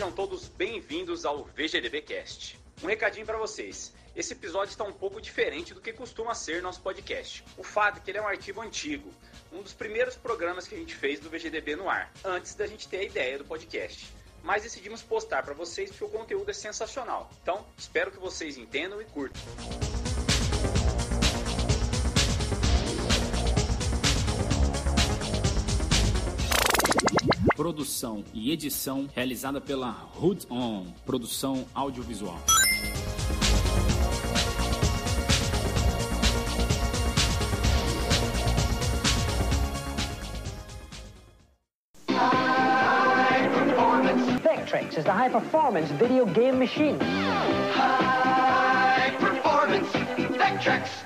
Sejam todos bem-vindos ao VGDB Cast. Um recadinho para vocês. Esse episódio está um pouco diferente do que costuma ser nosso podcast. O fato é que ele é um arquivo antigo, um dos primeiros programas que a gente fez do VGDB no ar, antes da gente ter a ideia do podcast. Mas decidimos postar para vocês porque o conteúdo é sensacional. Então, espero que vocês entendam e curtam. Produção e edição realizada pela Hood On, produção audiovisual. Vectrex is the high performance video game machine. High performance Vectrex.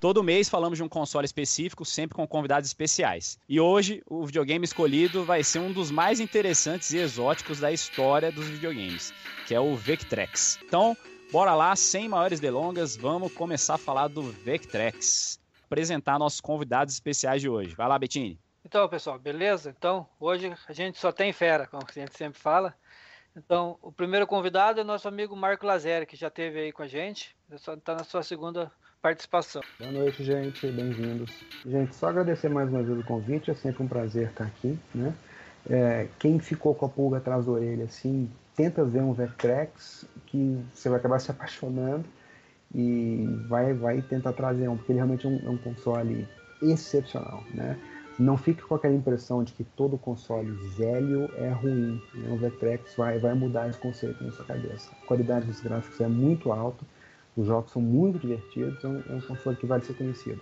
Todo mês falamos de um console específico, sempre com convidados especiais. E hoje, o videogame escolhido vai ser um dos mais interessantes e exóticos da história dos videogames, que é o Vectrex. Então, bora lá, sem maiores delongas, vamos começar a falar do Vectrex. Apresentar nossos convidados especiais de hoje. Vai lá, Bettini. Então, pessoal, beleza? Então, hoje a gente só tem fera, como a gente sempre fala. Então, o primeiro convidado é nosso amigo Marco Lazeri, que já esteve aí com a gente. Está na sua segunda participação. Boa noite, gente. Bem-vindos. Gente, só agradecer mais uma vez o convite. É sempre um prazer estar aqui, né? É, quem ficou com a pulga atrás da orelha, assim, tenta ver um Vectrex que você vai acabar se apaixonando e vai, vai tentar trazer um, porque ele realmente é um, é um console excepcional, né? Não fique com aquela impressão de que todo console velho é ruim. Né? O Vectrex vai, vai mudar esse conceito na sua cabeça. A qualidade dos gráficos é muito alta, os jogos são muito divertidos, é um, é um console que vale ser conhecido.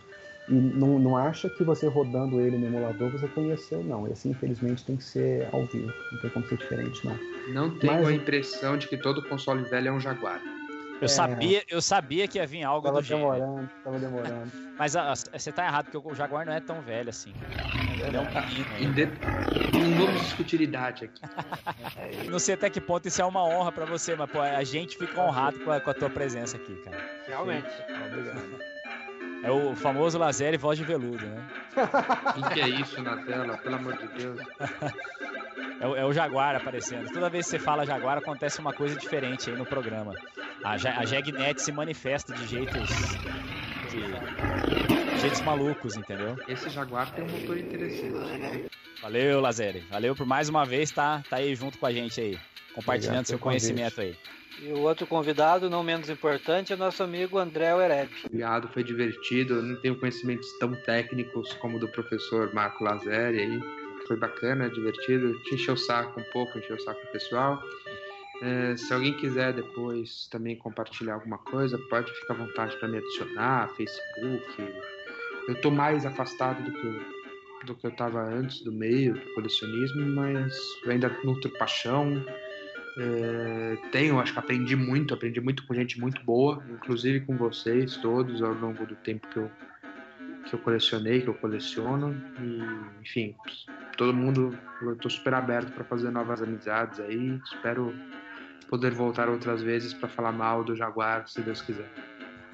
E não, não acha que você rodando ele no emulador você conheceu, não. Esse infelizmente tem que ser ao vivo, não tem como ser diferente, não. Não tenho Mas- a impressão de que todo console velho é um Jaguar. Eu, É. sabia, eu sabia que ia vir algo Tava do gênero. demorando, tava demorando. Mas ah, você tá errado, porque o Jaguar não é tão velho assim. Ele é um menino. Não vamos discutir idade aqui. Não sei até que ponto isso é uma honra pra você, mas pô, a gente fica honrado com a, com a tua presença aqui, cara. Realmente. Obrigado. É o famoso lazer e voz de veludo, né? O que é isso na tela? Pelo amor de Deus. É o, é o Jaguar aparecendo. Toda vez que você fala Jaguar, acontece uma coisa diferente aí no programa. A, Ja- a Jagnet se manifesta de jeitos. Jeitos malucos, entendeu? Esse Jaguar tem um motor interessante. Valeu, Lazeri. Valeu por mais uma vez tá, tá aí junto com a gente aí. Compartilhando Obrigado seu pelo convite. conhecimento aí. E o outro convidado, não menos importante, é nosso amigo André Wereb. Obrigado, foi divertido. Eu não tenho conhecimentos tão técnicos como o do professor Marco Lazeri aí. Foi bacana, divertido. Te encheu o saco um pouco, encheu o saco do pessoal. É, se alguém quiser depois também compartilhar alguma coisa, pode ficar à vontade para me adicionar, Facebook. Eu tô mais afastado do que eu, do que eu tava antes do meio do colecionismo, mas ainda nutro paixão. É, tenho, acho que aprendi muito, aprendi muito com gente muito boa, inclusive com vocês todos ao longo do tempo que eu, que eu colecionei, que eu coleciono. E, enfim, todo mundo, eu tô super aberto para fazer novas amizades aí. Espero poder voltar outras vezes para falar mal do Jaguar, se Deus quiser.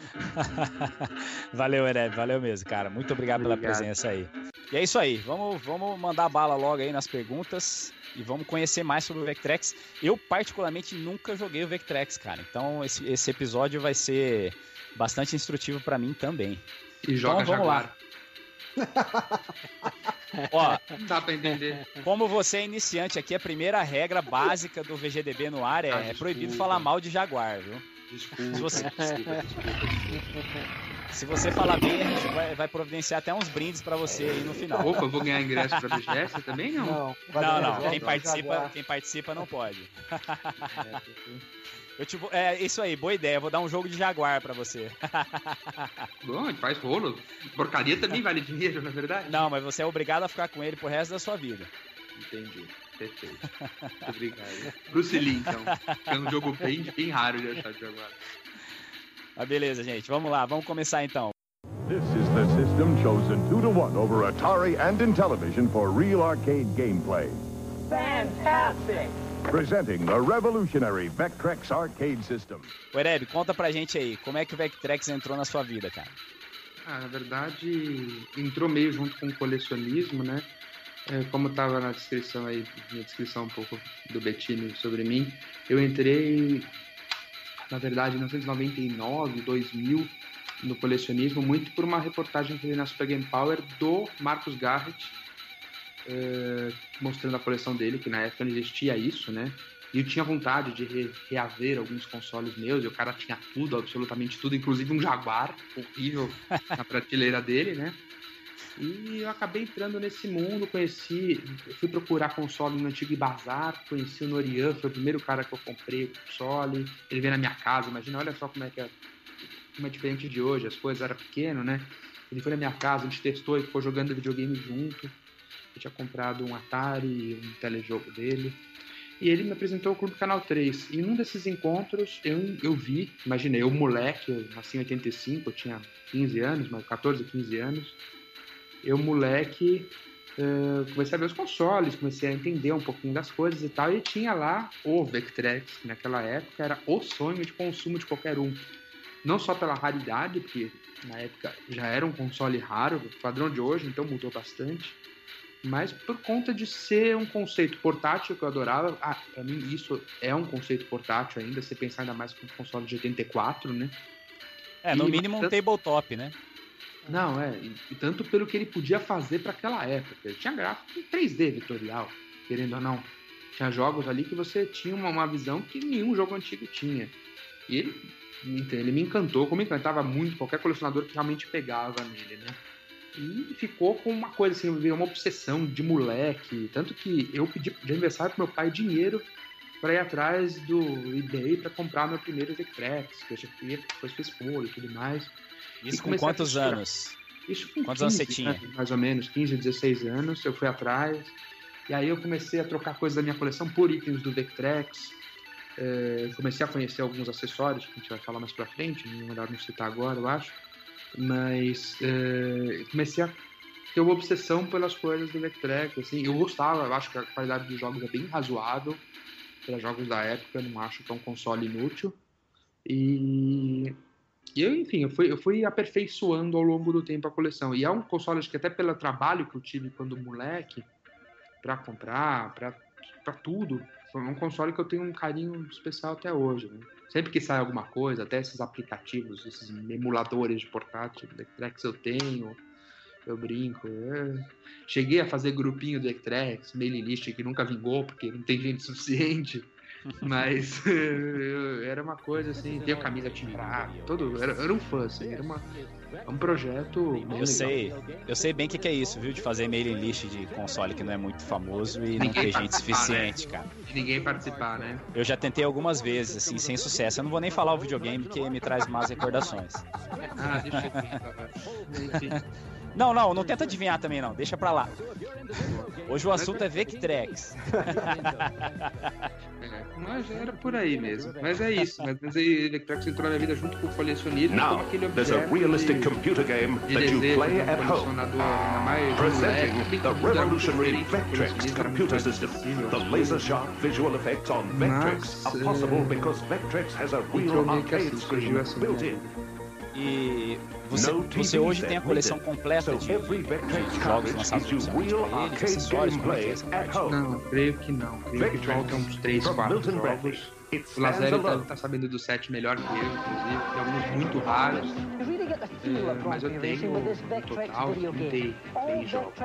valeu, Ereb, valeu mesmo, cara. Muito obrigado, pela Obrigado. presença aí. E é isso aí, vamos, vamos mandar bala logo aí nas perguntas e vamos conhecer mais sobre o Vectrex. Eu, particularmente, nunca joguei o Vectrex, cara. Então, esse, esse episódio vai ser bastante instrutivo pra mim também. E joga Então, vamos Jaguar. Ó, Dá para entender. como você é iniciante aqui, a primeira regra básica do VGDB no ar é, Ah, é proibido falar mal de Jaguar, viu? Desculpa, Se você- desculpa, desculpa, desculpa. Se você falar bem, a gente vai, vai providenciar até uns brindes pra você aí no final. Opa, eu vou ganhar ingresso pra BGS também? Não. Não, Não, não, quem participa, quem participa não pode. Eu te vou- é isso aí, boa ideia. Eu vou dar um jogo de Jaguar pra você. Bom, faz rolo. Porcaria também vale dinheiro, na verdade? Não, mas você é obrigado a ficar com ele pro resto da sua vida. Entendi. Perfeito. Muito obrigado. Bruce Lee, então. É um jogo bem, bem raro de achar de Jaguar. Mas beleza, gente. Vamos lá, vamos começar então. This is the system chosen 2 to 1 over Atari and Intellivision for real arcade gameplay. Fantastic! Presenting the revolutionary Vectrex arcade system. O Ereb, conta pra gente aí, como é que o Vectrex entrou na sua vida, cara? Ah, na verdade, entrou meio junto com o colecionismo, né? É, como estava na descrição aí, na descrição um pouco do Bettini sobre mim, eu entrei, na verdade, em 1999, 2000, no colecionismo, muito por uma reportagem que vi na Super Game Power do Marcos Garrett, é, mostrando a coleção dele, que na época não existia isso, né? E eu tinha vontade de re reaver alguns consoles meus, e o cara tinha tudo, absolutamente tudo, inclusive um Jaguar horrível na prateleira dele, né? E eu acabei entrando nesse mundo, conheci, fui procurar console no antigo Bazar, conheci o Norian, foi o primeiro cara que eu comprei console. Ele veio na minha casa, imagina, olha só como é que é, como é diferente de hoje, as coisas eram pequeno, né? Ele foi na minha casa, a gente testou e ficou jogando videogame junto. Eu tinha comprado um Atari, um telejogo dele. E ele me apresentou o Clube Canal 3. E num desses encontros eu, eu vi, imaginei, eu moleque, eu nasci em 85, eu tinha 15 anos, mas 14, 15 anos eu, moleque, uh, comecei a ver os consoles, comecei a entender um pouquinho das coisas e tal, e tinha lá o Vectrex, que naquela época era o sonho de consumo de qualquer um. Não só pela raridade, porque na época já era um console raro, o padrão de hoje, então mudou bastante, mas por conta de ser um conceito portátil que eu adorava. Ah, pra mim isso é um conceito portátil ainda, se pensar ainda mais com um console de 84, né? É, no e mínimo um tabletop, né? Não, é. E, tanto pelo que ele podia fazer para aquela época. Ele tinha gráfico em 3D vetorial, querendo ou não. Tinha jogos ali que você tinha uma, uma visão que nenhum jogo antigo tinha. E ele, ele me encantou, como encantava muito qualquer colecionador que realmente pegava nele, né? E ficou com uma coisa assim, uma obsessão de moleque. Tanto que eu pedi de aniversário pro meu pai dinheiro para ir atrás do eBay para comprar meu primeiro Vectrex, que eu já queria, depois fez folha e tudo mais. Isso com quantos anos? Isso com Quantos 15, anos você tinha? né, mais ou menos, 15, 16 anos, eu fui atrás. E aí eu comecei a trocar coisas da minha coleção por itens do Vectrex. É, comecei a conhecer alguns acessórios, que a gente vai falar mais pra frente, não é melhor não citar agora, eu acho. Mas é, comecei a ter uma obsessão pelas coisas do Vectrex. Assim, eu gostava, eu acho que a qualidade dos jogos é bem razoável para jogos da época, não acho que é um console inútil. E e eu, enfim, eu fui, eu fui aperfeiçoando ao longo do tempo a coleção. E é um console acho que até pelo trabalho que eu tive quando moleque, para comprar, para tudo, foi um console que eu tenho um carinho especial até hoje. Né? Sempre que sai alguma coisa, até esses aplicativos, esses emuladores de portátil, Electrex eu tenho, eu brinco. Eu cheguei a fazer grupinho do Electrex, mailing list que nunca vingou, porque não tem gente suficiente. Mas era uma coisa assim, tinha camisa timbrada, todo, era, era um fã, assim, era uma, um projeto. Eu sei, eu sei bem o que, que, é isso, viu? De fazer mailing list de console que não é muito famoso e ninguém não ter gente suficiente, né? cara. E ninguém participar, né? Eu já tentei algumas vezes, assim, sem sucesso. Eu não vou nem falar o videogame porque me traz más recordações. Ah, deixa eu ver, Não, não, não tenta adivinhar também não, deixa pra lá. Hoje o assunto é Vectrex. É, mas era por aí mesmo. Mas é isso. Mas, mas aí Vectrex entrou na minha vida junto com o colecionismo. Now, aquele there's a realistic de, computer game de that you play um at home. mais Presenting moleque, the revolutionary Vectrex computer system. The as laser sharp visual effects on Vectrex Mas, are possible eh, because Vectrex has a real que arcade assim, screen assim, built né? in. E você, você hoje tem a coleção completa de, jogos lançados real pra ele, acessórios, como é que é essa at parte? home. Não, creio que não. Creio que faltam uns 3, from 4 Milton Bradley. jogos. O Lazério tá, tá sabendo do set melhor que eu, inclusive. Tem alguns muito raros. É, mas eu tenho um total 33 jogos.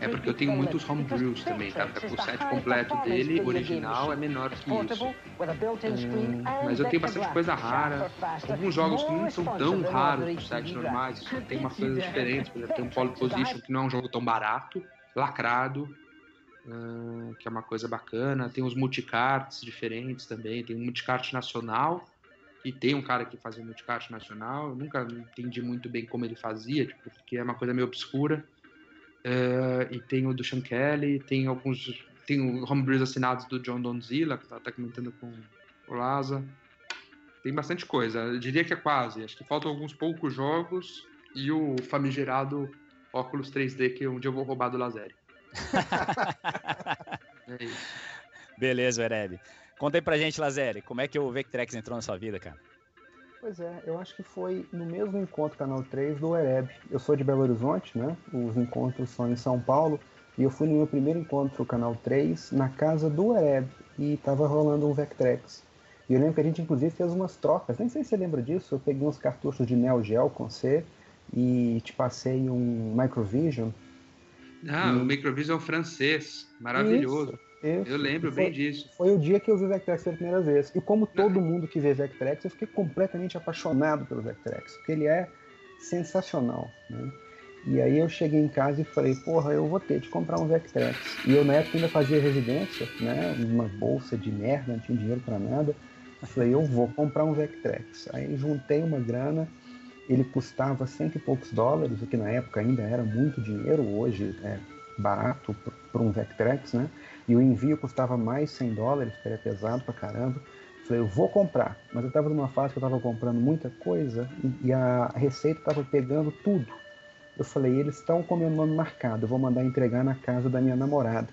É porque eu tenho muitos homebrews também, tá? O set completo dele, original, é menor que isso. Hum, mas eu tenho bastante coisa rara. Alguns jogos que não são tão raros os sets normais. Tem umas coisas diferentes. Por exemplo, tem um Pole Position que não é um jogo tão barato, lacrado. Hum, que é uma coisa bacana. Tem os multicarts diferentes também. Tem um multicart nacional. E tem um cara que fazia multicart nacional. Eu nunca entendi muito bem como ele fazia, tipo, porque é uma coisa meio obscura. É, e tem o do Sean Kelly, tem alguns. Tem o homebrews assinados do John Donzilla, que tá, comentando com o Laza. Tem bastante coisa. Eu diria que é quase. Acho que faltam alguns poucos jogos e o famigerado óculos 3D que um dia eu vou roubar do Lazeri. é. Beleza, Ereb. Conta aí pra gente, Lazeri, como é que o Vectrex entrou na sua vida, cara? Pois é, eu acho que foi no mesmo encontro Canal 3 do Ereb. Eu sou de Belo Horizonte, né? Os encontros são em São Paulo. E eu fui no meu primeiro encontro Canal 3, na casa do Ereb, e tava rolando um Vectrex. E eu lembro que a gente inclusive fez umas trocas, nem sei se você lembra disso, eu peguei uns cartuchos de Neo Geo com você e te passei um Microvision. Ah, E- o Microvision francês, maravilhoso. Isso, Eu lembro Foi- bem disso. Foi o dia que eu vi o Vectrex pela primeira vez. E como todo mundo que vê Vectrex, eu fiquei completamente apaixonado pelo Vectrex, porque ele é sensacional. Né? E aí eu cheguei em casa e falei, porra, eu vou ter de comprar um Vectrex. E eu na época ainda fazia residência, né? Uma bolsa de merda, não tinha dinheiro pra nada. Eu falei, eu vou comprar um Vectrex. Aí juntei uma grana, ele custava cento e poucos dólares, o que na época ainda era muito dinheiro, hoje é barato para um Vectrex, né? E o envio custava mais 100 dólares, que era pesado pra caramba. Falei, eu vou comprar. Mas eu estava numa fase que eu estava comprando muita coisa e, a receita estava pegando tudo. Eu falei, eles estão com meu nome marcado, eu vou mandar entregar na casa da minha namorada.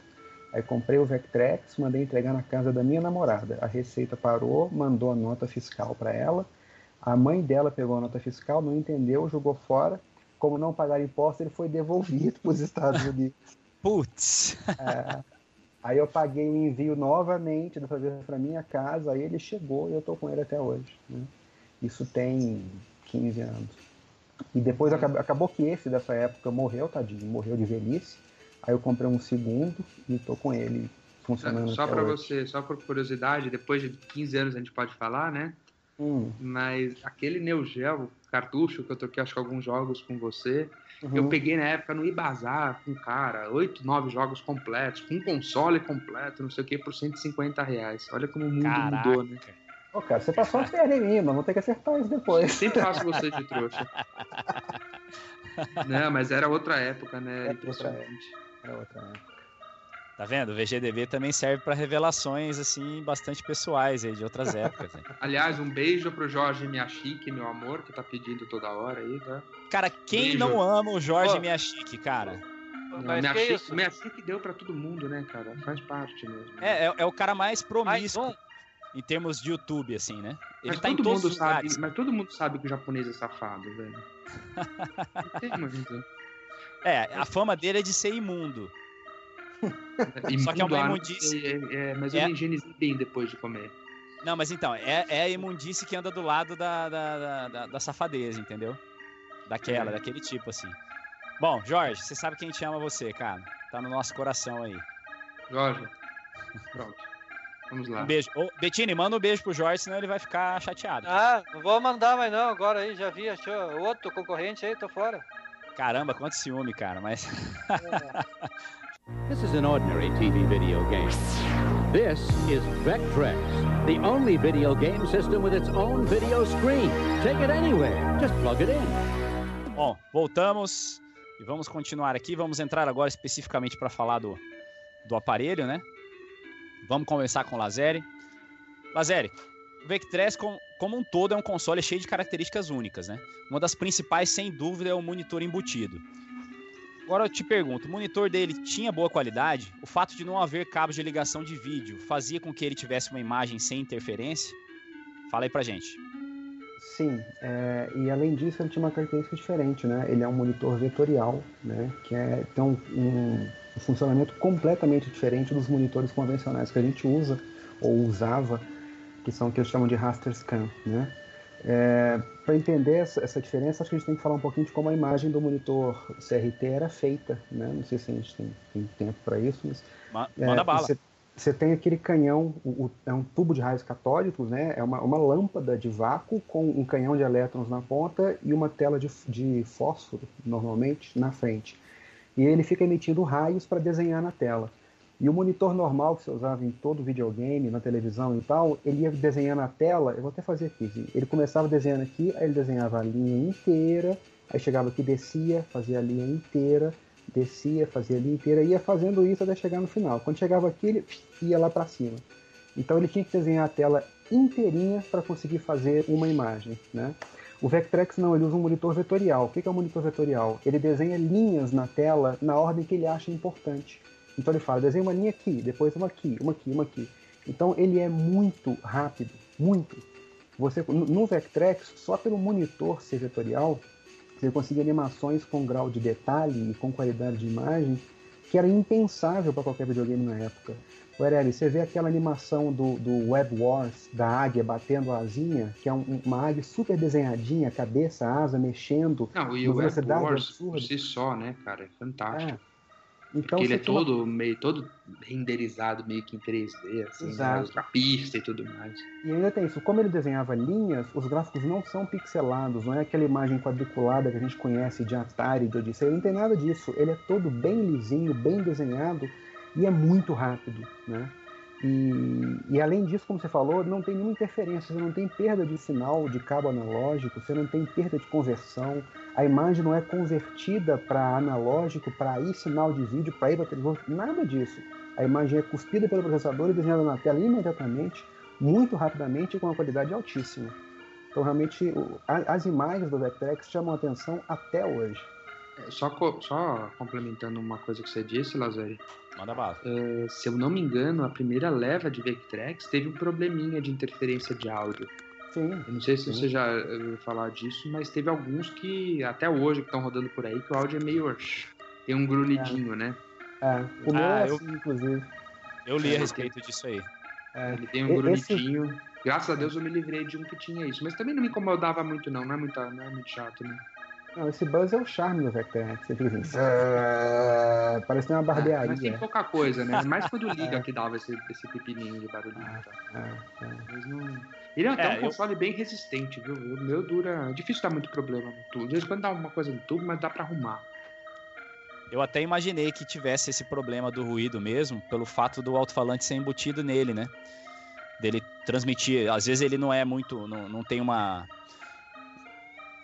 Aí comprei o Vectrex, mandei entregar na casa da minha namorada. A receita parou, mandou a nota fiscal para ela. A mãe dela pegou a nota fiscal, não entendeu, jogou fora. Como não pagar imposto, ele foi devolvido para os Estados Unidos. Putz. É. Aí eu paguei o envio novamente, dessa vez para minha casa, aí ele chegou e eu tô com ele até hoje. né? Isso tem 15 anos. E depois acab- acabou que esse dessa época morreu, tadinho, morreu de velhice. Aí eu comprei um segundo e tô com ele funcionando Só para você, só por curiosidade, depois de 15 anos a gente pode falar, né? Hum, Mas aquele Neo Geo cartucho que eu toquei acho que alguns jogos com você, uhum. eu peguei na época no Ibazar com um cara, 8, 9 jogos completos, com um console completo, não sei o que, por 150 reais. Olha como o mundo Caraca. mudou, né? Ô, cara, você passou a perna em mim, mas vou ter que acertar isso depois. Sempre faço você de trouxa. Não, mas era outra época, né? É outra Impressionante. É outra época. Tá vendo? O VGDB também serve para revelações assim bastante pessoais aí de outras épocas. né? Aliás, um beijo pro Jorge Miyashiki, meu amor, que tá pedindo toda hora aí, tá? Cara, quem Beijo. não ama o Jorge Ó. Miyashiki, cara? Não, Mas que isso? Deu pra todo mundo, né, cara? Faz parte mesmo. É, é, é o cara mais promíscuo um? em termos de YouTube, assim, né? Ele Mas tá em todo todos mundo os sabe, lugares. mas todo mundo sabe que o japonês é safado, velho. Não tem mais. É, a fama dele é de ser imundo. Só que é uma imundice. é- é, mas eu É. me higienizei bem depois de comer. Não, mas então, é, é a imundice que anda do lado da, da, da, da- da safadeza, entendeu? Daquela, É. daquele tipo, assim. Bom, Jorge, você sabe quem te ama você, cara. Tá no nosso coração aí. Jorge, pronto. Vamos lá. Um beijo. Ô, Bettini, manda um beijo pro Jorge, senão ele vai ficar chateado. Ah, não vou mandar mais não, agora aí, já vi, achou outro concorrente aí, tô fora. Caramba, quanto ciúme, cara, mas. This is an ordinary TV video game. This is Vectrex, the only video game system with its own video screen. Take it anywhere. Just plug it in. Bom, voltamos e vamos continuar aqui. Vamos entrar agora especificamente para falar do, do aparelho, né? Vamos começar com o Lazeri. Lazeri, o Vectrex com, como um todo é um console cheio de características únicas, né? Uma das principais, sem dúvida, é o monitor embutido. Agora eu te pergunto, o monitor dele tinha boa qualidade? O fato de não haver cabos de ligação de vídeo fazia com que ele tivesse uma imagem sem interferência? Fala aí pra gente. Sim, é, e além disso ele tinha uma característica diferente, né? Ele é um monitor vetorial, né? Que é então um, um funcionamento completamente diferente dos monitores convencionais que a gente usa ou usava, que são o que eles chamam de raster scan, né? É, Para entender essa, essa diferença, acho que a gente tem que falar um pouquinho de como a imagem do monitor CRT era feita, né? Não sei se a gente tem, tem tempo para isso, mas Ma- é, Manda bala. Você, você tem aquele canhão, o- o- é um tubo de raios catódicos, né? É uma, uma lâmpada de vácuo com um canhão de elétrons na ponta e uma tela de, de fósforo, normalmente, na frente. E ele fica emitindo raios para desenhar na tela. E o monitor normal que você usava em todo videogame, na televisão e tal, ele ia desenhando na tela, eu vou até fazer aqui, ele começava desenhando aqui, aí ele desenhava a linha inteira, aí chegava aqui, descia, fazia a linha inteira, descia, fazia a linha inteira, ia fazendo isso até chegar no final. Quando chegava aqui, ele ia lá para cima. Então ele tinha que desenhar a tela inteirinha para conseguir fazer uma imagem, né? O Vectrex não, ele usa um monitor vetorial. O que é um monitor vetorial? Ele desenha linhas na tela na ordem que ele acha importante. Então ele fala, desenha uma linha aqui, depois uma aqui, uma aqui, uma aqui. Então ele é muito rápido, muito. Você no Vectrex, só pelo monitor ser vetorial, você conseguir animações com grau de detalhe e com qualidade de imagem que era impensável para qualquer videogame na época. O Ereli, você vê aquela animação do, do Web Wars, da águia batendo a asinha, que é um, uma águia super desenhadinha, cabeça, asa, mexendo. Não, e o Web Wars por si só, né, cara, é fantástico. É. Então, ele é todo uma... meio todo renderizado meio que em 3D, assim, né? pista e tudo mais. E ainda tem isso, como ele desenhava linhas, os gráficos não são pixelados, não é aquela imagem quadriculada que a gente conhece de Atari, de Odyssey, não tem nada disso. Ele é todo bem lisinho, bem desenhado e é muito rápido, né? E, e, além disso, como você falou, não tem nenhuma interferência, você não tem perda de sinal de cabo analógico, você não tem perda de conversão, a imagem não é convertida para analógico, para ir sinal de vídeo, para ir para televisão, nada disso. A imagem é cuspida pelo processador e desenhada na tela imediatamente, muito rapidamente e com uma qualidade altíssima. Então, realmente, as imagens do Vectrex chamam a atenção até hoje. É, só, só complementando uma coisa que você disse, Lazari. Manda bala. É, se eu não me engano, a primeira leva de Vectrex teve um probleminha de interferência de áudio. Sim. Eu não sei se sim. você já ouviu falar disso, mas teve alguns que, até hoje, que estão rodando por aí, que o áudio é meio. tem um grunidinho, é. né? É, o meu ah, é assim, eu, inclusive. Eu li a respeito disso aí. É. Ele tem um grunidinho. Esse... Graças a Deus eu me livrei de um que tinha isso. Mas também não me incomodava muito, não. Não é muito, não é muito chato, né? Não, esse buzz é o charme do. Você fica assim. É. parece uma barbearia. É, mas tem pouca coisa, né? Mais quando liga é. que dava esse, esse pepininho de barulhinho. Tá? Mas não. Ele é até é, um console eu... bem resistente, viu? O meu dura. É difícil dar muito problema no tubo. Às vezes quando dá uma coisa no tubo, mas dá pra arrumar. Eu até imaginei que tivesse esse problema do ruído mesmo, pelo fato do alto-falante ser embutido nele, né? Dele transmitir. Às vezes ele não é muito. Não, não tem uma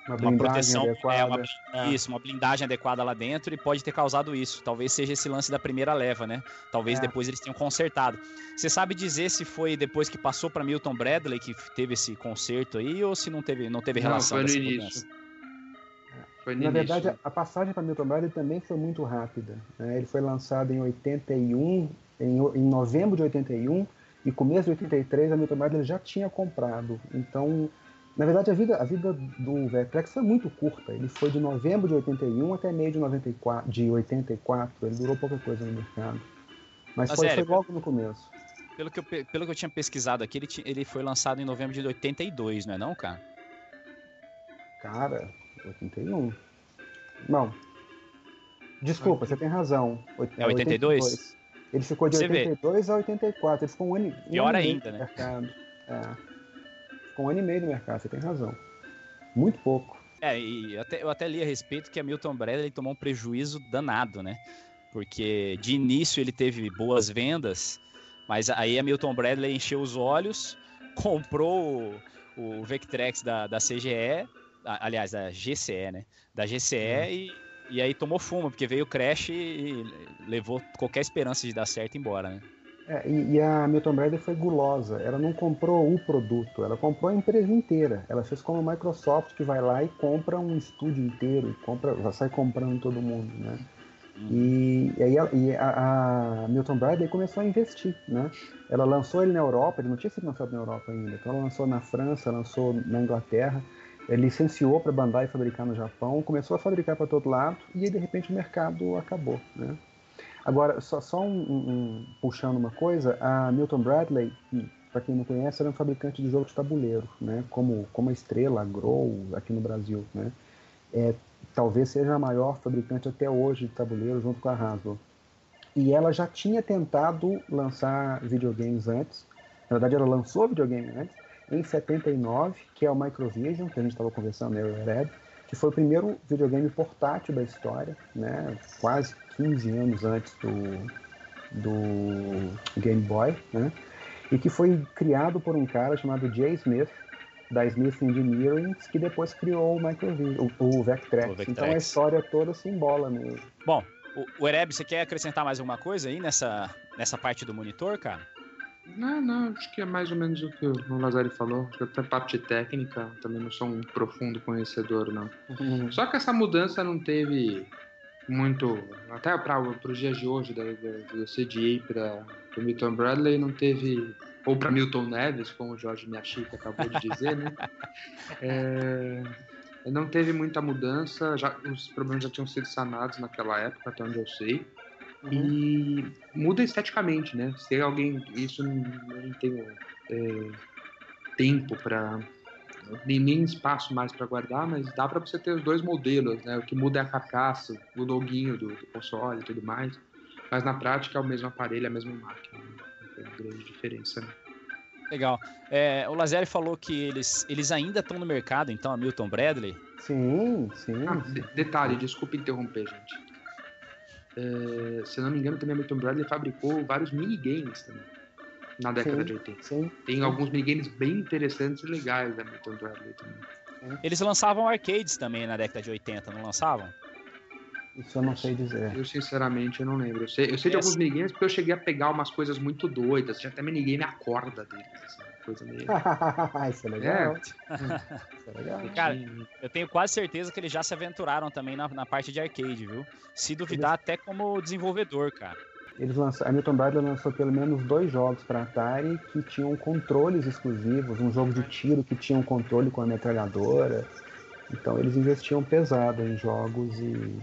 uma, uma proteção, adequada. É, uma, é. isso, uma blindagem adequada lá dentro e pode ter causado isso. Talvez seja esse lance da primeira leva, né? Talvez é. depois eles tenham consertado. Você sabe dizer se foi depois que passou para Milton Bradley que teve esse conserto aí ou se não teve, não teve relação não, foi no início. Foi no Na início. verdade, a passagem para Milton Bradley também foi muito rápida. Né? Ele foi lançado em 81, em, em novembro de 81 e começo de 83 a Milton Bradley já tinha comprado. Então na verdade, a vida, a vida do Vertex foi muito curta. Ele foi de novembro de 81 até meio de, 94, de 84. Ele durou pouca coisa no mercado. Mas, foi, foi, logo no começo. Pelo que, eu, pelo que eu tinha pesquisado aqui, ele, ele foi lançado em novembro de 82, não é não, cara? Cara, 81. Não. Desculpa, você tem razão. É 82? 82. Ele ficou de você 82 vê. a 84. Ele ficou um ano. Pior um ainda, né? Mercado. É com um ano e meio no mercado, você tem razão. Muito pouco. É, e até, eu até li a respeito que a Milton Bradley tomou um prejuízo danado, né? Porque de início ele teve boas vendas, mas aí a Milton Bradley encheu os olhos, comprou o, o Vectrex da, da CGE, aliás, da GCE, né? Da GCE hum. e, e aí tomou fumo, porque veio o Crash e levou qualquer esperança de dar certo embora, né? É, e, e, a Milton Bradley foi gulosa. Ela não comprou o produto, ela comprou a empresa inteira. Ela fez como a Microsoft que vai lá e compra um estúdio inteiro, compra, já sai comprando todo mundo, né? Uhum. E, e, aí a, e a, a, Milton Bradley começou a investir, né? Ela lançou ele na Europa, ele não tinha sido lançado na Europa ainda, então ela lançou na França, lançou na Inglaterra, licenciou para Bandai fabricar no Japão, começou a fabricar para todo lado e aí de repente o mercado acabou, né? Agora, só, só um, um, puxando uma coisa, a Milton Bradley, para quem não conhece, era um fabricante de jogo de tabuleiro, né? Como, como a Estrela, a Grow, aqui no Brasil, né? É, talvez seja a maior fabricante até hoje de tabuleiro, junto com a Hasbro. E ela já tinha tentado lançar videogames antes. Na verdade, ela lançou videogame antes, em 79, que é o Microvision, que a gente estava conversando, eu o Red, que foi o primeiro videogame portátil da história, né? quase 15 anos antes do, do Game Boy, né? e que foi criado por um cara chamado Jay Smith, da Smith Engineering, que depois criou o Microvision, o, o Vectrex. o Vectrex. Então a história toda se embola nele. Bom, o, o Ereb, você quer acrescentar mais alguma coisa aí nessa, nessa parte do monitor, cara? Não, não, acho que é mais ou menos o que o Lazari falou. Acho que até parte técnica, também não sou um profundo conhecedor, não. Uhum. Só que essa mudança não teve muito. Até para os dias de hoje, da, da, do CDA para o Milton Bradley, não teve. Ou para Milton Neves, como o Jorge Miyashita acabou de dizer, né? É, não teve muita mudança, já, os problemas já tinham sido sanados naquela época, até onde eu sei. E muda esteticamente, né? Se alguém. Isso não, tenho é, tempo para nem, nem espaço mais para guardar, mas dá para você ter os dois modelos, né? O que muda é a carcaça, o loginho do, do console e tudo mais. Mas na prática é o mesmo aparelho, a mesma máquina. Né? Não tem grande diferença. Né? Legal. É, o Lazeri falou que eles, eles ainda estão no mercado, então, a Milton Bradley. Sim, sim. Ah, detalhe, desculpa interromper, gente. É, se eu não me engano, também a Milton Bradley fabricou vários minigames também na década sim, de 80. Sim, Tem sim. alguns minigames bem interessantes e legais da Milton Bradley também. Eles lançavam arcades também na década de 80, não lançavam? Isso eu não sei dizer. Eu, sinceramente, eu não lembro. Eu sei, eu sei de alguns minigames porque eu cheguei a pegar umas coisas muito doidas. Tinha até minigame a corda deles, assim, coisa meio... Isso é legal. É. Isso é legal. Cara, eu tenho quase certeza que eles já se aventuraram também na, na parte de arcade, viu? Se duvidar, até como desenvolvedor, cara. Eles lançaram, a Milton Bradley lançou pelo menos dois jogos para Atari que tinham controles exclusivos, um jogo de tiro que tinha um controle com a metralhadora. Então eles investiam pesado em jogos e,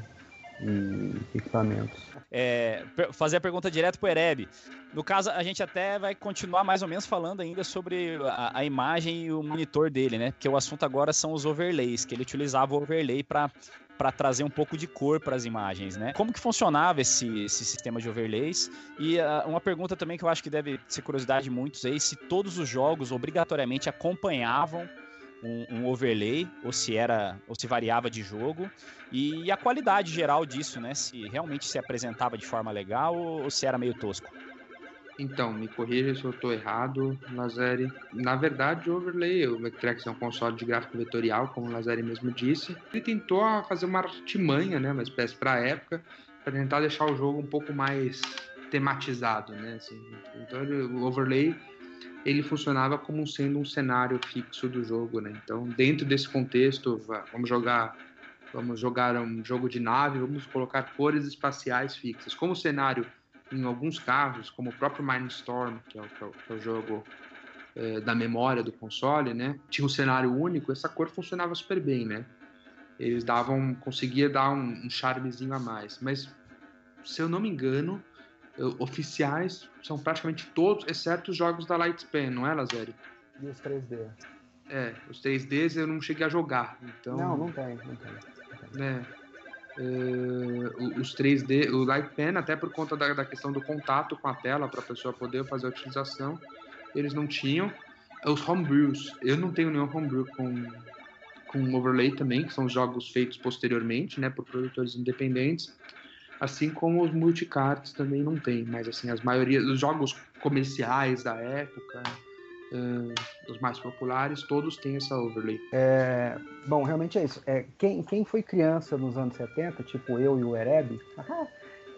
e equipamentos. É, fazer a pergunta direto pro Ereb. No caso, a gente até vai continuar mais ou menos falando ainda sobre a, a imagem e o monitor dele, né? Porque o assunto agora são os overlays, que ele utilizava o overlay para para trazer um pouco de cor para as imagens, né? Como que funcionava esse, esse sistema de overlays? E ah, uma pergunta também que eu acho que deve ser curiosidade de muitos aí, se todos os jogos obrigatoriamente acompanhavam um, um overlay, ou se era, ou se variava de jogo, e a qualidade geral disso, né? Se realmente se apresentava de forma legal ou, ou se era meio tosco. Então, me corrija se eu estou errado, Lazeri. Na verdade, o Overlay, o Vectrex é um console de gráfico vetorial, como o Lazeri mesmo disse. Ele tentou fazer uma artimanha, né, uma espécie para a época, para tentar deixar o jogo um pouco mais tematizado, né? Assim, então, o Overlay ele funcionava como sendo um cenário fixo do jogo, né? Então, dentro desse contexto, va- vamos jogar vamos jogar um jogo de nave, vamos colocar cores espaciais fixas. Como o cenário em alguns casos, como o próprio Mindstorm, que é o, que é o- que é o jogo eh, da memória do console, né? Tinha um cenário único, essa cor funcionava super bem, né? Eles davam, conseguia dar um, um charmezinho a mais. Mas, se eu não me engano, oficiais são praticamente todos, exceto os jogos da Lightspan, não é, Lazeri? E os 3D? É, os 3Ds eu não cheguei a jogar, então... Não, não tem, não tem. né? É, o- os 3D, o Lightpen, até por conta da, da questão do contato com a tela, para a pessoa poder fazer a utilização, eles não tinham. Os homebrews, eu não tenho nenhum homebrew com, com overlay também, que são os jogos feitos posteriormente, né, por produtores independentes, assim como os multicards também não tem, mas assim, as maioria dos jogos comerciais da época, os mais populares, todos têm essa overlay. É, bom, realmente é isso. É, quem, quem foi criança nos anos 70, tipo eu e o Ereb,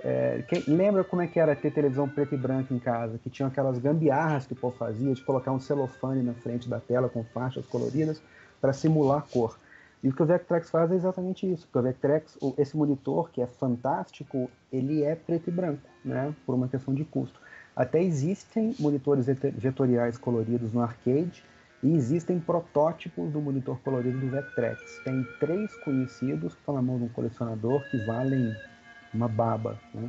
é, quem- lembra como é que era ter televisão preta e branca em casa? Que tinham aquelas gambiarras que o povo fazia de colocar um celofane na frente da tela com faixas coloridas para simular cor. E o que o Vectrex faz é exatamente isso. Porque o Vectrex, esse monitor que é fantástico, ele é preto e branco, né? Por uma questão de custo. Até existem monitores vetoriais coloridos no arcade e existem protótipos do monitor colorido do Vectrex. Tem três conhecidos que estão na mão de um colecionador que valem uma baba. Né?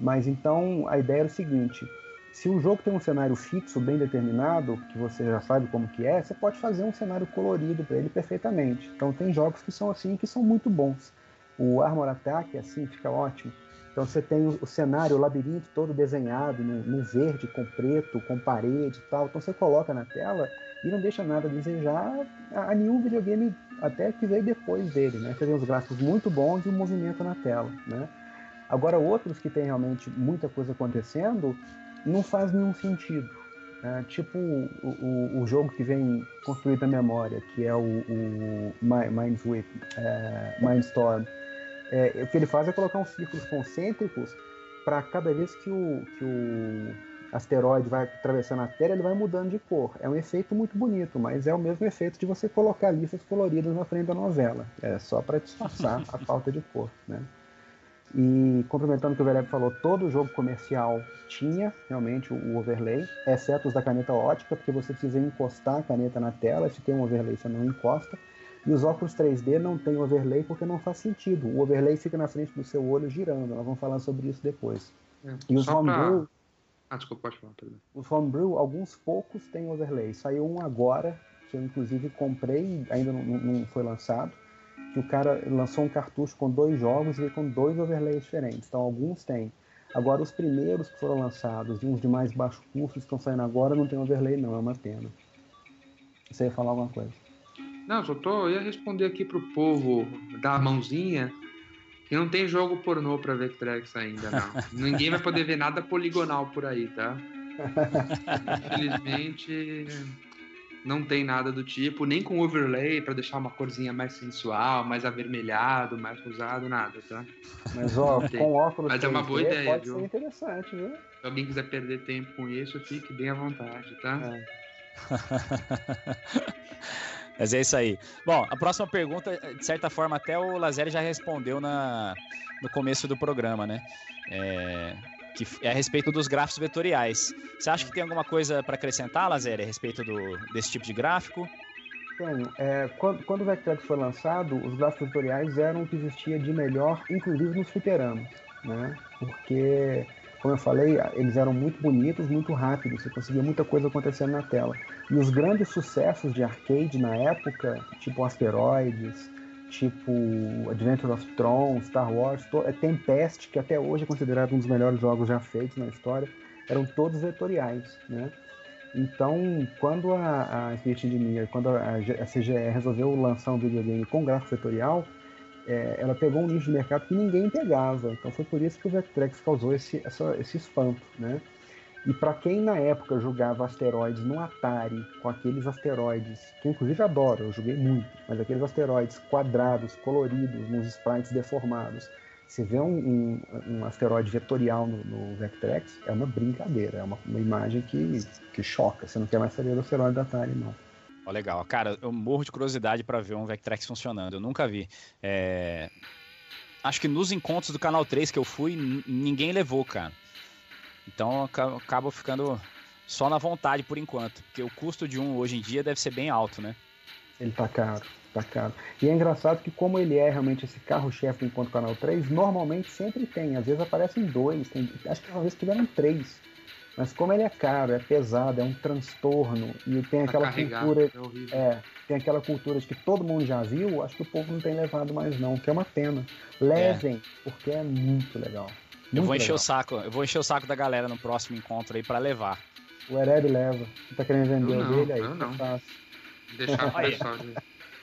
Mas então a ideia era o seguinte: se o jogo tem um cenário fixo bem determinado, que você já sabe como que é, você pode fazer um cenário colorido para ele perfeitamente. Então tem jogos que são assim que são muito bons. O Armor Attack assim fica ótimo. Então você tem o, cenário, o labirinto todo desenhado no, verde, com preto, com parede e tal. Então você coloca na tela e não deixa nada a desejar a, a nenhum videogame até que veio depois dele, né? Você vê os gráficos muito bons e o movimento na tela, né? Agora outros que tem realmente muita coisa acontecendo não faz nenhum sentido. né? Tipo o, o, o jogo que vem construído na memória, que é o, o é, Mindstorm. É, o que ele faz é colocar uns círculos concêntricos para cada vez que o, que o asteroide vai atravessando a Terra, ele vai mudando de cor. É um efeito muito bonito, mas é o mesmo efeito de você colocar listas coloridas na frente da novela. É só para disfarçar a falta de cor, né? E complementando o que o Vereb falou, todo jogo comercial tinha realmente o overlay, exceto os da caneta ótica, porque você precisa encostar a caneta na tela, se tem um overlay você não encosta. E os óculos 3D não tem overlay porque não faz sentido. O overlay fica na frente do seu olho girando. Nós vamos falar sobre isso depois. É, E os só pra- homebrew, Ah, desculpa, pode falar, perdão. os homebrew, alguns poucos têm overlay. Saiu um agora, que eu inclusive comprei, ainda não, não- foi lançado, que o cara lançou um cartucho com dois jogos e veio com dois overlays diferentes. Então alguns têm. Agora os primeiros que foram lançados e uns de mais baixo custo que estão saindo agora não tem overlay não, é uma pena. Você ia falar alguma coisa? Não, só tô. Eu ia responder aqui pro povo da mãozinha que não tem jogo pornô pra Vectrex ainda, não. Ninguém vai poder ver nada poligonal por aí, tá? Infelizmente, não tem nada do tipo, nem com overlay pra deixar uma corzinha mais sensual, mais avermelhado, mais rosado, nada, tá? Mas ó, com óculos Mas é uma 3D boa ideia, pode viu? ser interessante, viu? Se alguém quiser perder tempo com isso, fique bem à vontade, tá? Mas é isso aí. Bom, a próxima pergunta, de certa forma, até o Lazeri já respondeu na, no começo do programa, né? É, que é a respeito dos gráficos vetoriais. Você acha que tem alguma coisa para acrescentar, Lazeri, a respeito do, desse tipo de gráfico? Tenho. É, quando, quando o Vectrex foi lançado, os gráficos tutoriais eram o que existia de melhor, inclusive nos fliperamas, né? Porque, como eu falei, eles eram muito bonitos, muito rápidos, você conseguia muita coisa acontecendo na tela. E os grandes sucessos de arcade na época, tipo Asteroids, tipo Adventure of Tron, Star Wars, é Tempest, que até hoje é considerado um dos melhores jogos já feitos na história, eram todos vetoriais, né? Então, quando a, a Spirit Engineer, quando a, a CGE resolveu lançar um videogame com gráfico vetorial, é, ela pegou um nicho de mercado que ninguém pegava. Então foi por isso que o Vectrex causou esse, essa- esse espanto, né? E para quem na época jogava asteroides no Atari, com aqueles asteroides, que eu inclusive adoro, eu joguei muito, mas aqueles asteroides quadrados, coloridos, nos sprites deformados, você vê um, um, um asteroide vetorial no, no Vectrex, é uma brincadeira, é uma, uma imagem que, que choca. Você não quer mais saber do asteroide da Atari, não. Ó, legal. Cara, eu morro de curiosidade para ver um Vectrex funcionando. Eu nunca vi. É, Acho que nos encontros do Canal 3 que eu fui, ninguém levou, cara. Então eu aca- acabo ficando só na vontade por enquanto. Porque o custo de um hoje em dia deve ser bem alto, né? Ele tá caro, tá caro. E é engraçado que como ele é realmente esse carro-chefe do Encontro Canal 3, normalmente sempre tem. Às vezes aparecem dois, tem- acho que uma vez tiveram três. Mas como ele é caro, é pesado, é um transtorno, e tem Pra aquela cultura. é horrível. É, tem aquela cultura de que todo mundo já viu, acho que o povo não tem levado mais não, que é uma pena. Levem, porque é muito legal. Eu Muito vou encher legal. o saco, eu vou encher o saco da galera no próximo encontro aí para levar. O Hereb leva. Você tá querendo vender Eu o não, dele aí? eu não. Tá. Deixar Aí. pessoal de,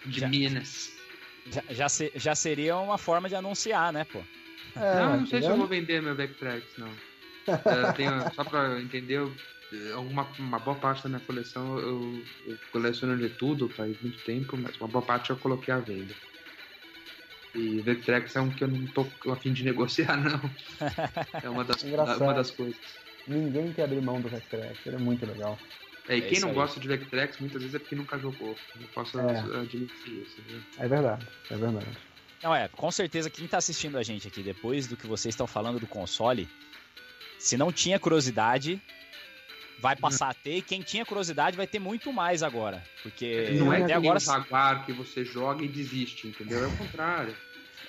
de Já- Minas. Já, já, se- já seria uma forma de anunciar, né, pô? É, não, não sei se eu vou vender meu Vectrex, não. É, tenho- só pra entender, eu- alguma, uma boa parte da minha coleção eu, eu coleciono de tudo faz muito tempo, mas uma boa parte eu coloquei à venda. E Vectrex é um que eu não tô a fim de negociar, não. É uma das, Engraçado. uma das coisas. Ninguém quer abrir mão do Vectrex, ele é muito legal. É, e É quem isso não aí. gosta de Vectrex muitas vezes é porque nunca jogou. Eu posso É. admitir isso. Viu? É verdade, é verdade. Não, é, com certeza quem tá assistindo a gente aqui depois do que vocês estão falando do console, se não tinha curiosidade, vai passar a ter, e quem tinha curiosidade vai ter muito mais agora. Porque Não é até agora. um Jaguar que você joga e desiste, entendeu? É o contrário.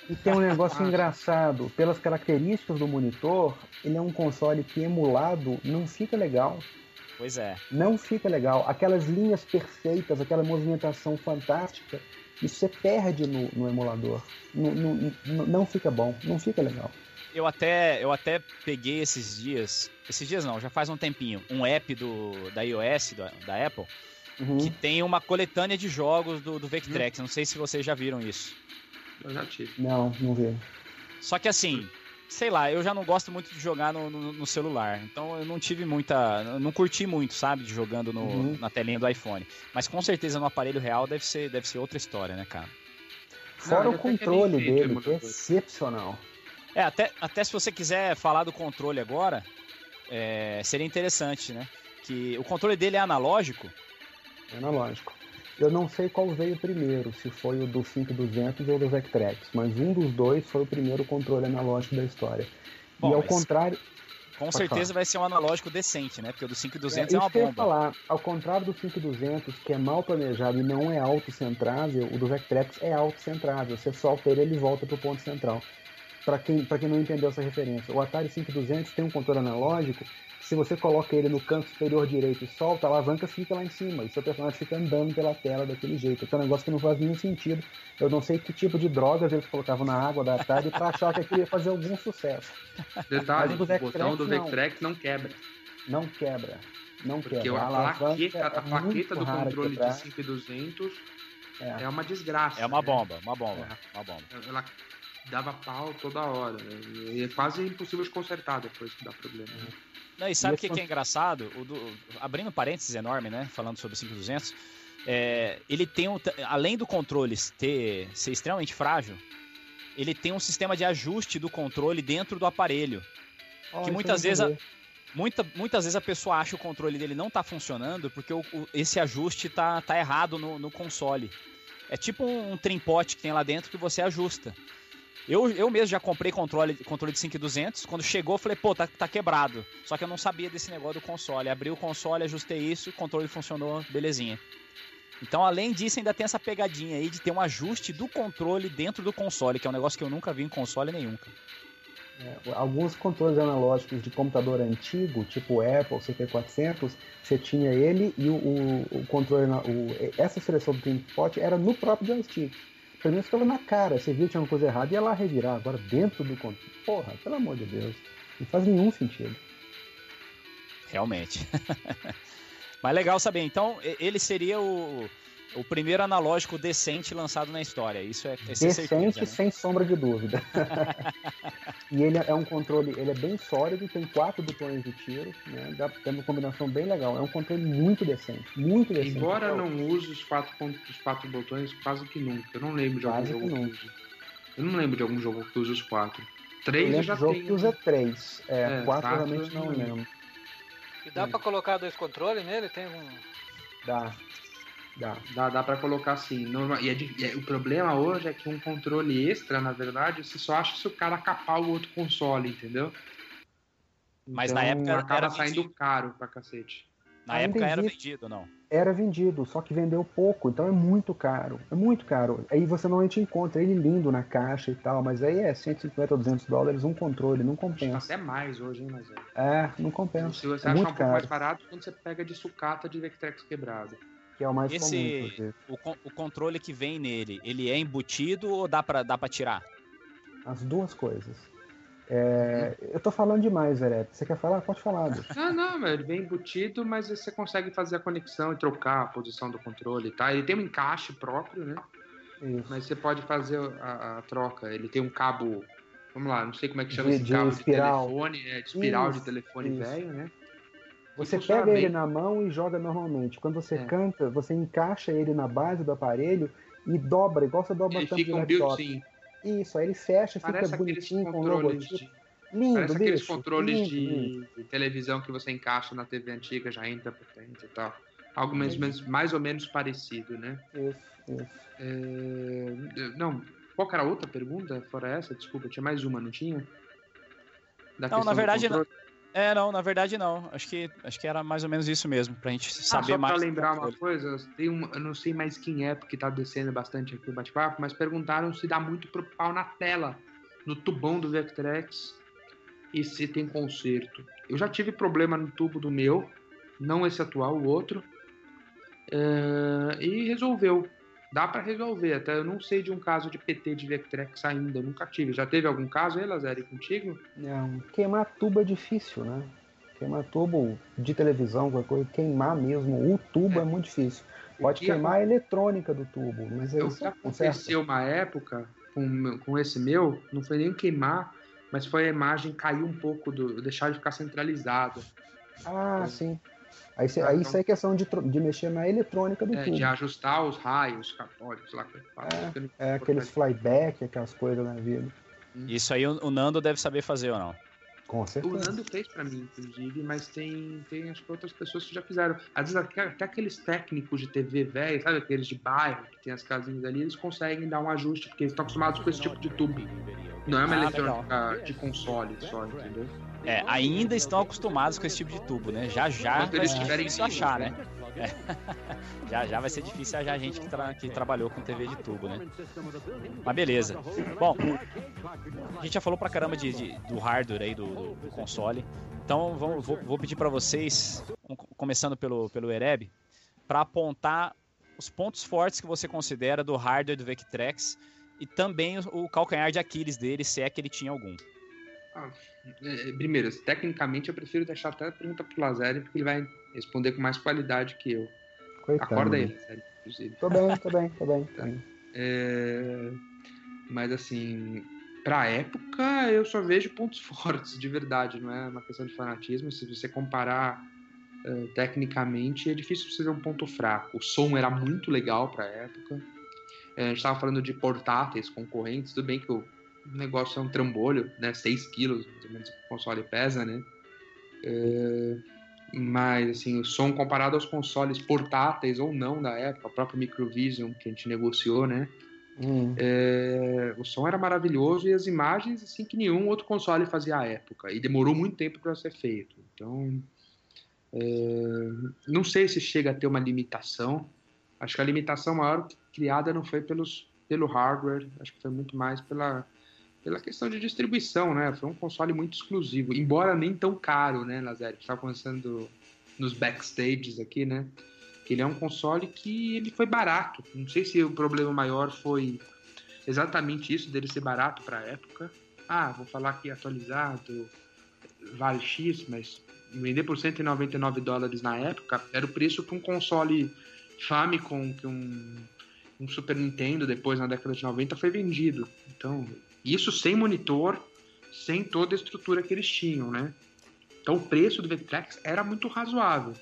E tem um negócio engraçado, pelas características do monitor, ele é um console que emulado não fica legal. Pois é. Não fica legal. Aquelas linhas perfeitas, aquela movimentação fantástica, isso você perde no, no emulador. Não, não, não- não fica bom, não fica legal. Eu até, eu até peguei esses dias. Esses dias não, já faz um tempinho. Um app do, da iOS, da, da Apple, Uhum. que tem uma coletânea de jogos do, do Vectrex. Não sei se vocês já viram isso. Eu já tive. Não, não vi. Só que assim, sei lá, eu já não gosto muito de jogar no, no- no celular. Então eu não tive muita. Não curti muito, sabe, de jogando no- Uhum. na telinha do iPhone. Mas com certeza no aparelho real deve ser, deve ser outra história, né, cara? Fora ele o controle dele, é excepcional. É, até, até se você quiser falar do controle agora, é, seria interessante, né? Que o controle dele é analógico. É analógico. Eu não sei qual veio primeiro, se foi o do 5200 ou do Vectrex, mas um dos dois foi o primeiro controle analógico da história. Bom, e ao contrário. Com certeza falar. vai ser um analógico decente, né? Porque o do 5200 É, é, uma que eu bomba. falar, ao contrário do 5200, que é mal planejado e não é autocentrável, o do Vectrex é autocentrável. Você solta ele, ele volta pro ponto central. Para quem, pra quem não entendeu essa referência, o Atari 5200 tem um controle analógico. Se você coloca ele no canto superior direito e solta, a alavanca fica lá em cima. E seu personagem fica andando pela tela daquele jeito. Então é um negócio que não faz nenhum sentido. Eu não sei que tipo de drogas eles colocavam na água da Atari para achar que aquilo ia fazer algum sucesso. Detalhe, o botão do Vectrex, não. Não quebra. Não quebra. Não Porque quebra. a alavanca plaqueta, é a plaqueta muito do rara controle quebrar. de 5200 É. é uma desgraça. É uma né? bomba, uma bomba, uma bomba. Ela dava pau toda hora. né? E é quase impossível de consertar depois que dá problema. né? Não, e sabe o que, que é engraçado? O do- abrindo parênteses enorme, né? Falando sobre o 5200, é, ele tem um, além do controle ter, ser extremamente frágil, ele tem um sistema de ajuste do controle dentro do aparelho. Ó, que muitas vezes, a, muita, muitas vezes a pessoa acha que o controle dele não tá funcionando porque o- o- esse ajuste tá, tá errado no, no console. É tipo um, um trimpote que tem lá dentro que você ajusta. Eu, eu mesmo já comprei controle, controle de 5200. Quando chegou, falei, pô, tá, tá quebrado. Só que eu não sabia desse negócio do console. Abri o console, ajustei isso, o controle funcionou, belezinha. Então, além disso, ainda tem essa pegadinha aí de ter um ajuste do controle dentro do console, que é um negócio que eu nunca vi em console nenhum. É, alguns controles analógicos de computador antigo, tipo Apple CP400, você tinha ele e o, o- o controle, o- essa seleção do Dreampot era no próprio joystick. Pelo menos ficava na cara, você via que tinha uma coisa errada e ia lá revirar. Agora dentro do controle, porra, pelo amor de Deus, não faz nenhum sentido. Realmente. Mas legal saber. Então, ele seria o, o primeiro analógico decente lançado na história. Isso é, é sem Decente, certeza, né? sem sombra de dúvida. e ele é um controle, ele é bem sólido, tem quatro botões de tiro, né? Dá, tem uma combinação bem legal. É um controle muito decente, muito decente. Embora Então, não use os quatro, pontos, os quatro botões quase que nunca. Eu não lembro de algum Quase que jogo que. Eu não lembro de algum jogo que use os quatro. Eu Três eu, lembro já jogo tenho. que usa três. É, É, quatro realmente eu não lembro. lembro. E dá pra colocar dois controles nele? Tem um. Dá. Dá. Dá, dá pra colocar assim. Norma- e é di- e é- o problema hoje é que um controle extra, na verdade, você só acha se o cara capar o outro console, entendeu? Mas na Então, época acaba era saindo vendido. caro pra cacete. Na Ainda época era vendido, não. Era vendido, só que vendeu pouco, então é muito caro. É muito caro. Aí você normalmente encontra ele lindo na caixa e tal, mas aí é 150 ou 200 dólares um controle, não Acho que tá compensa. até mais hoje, hein, mas é. É, não compensa. Se você é achar um muito pouco mais caro, barato, quando você pega de sucata de Vectrex quebrado. Que é o mais comum, Esse, inclusive. o, con- o controle que vem nele, ele é embutido ou dá pra, dá pra tirar? As duas coisas. É, eu tô falando demais, Verete. Você quer falar? Pode falar. Não, não, ele vem embutido, mas você consegue fazer a conexão e trocar a posição do controle, tá? Ele tem um encaixe próprio, né? Isso. Mas você pode fazer a, a troca. Ele tem um cabo, vamos lá, não sei como é que chama De- esse de cabo espiral. de telefone, é, de espiral Isso, de telefone isso. velho, né? Você pega ele na mão e joga normalmente. Quando você É. canta, você encaixa ele na base do aparelho e dobra, igual você dobra Ele de fica um laptop. Isso, aí ele fecha, Parece fica aqueles bonitinho com o controles logotipo. de, Lindo, parece aqueles bicho. controles lindo, de, lindo. de televisão que você encaixa na TV antiga, já entra por dentro e tal. Algo mais, mais, mais ou menos parecido, né? Isso, isso. É, Não, qual era a outra pergunta? Fora essa, desculpa, tinha mais uma, não tinha? Da Não, na verdade, controle? É, não, na verdade não. Acho que, acho que era mais ou menos isso mesmo, pra gente Ah, saber só mais. pra do lembrar uma coisa, tem um, eu não sei mais quem é, porque tá descendo bastante aqui o bate-papo, mas perguntaram se dá muito pro pau na tela, no tubão do Vectrex, e se tem conserto. Eu já tive problema no tubo do meu, não esse atual, o outro, é, e resolveu. Dá pra resolver, até eu não sei de um caso de PT de Vectrex ainda, eu nunca tive. Já teve algum caso aí, Lazeri, contigo? Não, queimar tubo é difícil, né? Queimar tubo de televisão, qualquer coisa, queimar mesmo o tubo é, É. muito difícil. Pode que queimar a eletrônica do tubo, mas conserta. aconteceu uma época com, com esse meu, não foi nem queimar, mas foi a imagem cair um pouco, do, deixar de ficar centralizada. Ah, sim. Aí, cê- Ah, aí então- isso aí é questão de, de mexer na eletrônica do É, tubo. de ajustar os raios católicos lá. que eu falo, É, que não- É aqueles flyback, aquelas coisas na vida. Isso aí o, o Nando deve saber fazer ou não? Com O certeza. Nando fez pra mim, inclusive, mas tem, tem acho que outras pessoas que já fizeram. Às vezes até, até aqueles técnicos de TV velho, sabe? Aqueles de bairro, que tem as casinhas ali, eles conseguem dar um ajuste, porque eles estão acostumados com esse tipo de tubo. Não é uma Ah, eletrônica de console só, entendeu? É, ainda estão acostumados com esse tipo de tubo, né? Já já eles ser tiverem filhos, achar, né? É. Já já vai ser difícil achar gente que, tra- que trabalhou com TV de tubo, né? Mas beleza. Bom, a gente já falou pra caramba de, de- do hardware aí do, do- console. Então vamos, vou, vou pedir pra vocês, com- começando pelo, pelo Ereb, pra apontar os pontos fortes que você considera do hardware do Vectrex e também o, o calcanhar de Aquiles dele, se é que ele tinha algum. Ah, é, primeiro, tecnicamente eu prefiro deixar até a pergunta pro Lazari, porque ele vai responder com mais qualidade que eu. Coitado, Acorda aí, né? Lazari, inclusive. Tô bem, tô bem, tô bem. tô bem. É, Mas assim, pra época eu só vejo pontos fortes, de verdade, não é uma questão de fanatismo. Se você comparar eh, tecnicamente, é difícil você ver um ponto fraco. O som era muito legal pra época. Eh, a gente tava falando de portáteis concorrentes, tudo bem que o negócio é um trambolho, né? 6 quilos, ou menos, o console pesa, né? Eh, mas assim, o som comparado aos consoles portáteis ou não da época, o próprio Microvision que a gente negociou, né? Hum. É, o som era maravilhoso e as imagens assim que nenhum outro console fazia à época e demorou muito tempo para ser feito. Então, é, não sei se chega a ter uma limitação. Acho que a limitação maior criada não foi pelos, pelo hardware, acho que foi muito mais pela pela questão de distribuição, né? Foi um console muito exclusivo, embora nem tão caro, né, gente estava conversando nos backstages aqui, né? Que ele é um console que ele foi barato. Não sei se o problema maior foi exatamente isso dele ser barato para a época. Ah, vou falar aqui atualizado, vale X, mas vender por 199 dólares na época era o preço que um console Famicom, que um, um Super Nintendo depois na década de 90 foi vendido. Então, isso sem monitor, sem toda a estrutura que eles tinham, né? Então o preço do Vectrex era muito razoável.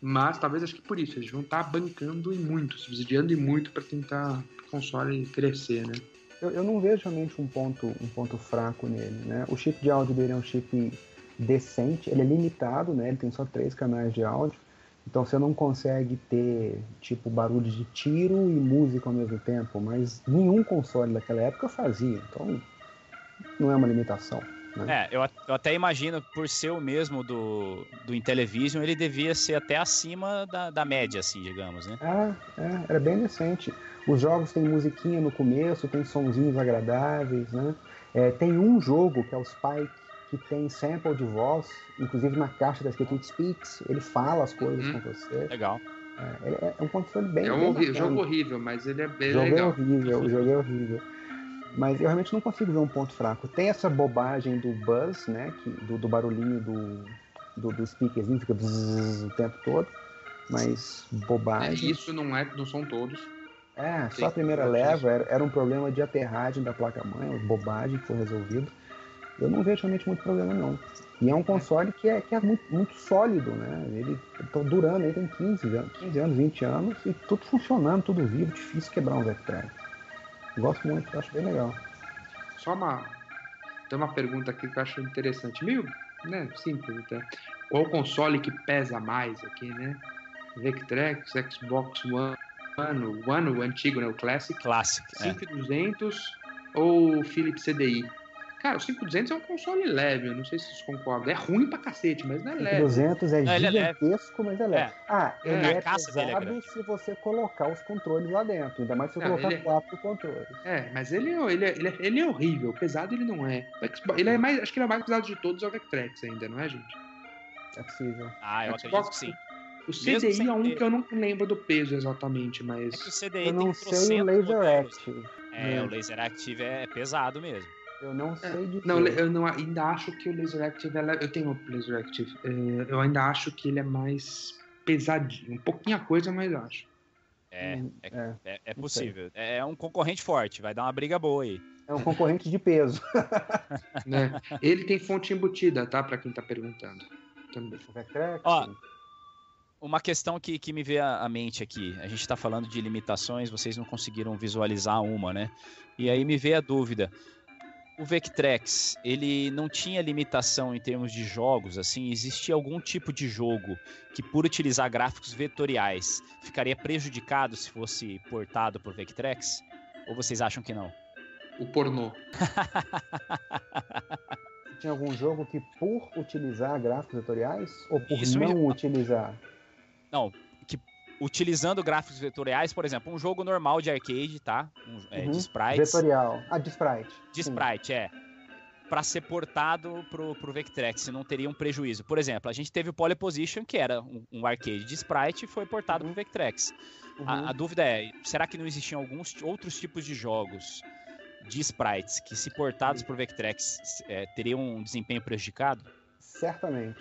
Mas talvez acho que por isso, eles vão estar bancando em muito, subsidiando em muito para tentar o console crescer, né? Eu, eu não vejo realmente um ponto, um ponto fraco nele, né? O chip de áudio dele é um chip decente, ele é limitado, né? Ele tem só três canais de áudio, então você não consegue ter tipo barulho de tiro e música ao mesmo tempo, mas nenhum console daquela época fazia, então não é uma limitação. Né? É, eu, eu até imagino, por ser o mesmo do, do Intellivision, ele devia ser até acima da, da média, assim, digamos, né? Ah, é, era bem decente. Os jogos têm musiquinha no começo, tem sonzinhos agradáveis, né? É, tem um jogo, que é o Spike, que tem sample de voz, inclusive na caixa da It Speaks, ele fala as coisas com você. Legal. É, é, é um console bem, É bem um bacana. jogo horrível, mas ele é bem O jogo legal. é horrível, o jogo é horrível. Mas eu realmente não consigo ver um ponto fraco. Tem essa bobagem do buzz, né? Que, do, do barulhinho do, do, do speakerzinho, fica bzzz o tempo todo. Mas É, bobagem. isso não, é, não são todos. É, Tem só a primeira leva era, era um problema de aterragem da placa-mãe, bobagem que foi resolvido. Eu não vejo realmente muito problema, não. E é um console que é, que é muito, muito sólido, né? Ele tá durando, aí tem 15 anos, 15 anos, 20 anos, e tudo funcionando, tudo vivo, difícil quebrar um Vectrex. Gosto muito, acho bem legal. Só uma. Tem uma pergunta aqui que eu acho interessante. Meio, né, simples até. Qual console que pesa mais aqui, né? Vectrex, Xbox One, One, One o antigo, né? O Classic. Classic, é. 5200 ou Philips CDI? Cara, o 5200 é um console leve, eu não sei se vocês concordam. É ruim pra cacete, mas não é leve. 200 é Não, é gigantesco, mas é leve. É. Ah, É, ele é, é pesado grande. se você colocar os controles lá dentro. Ainda mais se você Não, colocar é- quatro controles. É, mas ele, é- ele, é, ele, é, ele é horrível. Pesado ele não é. O Ele é mais, acho que ele é o mais pesado de todos, é o Vectrex ainda, não é, gente? É possível. Ah, eu Xbox- acredito que sim. O CDI é um ter. que eu não lembro do peso exatamente, É mas. que o CDI Eu não tem sei o Laser. Active. É, o Laser Active é pesado mesmo. Eu não sei de Não, eu não, ainda acho que o Laser Active é. Eu tenho o Laser Active. é, eu ainda acho que ele é mais pesadinho. Um pouquinho a coisa, mas acho. É, Hum, é, é. é, é possível. É um concorrente forte, vai dar uma briga boa aí. É um concorrente de peso. Né? ele tem fonte embutida, tá? Pra quem tá perguntando. Também. Ó. Uma questão que, que me veio à à mente aqui, a gente está falando de limitações, vocês não conseguiram visualizar uma, né? E aí me veio a dúvida. O Vectrex, ele não tinha limitação em termos de jogos, assim, existia algum tipo de jogo que por utilizar gráficos vetoriais ficaria prejudicado se fosse portado por Vectrex? Ou vocês acham que não? O pornô. Tinha algum jogo que por utilizar gráficos vetoriais ou por Isso não utilizar? Não, utilizando gráficos vetoriais, por exemplo, um jogo normal de arcade, tá? Um, é, Uhum. De sprites. Vetorial. Ah, de sprite. De Sim. sprite, é. Pra ser portado pro, pro Vectrex, se não teria um prejuízo. Por exemplo, a gente teve o Polyposition, que era um, um arcade de sprite, e foi portado pro Vectrex. Uhum. A, a dúvida é, será que não existiam alguns outros tipos de jogos de sprites que, se portados pro Vectrex, é, teriam um desempenho prejudicado? Certamente.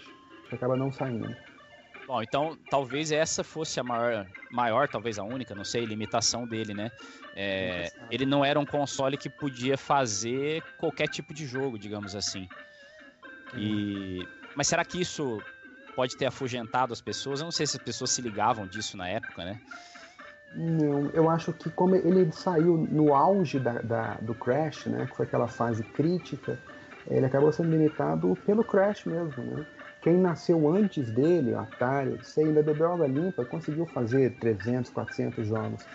Acaba não saindo. Bom, então talvez essa fosse a maior, maior, talvez a única, não sei, limitação dele, né? É, ele não era um console que podia fazer qualquer tipo de jogo, digamos assim. E, mas será que isso pode ter afugentado as pessoas? Eu não sei se as pessoas se ligavam disso na época, né? Não, eu acho que como ele saiu no auge da, da- do Crash, né, que foi aquela fase crítica, ele acabou sendo limitado pelo Crash mesmo, né? Quem nasceu antes dele, Atari, você ainda bebeu água limpa conseguiu fazer 300, 400 jogos.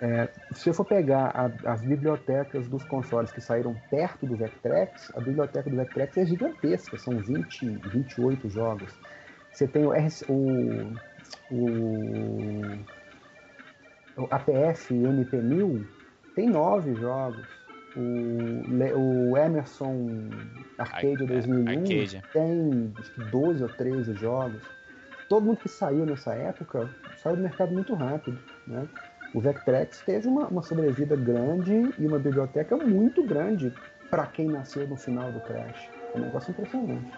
É, se eu for pegar a- as bibliotecas dos consoles que saíram perto do Vectrex, a biblioteca do Vectrex é gigantesca, são 20, 28 jogos. Você tem o, o, o o APF MP1000 tem nove jogos. O, o Emerson Arcade Ar- 2001 Arcade. tem acho que 12 ou 13 jogos. Todo mundo que saiu nessa época saiu do mercado muito rápido. Né? O Vectrex teve uma, uma sobrevida grande e uma biblioteca muito grande para quem nasceu no final do Crash. É um negócio impressionante.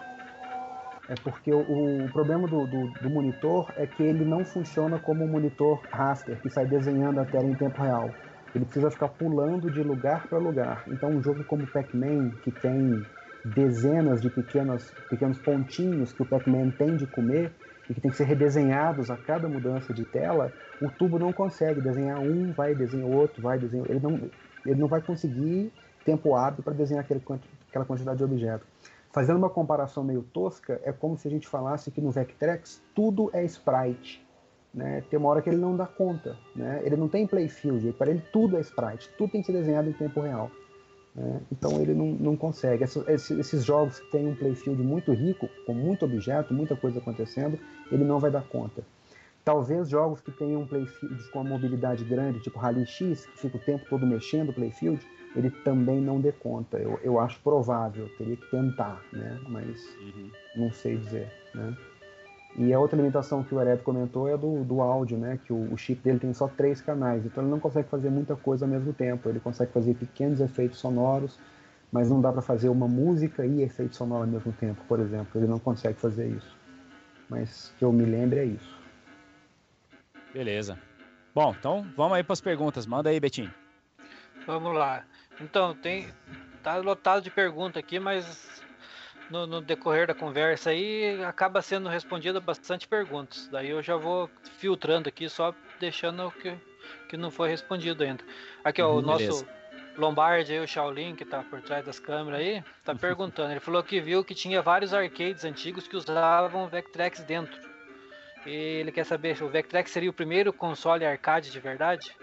É porque o, o problema do, do, do monitor é que ele não funciona como um monitor raster, que sai desenhando a tela em tempo real. Ele precisa ficar pulando de lugar para lugar. Então, um jogo como Pac-Man, que tem dezenas de pequenos, pequenos pontinhos que o Pac-Man tem de comer e que tem que ser redesenhados a cada mudança de tela, o tubo não consegue desenhar um, vai desenhar outro, vai desenhar. Ele não, ele não vai conseguir tempo hábil para desenhar aquele, aquela quantidade de objeto. Fazendo uma comparação meio tosca, é como se a gente falasse que no Vectrex tudo é sprite. Né? Tem uma hora que ele não dá conta. Né? Ele não tem playfield, para ele tudo é sprite, tudo tem que ser desenhado em tempo real. né? Então ele não, não consegue. Essa- esse- esses jogos que têm um playfield muito rico, com muito objeto, muita coisa acontecendo, ele não vai dar conta. Talvez jogos que tenham um playfield com uma mobilidade grande, tipo Rally X, que fica o tempo todo mexendo o playfield, ele também não dê conta. Eu, eu acho provável, teria que tentar, né? mas não sei dizer. Né? E a outra limitação que o Areb comentou é do, do áudio, né? que o, o chip dele tem só três canais, então ele não consegue fazer muita coisa ao mesmo tempo. Ele consegue fazer pequenos efeitos sonoros, mas não dá para fazer uma música e efeito sonoro ao mesmo tempo, por exemplo. Ele não consegue fazer isso. Mas que eu me lembre é isso. Beleza. Bom, então vamos aí para as perguntas. Manda aí, Betinho. Vamos lá. Então, tem. Tá lotado de pergunta aqui, mas no, no decorrer da conversa aí acaba sendo respondido bastante perguntas. Daí eu já vou filtrando aqui, só deixando o que, que não foi respondido ainda. Aqui, ó, o Uhum, nosso beleza. Lombardi aí, o Shaolin, que tá por trás das câmeras aí, tá perguntando. Ele falou que viu que tinha vários arcades antigos que usavam Vectrex dentro. E ele quer saber se o Vectrex seria o primeiro console arcade de verdade?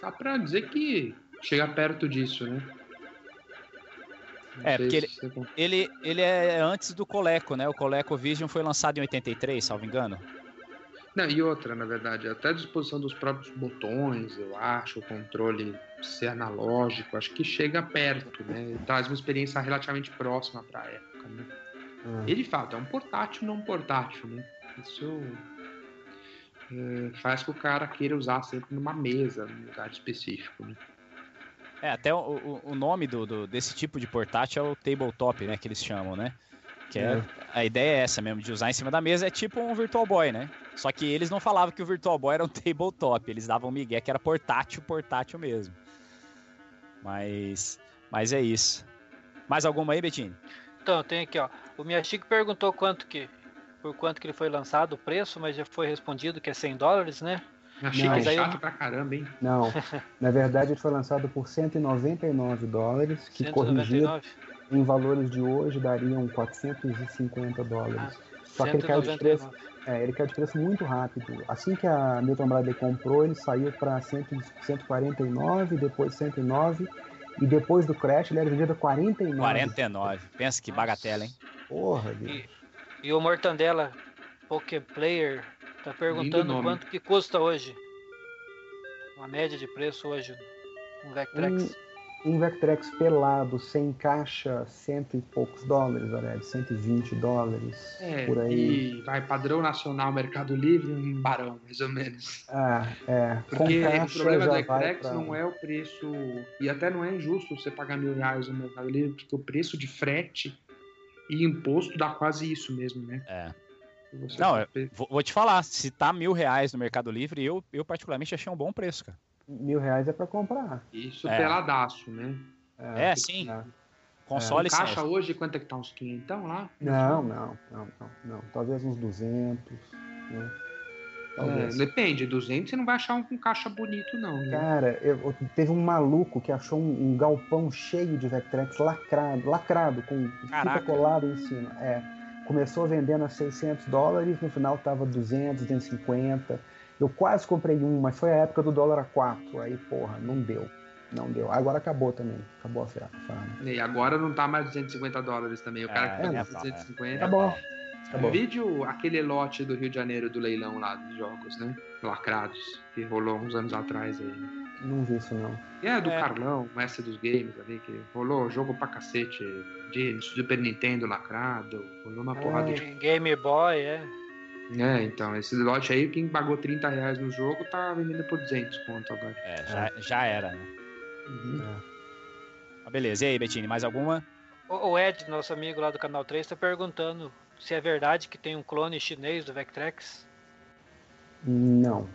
Dá pra dizer que chega perto disso, né? Não É, porque ele, você- ele, ele é antes do Coleco, né? O Coleco Vision foi lançado em 83, salvo engano. Não, e outra, na verdade, até a disposição dos próprios botões, eu acho, o controle ser analógico, acho que chega perto, né? Traz uma experiência relativamente próxima pra época, né? E de fato, é um portátil não portátil, né? Isso é, faz que o cara queira usar sempre numa mesa, num lugar específico, né? É, até o, o- nome do, do- desse tipo de portátil é o tabletop, né? Que eles chamam, né? Que é, É. a ideia é essa mesmo, de usar em cima da mesa. É tipo um Virtual Boy, né? Só que eles não falavam que o Virtual Boy era um tabletop. Eles davam um migué que era portátil, portátil mesmo. Mas, mas é isso. Mais alguma aí, Betinho? Então, tem aqui, ó. O Miyashiki perguntou quanto que. Por quanto que ele foi lançado, o preço, mas já foi respondido que é 100 dólares, né? Achei Não. que é aí eu- chato pra caramba, hein? Não, na verdade ele foi lançado por 199 dólares, que corrigido 199. em valores de hoje dariam 450 dólares. Só que ele caiu de preço, 199. é, ele caiu de preço muito rápido. Assim que a Milton Bradley comprou, ele saiu para 149, depois 109 e depois do crash ele era vendido a 49. 49. Pensa que bagatela, hein? Porra. E, e o Mortandela Poképlayer tá perguntando quanto que custa hoje. Uma média de preço hoje. Um Vectrex. Um Vectrex pelado, sem caixa, cento e poucos dólares, Aurélio, 120 dólares, É, por aí. e vai padrão nacional Mercado Livre, um barão, mais ou menos. Ah, é. Com Porque o problema do vai Ecrex pra... não é o preço, e até não é injusto você pagar mil reais no Mercado Livre, porque o preço de frete e imposto dá quase isso mesmo, né? É. Você Não, eu- Vou, vou te falar, se tá mil reais no Mercado Livre, eu, eu particularmente achei um bom preço, cara. Mil reais é pra comprar. Isso É. peladaço, né? É, sim. é. Console sim. Caixa hoje, quanto é que tá uns 500 lá? Não, não, não, não, não. Talvez uns 200, né? É, depende, 200 você não vai achar um com caixa bonito, não. Né? Cara, eu- eu- teve um maluco que achou um, um galpão cheio de Vectrex lacrado, lacrado, com Caraca. fita colada em cima. É. Começou vendendo a 600 dólares, no final tava 200, 250. Eu quase comprei um, mas foi a época do dólar a 4. Aí, porra, não deu. Não deu. Agora acabou também. Acabou a farm. E agora não tá mais 250 dólares também. O cara que É, tá é, com 250. Acabou. Acabou. Vídeo aquele lote do Rio de Janeiro do leilão lá dos jogos, né? Lacrados, que rolou uns anos atrás aí. Não vi isso, não. E é do É. Carlão, mestre dos games ali, que rolou jogo pra cacete de Super Nintendo lacrado, rolou uma porrada de. Game Boy, é. É, então, esse lote aí, quem pagou 30 reais no jogo tá vendendo por 200 conto agora. É, já, já era, né? Uhum. Mas beleza, e aí, Bettini, mais alguma? O o Ed, nosso amigo lá do Canal 3, tá perguntando se é verdade que tem um clone chinês do Vectrex. Não.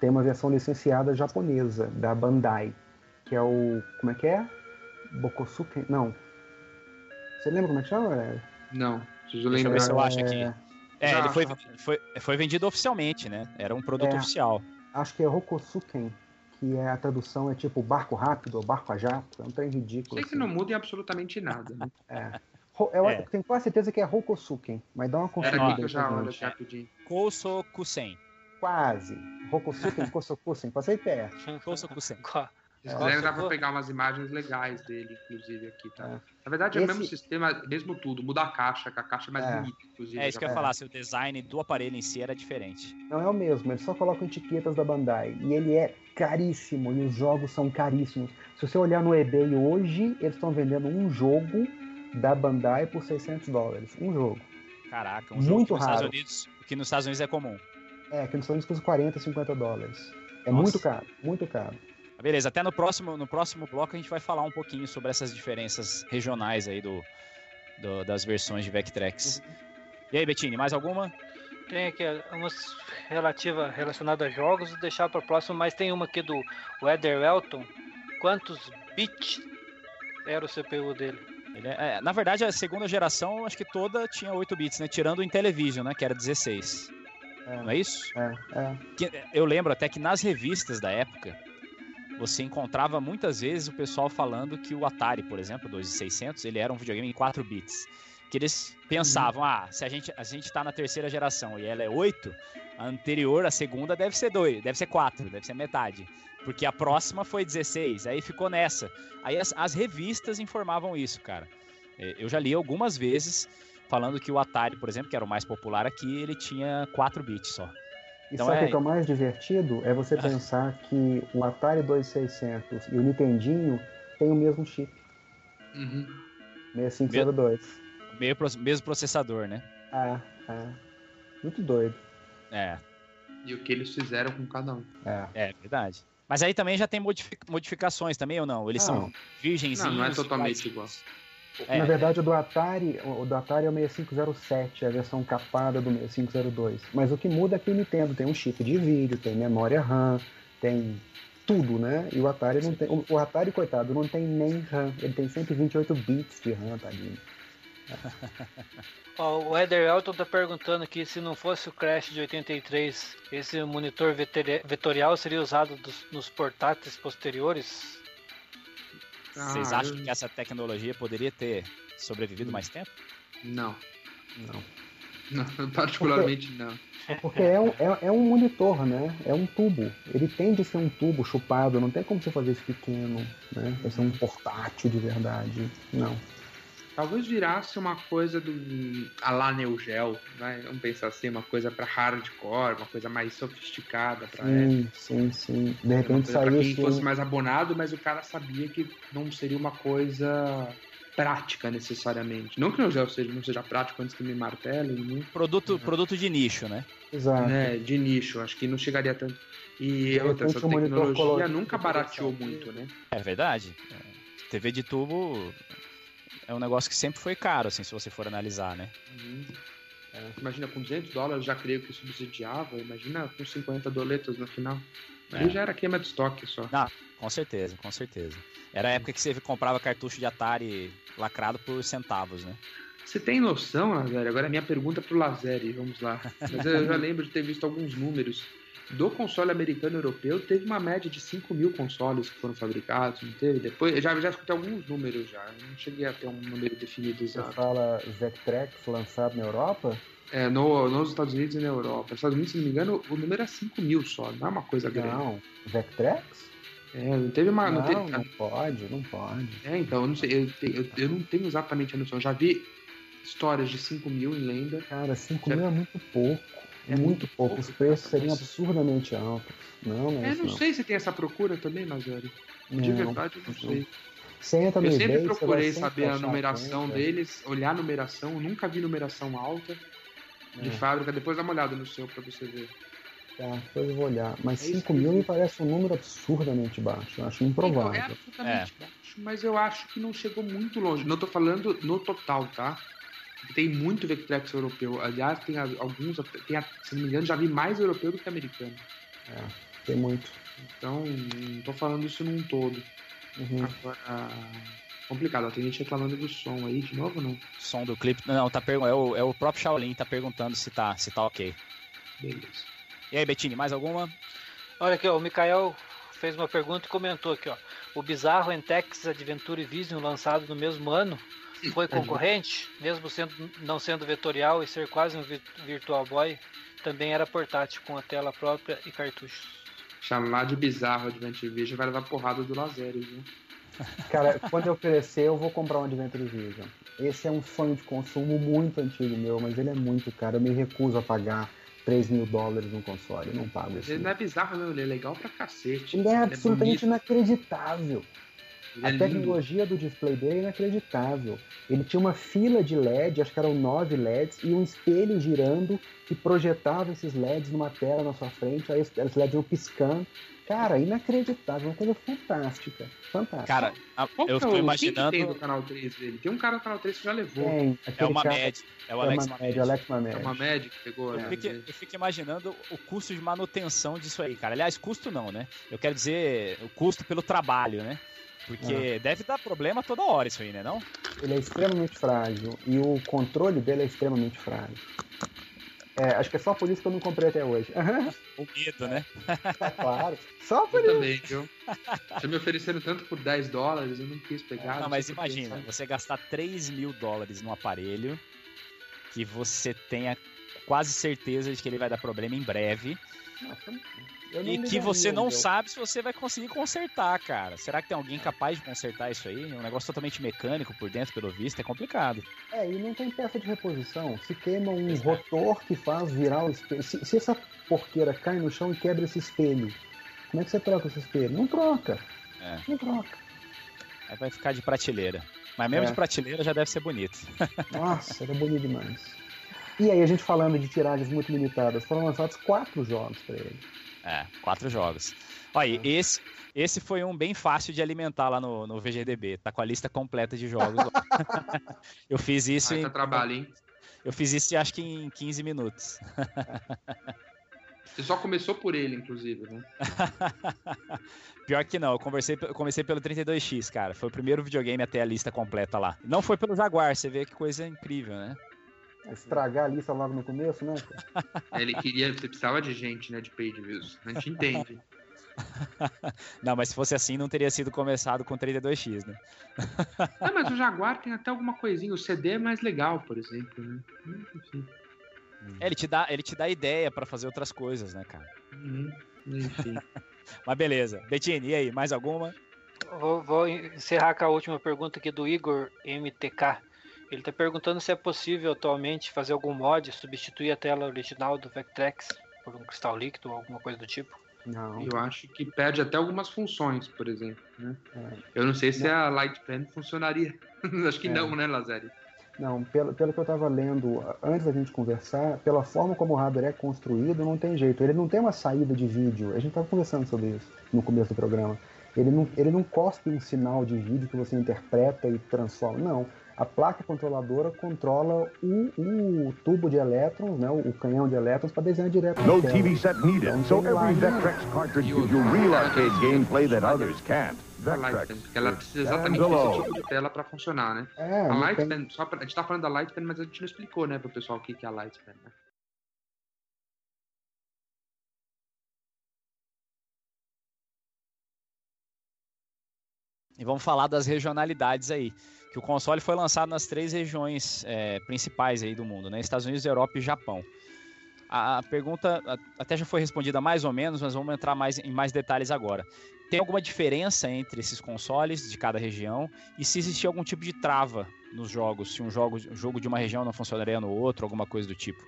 Tem uma versão licenciada japonesa, da Bandai, que é o. Como é que é? Bokosuken? Não. Você lembra como é que chama? velho? Não, preciso Deixa eu ver se eu acho aqui. É, Já, ele foi, já. foi, foi vendido oficialmente, né? Era um produto É. oficial. Acho que é Hokosuken, que é a tradução é tipo barco rápido ou barco a jato. É um trem ridículo. Sei que assim. não muda em absolutamente nada, né? É. Eu É. tenho quase certeza que é Hokosuken, mas dá uma Era conferida. aqui que eu já olho rapidinho. Kosokusen. Quase. Hokosuken, Kosokusen, passei perto. Kosokusen. É. quiser, dá vou- pegar umas imagens legais dele, inclusive, aqui, tá? É. Na verdade, é o Esse- mesmo sistema, mesmo tudo. Muda a caixa, que a caixa é mais É. bonita, inclusive. É isso que eu ia É. falar, se o design do aparelho em si era diferente. Não é o mesmo, eles só colocam etiquetas da Bandai. E ele é caríssimo, e os jogos são caríssimos. Se você olhar no eBay hoje, eles estão vendendo um jogo da Bandai por 600 dólares. Um jogo. Caraca, um jogo Muito que nos Estados raro. Unidos, que nos Estados Unidos é comum. É, que nos Estados Unidos custa 40, 50 dólares. É Nossa. muito caro, muito caro. Beleza, até no próximo, no próximo bloco a gente vai falar um pouquinho sobre essas diferenças regionais aí do, do- das versões de Vectrex. E aí, Bettini, mais alguma? Tem aqui umas relativa, relacionadas a jogos, vou deixar para o próximo, mas tem uma aqui do Weather Elton. Quantos bits era o CPU dele? Ele é- é, na verdade, a segunda geração, acho que toda tinha 8 bits, né? Tirando o Intellivision, né? Que era 16. Não é isso? É, é. Eu lembro até que nas revistas da época, você encontrava muitas vezes o pessoal falando que o Atari, por exemplo, 2600, ele era um videogame em 4 bits. Que eles pensavam, ah, se a gente, a gente tá na terceira geração e ela é 8, a anterior, a segunda, deve ser 2, deve ser 4, deve ser metade. Porque a próxima foi 16, aí ficou nessa. Aí as, as revistas informavam isso, cara. É, Eu já li algumas vezes falando que o Atari, por exemplo, que era o mais popular aqui, ele tinha 4 bits só. E Então sabe o é- que é o mais divertido? É você pensar que o Atari 2600 e o Nintendinho têm o mesmo chip, Uhum. 6502. Meio, mesmo processador, né? Ah, ah. Muito doido. É, E o que eles fizeram com cada um. É. é verdade. Mas aí também já tem modifi- modificações também ou não? Eles são Não. virgenzinhos. Não, não é iguais- totalmente igual. É, Na verdade, o do Atari, o do Atari é o 6507, a versão capada do 6502. Mas o que muda é que o Nintendo tem um chip de vídeo, tem memória RAM, tem tudo, né? E o Atari não tem. O, Atari, coitado, não tem nem RAM. Ele tem 128 bits de RAM, tadinho. Ó, o Eder Elton tá perguntando aqui se não fosse o Crash de 83, esse monitor vetorial seria usado dos- nos portáteis posteriores? Vocês acham eu- que essa tecnologia poderia ter sobrevivido mais tempo? Não. Não. Não, particularmente não. Porque é um, é, é um monitor, né? É um tubo. Ele tem de ser um tubo chupado, não tem como você fazer isso pequeno, né? Vai ser um portátil de verdade. Não. Talvez virasse uma coisa do. a lá Neo Geo, vai? Vamos pensar assim, uma coisa pra hardcore, uma coisa mais sofisticada pra época. Sim, sim, sim. De repente pra quem saísse. fosse mais abonado, mas o cara sabia que não seria uma coisa prática necessariamente. Não que o seja, não seja prático antes que me martele, né? Produto, produto de nicho, né? Exato. né, de nicho, acho que não chegaria tanto. E De outra, essa tecnologia nunca barateou muito, né? É verdade. É. TV de tubo é um negócio que sempre foi caro, assim, se você for analisar, né? Uhum. É, imagina, com 200 dólares já creio que subsidiava, imagina com 50 doletas no final. É. Já era queima de estoque só. Não, com certeza, com certeza. Era a época que você comprava cartucho de Atari lacrado por centavos, né? Você tem noção, Lazeri? Agora a minha pergunta pro Lazeri, vamos lá. Mas eu já lembro de ter visto alguns números. Do console americano e europeu, teve uma média de 5 mil consoles que foram fabricados, não teve? Depois, eu já, já escutei alguns números já, não cheguei a ter um número definido Você exato. fala Vectrex lançado na Europa? É, no, nos Estados Unidos e na Europa. Nos Estados Unidos, se não me engano, o número é 5 mil só, não é uma coisa grande. Não. Vectrex? É, não teve uma. Não, Não, teve, não pode, não pode. É, então, eu não sei, eu, te- eu, eu não tenho exatamente a noção. Eu já vi histórias de 5 mil em lenda. Cara, 5 Já- mil é muito pouco. É muito, pouco. Os preços seriam absurdamente altos. Não, não é É, isso não não. sei se tem essa procura também, Mazeri. De Não, verdade, eu não sei. Você entra no Eu sempre eBay, procurei saber a numeração conta. deles, olhar a numeração, nunca vi numeração alta de É. fábrica. Depois dá uma olhada no seu pra você ver. Tá, depois eu vou olhar. Mas É isso 5 que mil me parece um número absurdamente baixo. Eu acho Então, improvável. é absolutamente baixo, mas eu acho que não chegou muito longe. Não tô falando no total, tá? Tem muito Vectrex europeu. Aliás, tem alguns, tem se não me engano, já vi mais europeu do que americano. É, tem muito. Então, não tô falando isso num todo. Uhum. Agora, complicado. ó, Tem gente reclamando do som aí de novo, não? Som do clipe. Não, tá pergun- é, o, é o próprio Shaolin tá perguntando se tá, se tá ok. Beleza. E aí, Bettini, mais alguma? Olha aqui, ó, o Mikael fez uma pergunta e comentou aqui, ó. O Bizarro Entex Adventure Vision lançado no mesmo ano foi concorrente, mesmo sendo, não sendo vetorial e ser quase um vi- Virtual Boy, também era portátil com a tela própria e cartuchos. Chamar de bizarro Adventure Vision vai levar porrada do Lazeres, né? Cara, quando eu crescer, eu vou comprar um Adventure Vision. Esse é um sonho de consumo muito antigo meu, mas ele é muito caro. Eu me recuso a pagar 3 mil dólares num console. Eu não pago isso. Ele não é bizarro, não. Ele é legal pra cacete. Ele é absolutamente bonito, inacreditável. Ele A é tecnologia do display dele é inacreditável. Ele tinha uma fila de LED, acho que eram nove LEDs, e um espelho girando que projetava esses LEDs numa tela na sua frente, aí esses LEDs iam piscando. Cara, inacreditável, uma coisa fantástica. Fantástica. Cara, a- eu que é imaginando. Quem que tem do canal 3 dele? Tem um cara do canal 3 que já levou. Tem, É uma cara- média. É o é Alex uma Mamed. média, Alex Mamed. É uma média que pegou. Eu né? fico, eu fico imaginando o custo de manutenção disso aí, cara. Aliás, custo não, né? Eu quero dizer o custo pelo trabalho, né? Porque deve dar problema toda hora isso aí, né? Não? Ele é extremamente frágil e o controle dele é extremamente frágil. É, acho que é só por isso que eu não comprei até hoje. O medo, né? claro. Só por Eu isso. também, viu? Já me ofereceram tanto por 10 dólares, eu não quis pegar. Não, mas sei porquê, imagina, você gastar 3 mil dólares num aparelho que você tenha quase certeza de que ele vai dar problema em breve Eu não e que você não sabe se você vai conseguir consertar, cara. Será que tem alguém capaz de consertar isso aí? Um negócio totalmente mecânico por dentro, pelo visto, é complicado. É, e não tem peça de reposição. Se queima um rotor que faz virar o espelho. Se, se essa porqueira cai no chão e quebra esse espelho, como é que você troca esse espelho? Não troca. É. Não troca. Aí vai ficar de prateleira. Mas mesmo É. de prateleira já deve ser bonito. Nossa, era bonito demais. E aí, a gente falando de tiragens muito limitadas, foram lançados quatro jogos pra ele. É, quatro jogos. Olha, É. esse, esse foi um bem fácil de alimentar lá no, no VGDB. Tá com a lista completa de jogos. eu fiz isso Ai, em, tá trabalho, hein? eu fiz isso acho que em 15 minutos. Você só começou por ele, inclusive, né? Pior que não, eu conversei, eu comecei pelo 32X, cara. Foi o primeiro videogame a ter a lista completa lá. Não foi pelo Jaguar, você vê que coisa incrível, né? Estragar a lista logo no começo, né? Ele queria, precisava de gente, né? De page views. A gente entende. não, mas se fosse assim, não teria sido começado com 32X, né? não, mas o Jaguar tem até alguma coisinha. O CD é mais legal, por exemplo, né? Enfim. É, ele te dá, ele te dá ideia para fazer outras coisas, né, cara? Uhum. Enfim. Mas beleza. Bettini, e aí, mais alguma? Vou, vou, encerrar com a última pergunta aqui do Igor MTK. Ele está perguntando se é possível atualmente fazer algum mod, substituir a tela original do Vectrex por um cristal líquido ou alguma coisa do tipo. Não. Eu acho que perde até algumas funções, por exemplo. Né? É. Eu não sei se não. a Light Pen funcionaria. acho que é. não, né, Lazari? Não, pelo, pelo que eu estava lendo antes da gente conversar, pela forma como o hardware é construído, não tem jeito. Ele não tem uma saída de vídeo. A gente estava conversando sobre isso no começo do programa. Ele não, ele não cospe um sinal de vídeo que você interpreta e transforma. Não. A placa controladora controla o, o tubo de elétrons, né, o, canhão de elétrons, para desenhar direto No TV set needed, então, so every Vectrex cartridge gives you real arcade gameplay that others can't porque ela precisa exatamente desse tipo de tela para funcionar, né? É, a Lightpen, tem... só pra, a gente tá falando da Lightpen, mas a gente não explicou, né, pro pessoal o que, que é a Lightpen, né? E vamos falar das regionalidades aí. Que o console foi lançado nas três regiões é, principais aí do mundo, né? Estados Unidos, Europa e Japão. A, a pergunta até já foi respondida mais ou menos, mas vamos entrar mais em mais detalhes agora. Tem alguma diferença entre esses consoles de cada região? E se existia algum tipo de trava nos jogos? Se um jogo, um jogo de uma região não funcionaria no outro, alguma coisa do tipo?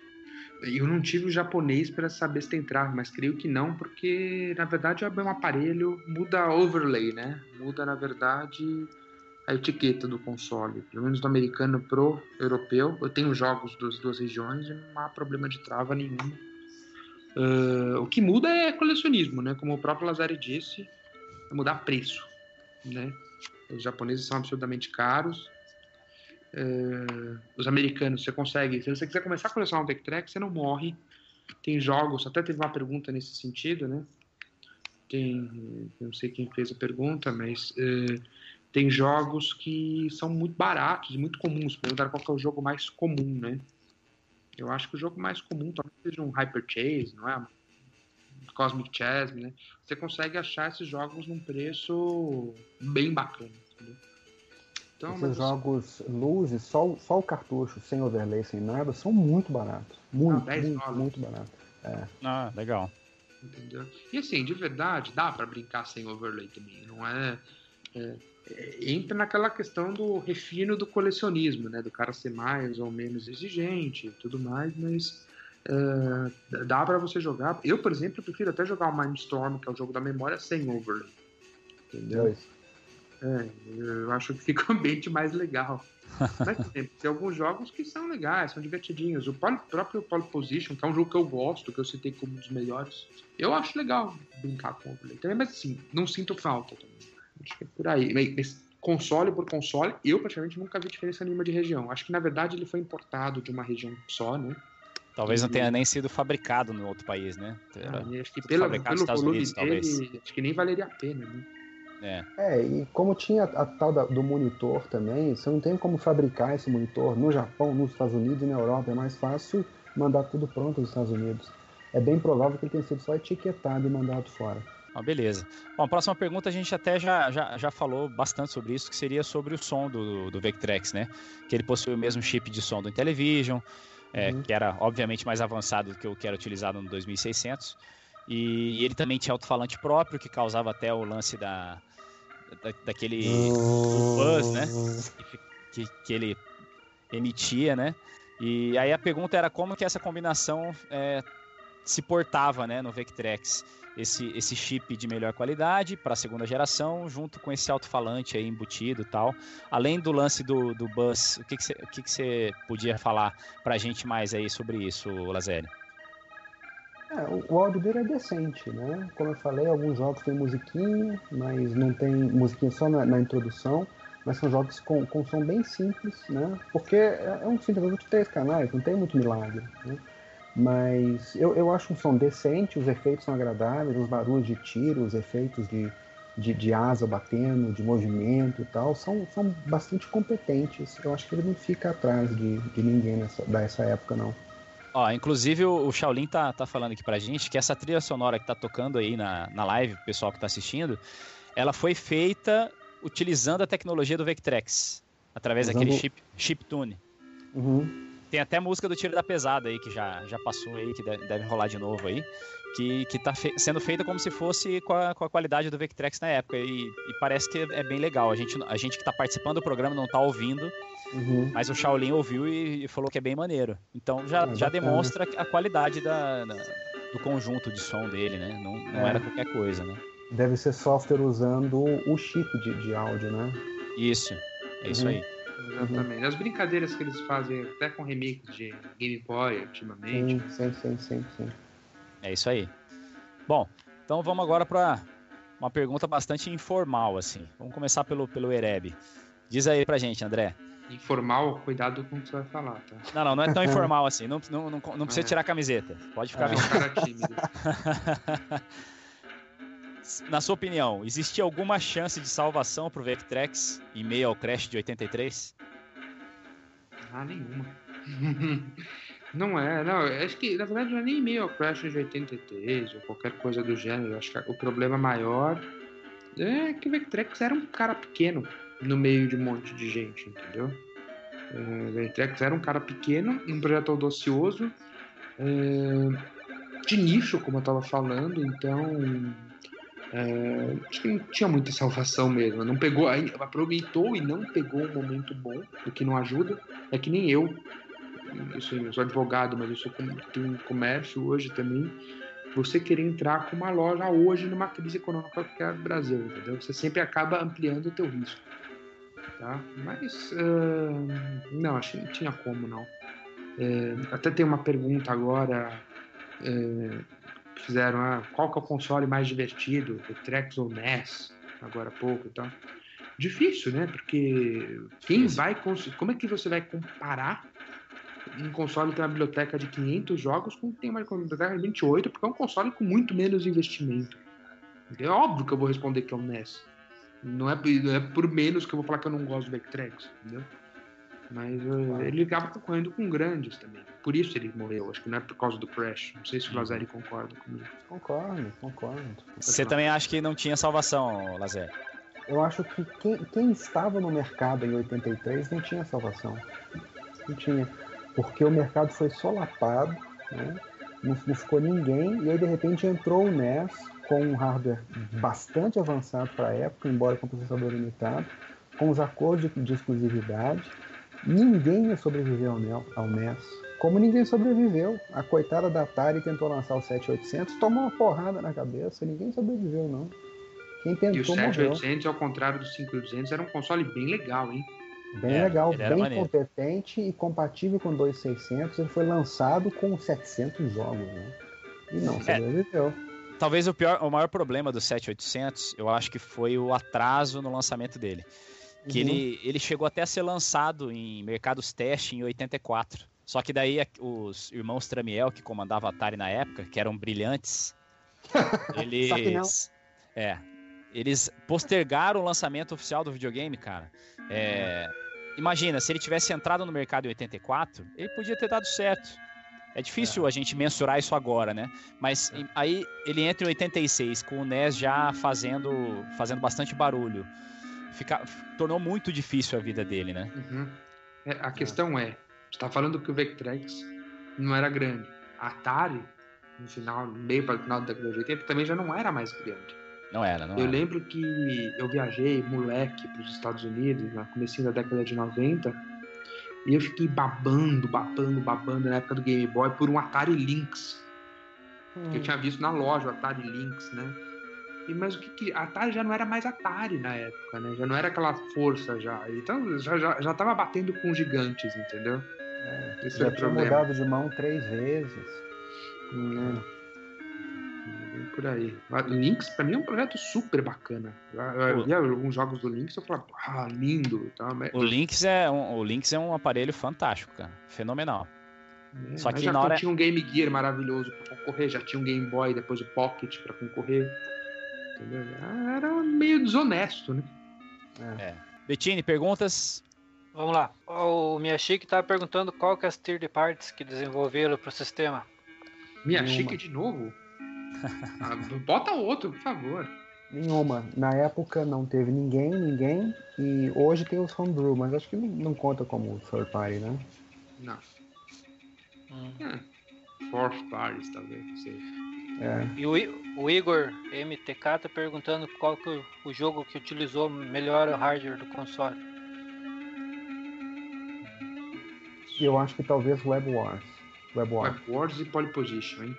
Eu não tive o japonês para saber se tem trava, mas creio que não, porque na verdade é um aparelho, muda a overlay, né? Muda na verdade a etiqueta do console, pelo menos do americano pro europeu. Eu tenho jogos das duas regiões e não há problema de trava nenhuma. Uh, o que muda é colecionismo, né? Como o próprio Lazari disse, é mudar preço, né? Os japoneses são absurdamente caros. Uh, os americanos, você consegue. Se você quiser começar a colecionar um Deck Track, você não morre. Tem jogos, até teve uma pergunta nesse sentido, né? Tem, não sei quem fez a pergunta, mas uh, tem jogos que são muito baratos muito comuns. Perguntaram qual é o jogo mais comum, né? Eu acho que o jogo mais comum talvez seja um Hyper Chase, não é? Cosmic Chess, né? Você consegue achar esses jogos num preço bem bacana, entendeu? Então, Esses mas... jogos luzes, só, só o cartucho, sem overlay, sem nada, são muito baratos. Muito, ah, muito, muito baratos. É. Ah, legal. Entendeu? E assim, de verdade, dá para brincar sem overlay também. Não é, é entra naquela questão do refino do colecionismo, né? Do cara ser mais ou menos exigente e tudo mais, mas uh, dá para você jogar. Eu, por exemplo, prefiro até jogar o Mindstorm, que é o jogo da memória, sem overlay. Entendeu? É, eu acho que fica um ambiente mais legal. Mas tem, tem, alguns jogos que são legais, são divertidinhos. O próprio Pole Position, que é um jogo que eu gosto, que eu citei como um dos melhores, eu acho legal brincar com overlay também, mas assim, não sinto falta também. Acho que é por aí. Mas, console por console, eu praticamente nunca vi diferença nenhuma de região. Acho que na verdade ele foi importado de uma região só, né? Talvez não tenha nem sido fabricado no outro país, né? Ah, acho que pelo, pelo volume Unidos, dele, talvez. acho que nem valeria a pena, né? É. é, e como tinha a tal da, do monitor também, você não tem como fabricar esse monitor no Japão, nos Estados Unidos e na Europa. É mais fácil mandar tudo pronto nos Estados Unidos. É bem provável que ele tenha sido só etiquetado e mandado fora. Ah, beleza. Bom, a próxima pergunta a gente até já, já, já falou bastante sobre isso, que seria sobre o som do, do Vectrex, né? Que ele possui o mesmo chip de som do Intellivision, é, uhum. que era obviamente mais avançado do que o que era utilizado no 2600. E, e ele também tinha alto-falante próprio, que causava até o lance da, da daquele buzz, né? Que, que ele emitia, né? E aí a pergunta era como que essa combinação é, se portava né, no Vectrex esse, esse chip de melhor qualidade para a segunda geração, junto com esse alto-falante aí embutido e tal. Além do lance do, do bus, o que você que que que podia falar para a gente mais aí sobre isso, Lazério? É, o, áudio dele é decente, né? Como eu falei, alguns jogos têm musiquinha, mas não tem musiquinha só na, na introdução, mas são jogos com, com som bem simples, né? Porque é, é um sintetizador de três canais, não tem muito milagre, né? Mas eu, eu acho um som decente, os efeitos são agradáveis, os barulhos de tiro, os efeitos de, de, de asa batendo, de movimento e tal, são, são bastante competentes. Eu acho que ele não fica atrás de, de ninguém nessa, dessa época, não. Ó, inclusive o o Shaolin tá, tá falando aqui pra gente que essa trilha sonora que tá tocando aí na, na live, o pessoal que tá assistindo, ela foi feita utilizando a tecnologia do Vectrex, através Usando- daquele chip, chiptune. Uhum. Tem até música do Tiro da Pesada aí, que já, já passou aí, que deve, deve rolar de novo aí, que, que tá fe- sendo feita como se fosse com a, com a qualidade do Vectrex na época, e, e parece que é bem legal. A gente, a gente que tá participando do programa não tá ouvindo, Uhum. mas o Shaolin ouviu e, e falou que é bem maneiro. Então já, Ah, já demonstra a qualidade da, da- do conjunto de som dele, né? Não, não É. era qualquer coisa, né? Deve ser software usando o chip de, de áudio, né? Isso, é isso Uhum. aí. Exatamente. As brincadeiras que eles fazem até com remix de Game Boy ultimamente. Sim, sim, sim, sim, sim. É isso aí. Bom, então vamos agora para uma pergunta bastante informal, assim. Vamos começar pelo, pelo Ereb. Diz aí pra gente, André. Informal, cuidado com o que você vai falar, tá? Não, não, não é tão informal assim. Não, não, não, não precisa É. tirar a camiseta. Pode ficar É um vestido. cara tímido. Na sua opinião, existia alguma chance de salvação pro Vectrex em meio ao crash de 83? Ah, nenhuma. Não é, não. Acho que, na verdade, não é nem meio ao Crash de 83 ou qualquer coisa do gênero. Acho que o problema maior é que o Vectrex era um cara pequeno no meio de um monte de gente, entendeu? É, O Vectrex era um cara pequeno, um projeto audacioso, é, de nicho, como eu tava falando, então. é, acho que não tinha muita salvação mesmo. Não pegou, aproveitou e não pegou um momento bom, o que não ajuda. É que nem eu. Isso, eu sou advogado, mas eu sou tenho comércio hoje também. Você querer entrar com uma loja hoje numa crise econômica que é o Brasil, entendeu? Você sempre acaba ampliando o teu risco. Tá? Mas ah, não, acho que não tinha como não. É, até tem uma pergunta agora é, fizeram, ah, qual que é o console mais divertido, o Trex ou NES, agora há pouco e tal. Difícil, né? Porque quem vai cons- como é que você vai comparar um console que tem uma biblioteca de 500 jogos com tem uma biblioteca de 28, porque é um console com muito menos investimento. É óbvio que eu vou responder que é o NES. Não é, não é por menos que eu vou falar que eu não gosto do Vectrex, entendeu? Mas eh, ele acaba concorrendo com grandes também. Por isso ele morreu. Acho que não é por causa do Crash. Não sei se o Lazari concorda comigo. Concordo, concordo. Você também acha que não tinha salvação, Lazer? Eu acho que quem, quem estava no mercado em 83 não tinha salvação. Não tinha. Porque o mercado foi solapado, né? não, não ficou ninguém, e aí de repente entrou o NES com um hardware bastante avançado para a época, embora com processador limitado, com os acordos de, de exclusividade. Ninguém ia sobreviver ao, NES, ao NES. Como ninguém sobreviveu. A coitada da Atari tentou lançar o 7800, tomou uma porrada na cabeça, ninguém sobreviveu não. Quem E o tentou morreu. 7800, ao contrário do 5200, era um console bem legal, hein? Bem É, legal, bem maneiro. competente e compatível com 2600. Ele foi lançado com 700 jogos, né? E não É. Talvez o, pior, o maior problema do 7800, eu acho que foi o atraso no lançamento dele. Que Uhum. ele, ele chegou até a ser lançado em mercados teste em 84. Só que daí os irmãos Tramiel, que comandavam a Atari na época, que eram brilhantes, eles. É. Eles postergaram o lançamento oficial do videogame, cara. É, imagina, se ele tivesse entrado no mercado em 84, ele podia ter dado certo. É difícil a gente mensurar isso agora, né? Mas em- aí ele entra em 86, com o NES já fazendo, fazendo bastante barulho. Fica, tornou muito difícil a vida dele, né? Uhum. É, a questão é, você tá falando que o Vectrex não era grande. A Atari, no final, meio para o final da década de 80, também já não era mais grande. Não era, não Eu era. lembro que eu viajei, moleque, para os Estados Unidos, no começo da década de 90, e eu fiquei babando, babando, babando na época do Game Boy por um Atari Lynx. Hum. Eu tinha visto na loja o Atari Lynx, né? E, mas o que, que Atari já não era mais Atari na época, né? Já não era aquela força já. Então já, já, já tava batendo com gigantes, entendeu? Esse Já é o tinha problema. mudado de mão três vezes. Hum, bem por aí. O Lynx, pra mim, é um projeto super bacana. Eu, via alguns jogos do Lynx e eu falava, ah, lindo tal. Mas... O Lynx, é um, o Lynx é um aparelho fantástico, cara. Fenomenal. É, Só que já na hora- tinha um Game Gear maravilhoso pra concorrer, já tinha um Game Boy, depois o Pocket pra concorrer. Entendeu? Ah, Era meio desonesto, né? É. Bettini, perguntas? Vamos lá. O Miyashiki tá perguntando qual que é as third parties que desenvolveram pro sistema. Chique de novo? Ah, bota outro, por favor. Nenhuma. Na época não teve ninguém, ninguém. E hoje tem os homebrew, mas acho que não, conta como third party, né? Não. Hum. É. Fourth parties, talvez, não sei. É. E o, I- o Igor MTK tá perguntando qual que o, o jogo que utilizou melhor o hardware do console. Eu acho que talvez Web Wars. Web Wars. Web Wars e Pole Position, hein?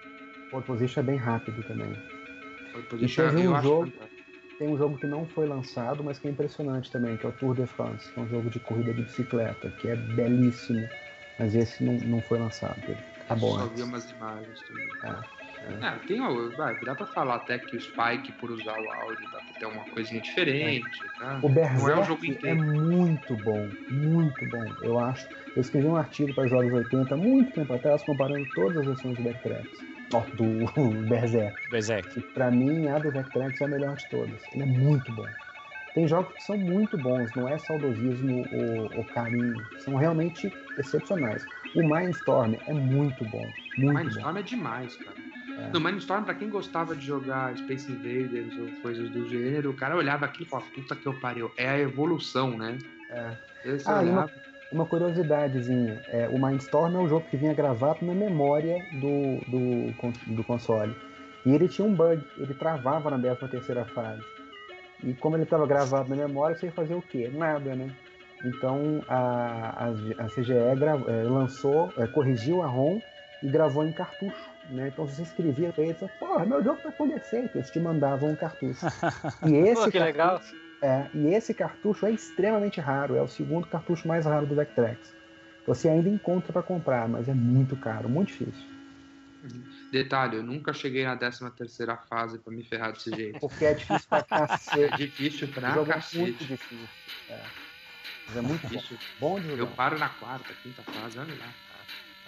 Pole Position é bem rápido também. Position teve um jogo- fantástico. Tem um jogo que não foi lançado, mas que é impressionante também, que é o Tour de France, que é um jogo de corrida de bicicleta, que é belíssimo. Mas esse não, não foi lançado. Acabou Só antes. vi umas imagens também. É, É, tem, o- vai, dá pra falar até que o Spike, por usar o áudio, dá pra ter uma coisinha diferente, tá? O é Berserk é inteiro. muito bom, muito bom, eu acho. Eu escrevi um artigo para Jogos 80 muito tempo atrás, comparando todas as versões do Backtracks. Do Berserk. Berserk. que pra mim a do Vectrex é a melhor de todas. Ele é muito bom. Tem jogos que são muito bons, não é saudosismo ou, ou carinho, são realmente excepcionais. O Mindstorm é muito bom, muito bom. Mindstorm é demais, cara. É. No Mindstorm, pra quem gostava de jogar Space Invaders ou coisas do gênero, o cara olhava aquilo e falava, puta que eu pariu, é a evolução, né? É. Esse Ah, e olhava, uma curiosidadezinha, é, o Mindstorm é um jogo que vinha gravado na memória do, do, do console. E ele tinha um bug, ele travava na 13 terceira fase. E como ele estava gravado na memória, você ia fazer o quê? Nada, né? Então a, a, a CGE é, lançou, é, corrigiu a ROM e gravou em cartucho. Né? Então você escrevia pra eles, porra, meu jogo tá com defeito, eles te mandavam um cartucho. E esse Pô, que legal. É, e esse cartucho é extremamente raro, é o segundo cartucho mais raro do Vectrex. Você ainda encontra para comprar, mas é muito caro, muito difícil. Detalhe, eu nunca cheguei na 13 terceira fase pra me ferrar desse jeito. Porque é difícil pra É cacete. difícil O pra jogo é cacete. muito difícil. É. Mas é muito. Difícil. Bom de Eu jogar. paro na quarta, quinta fase, olha lá.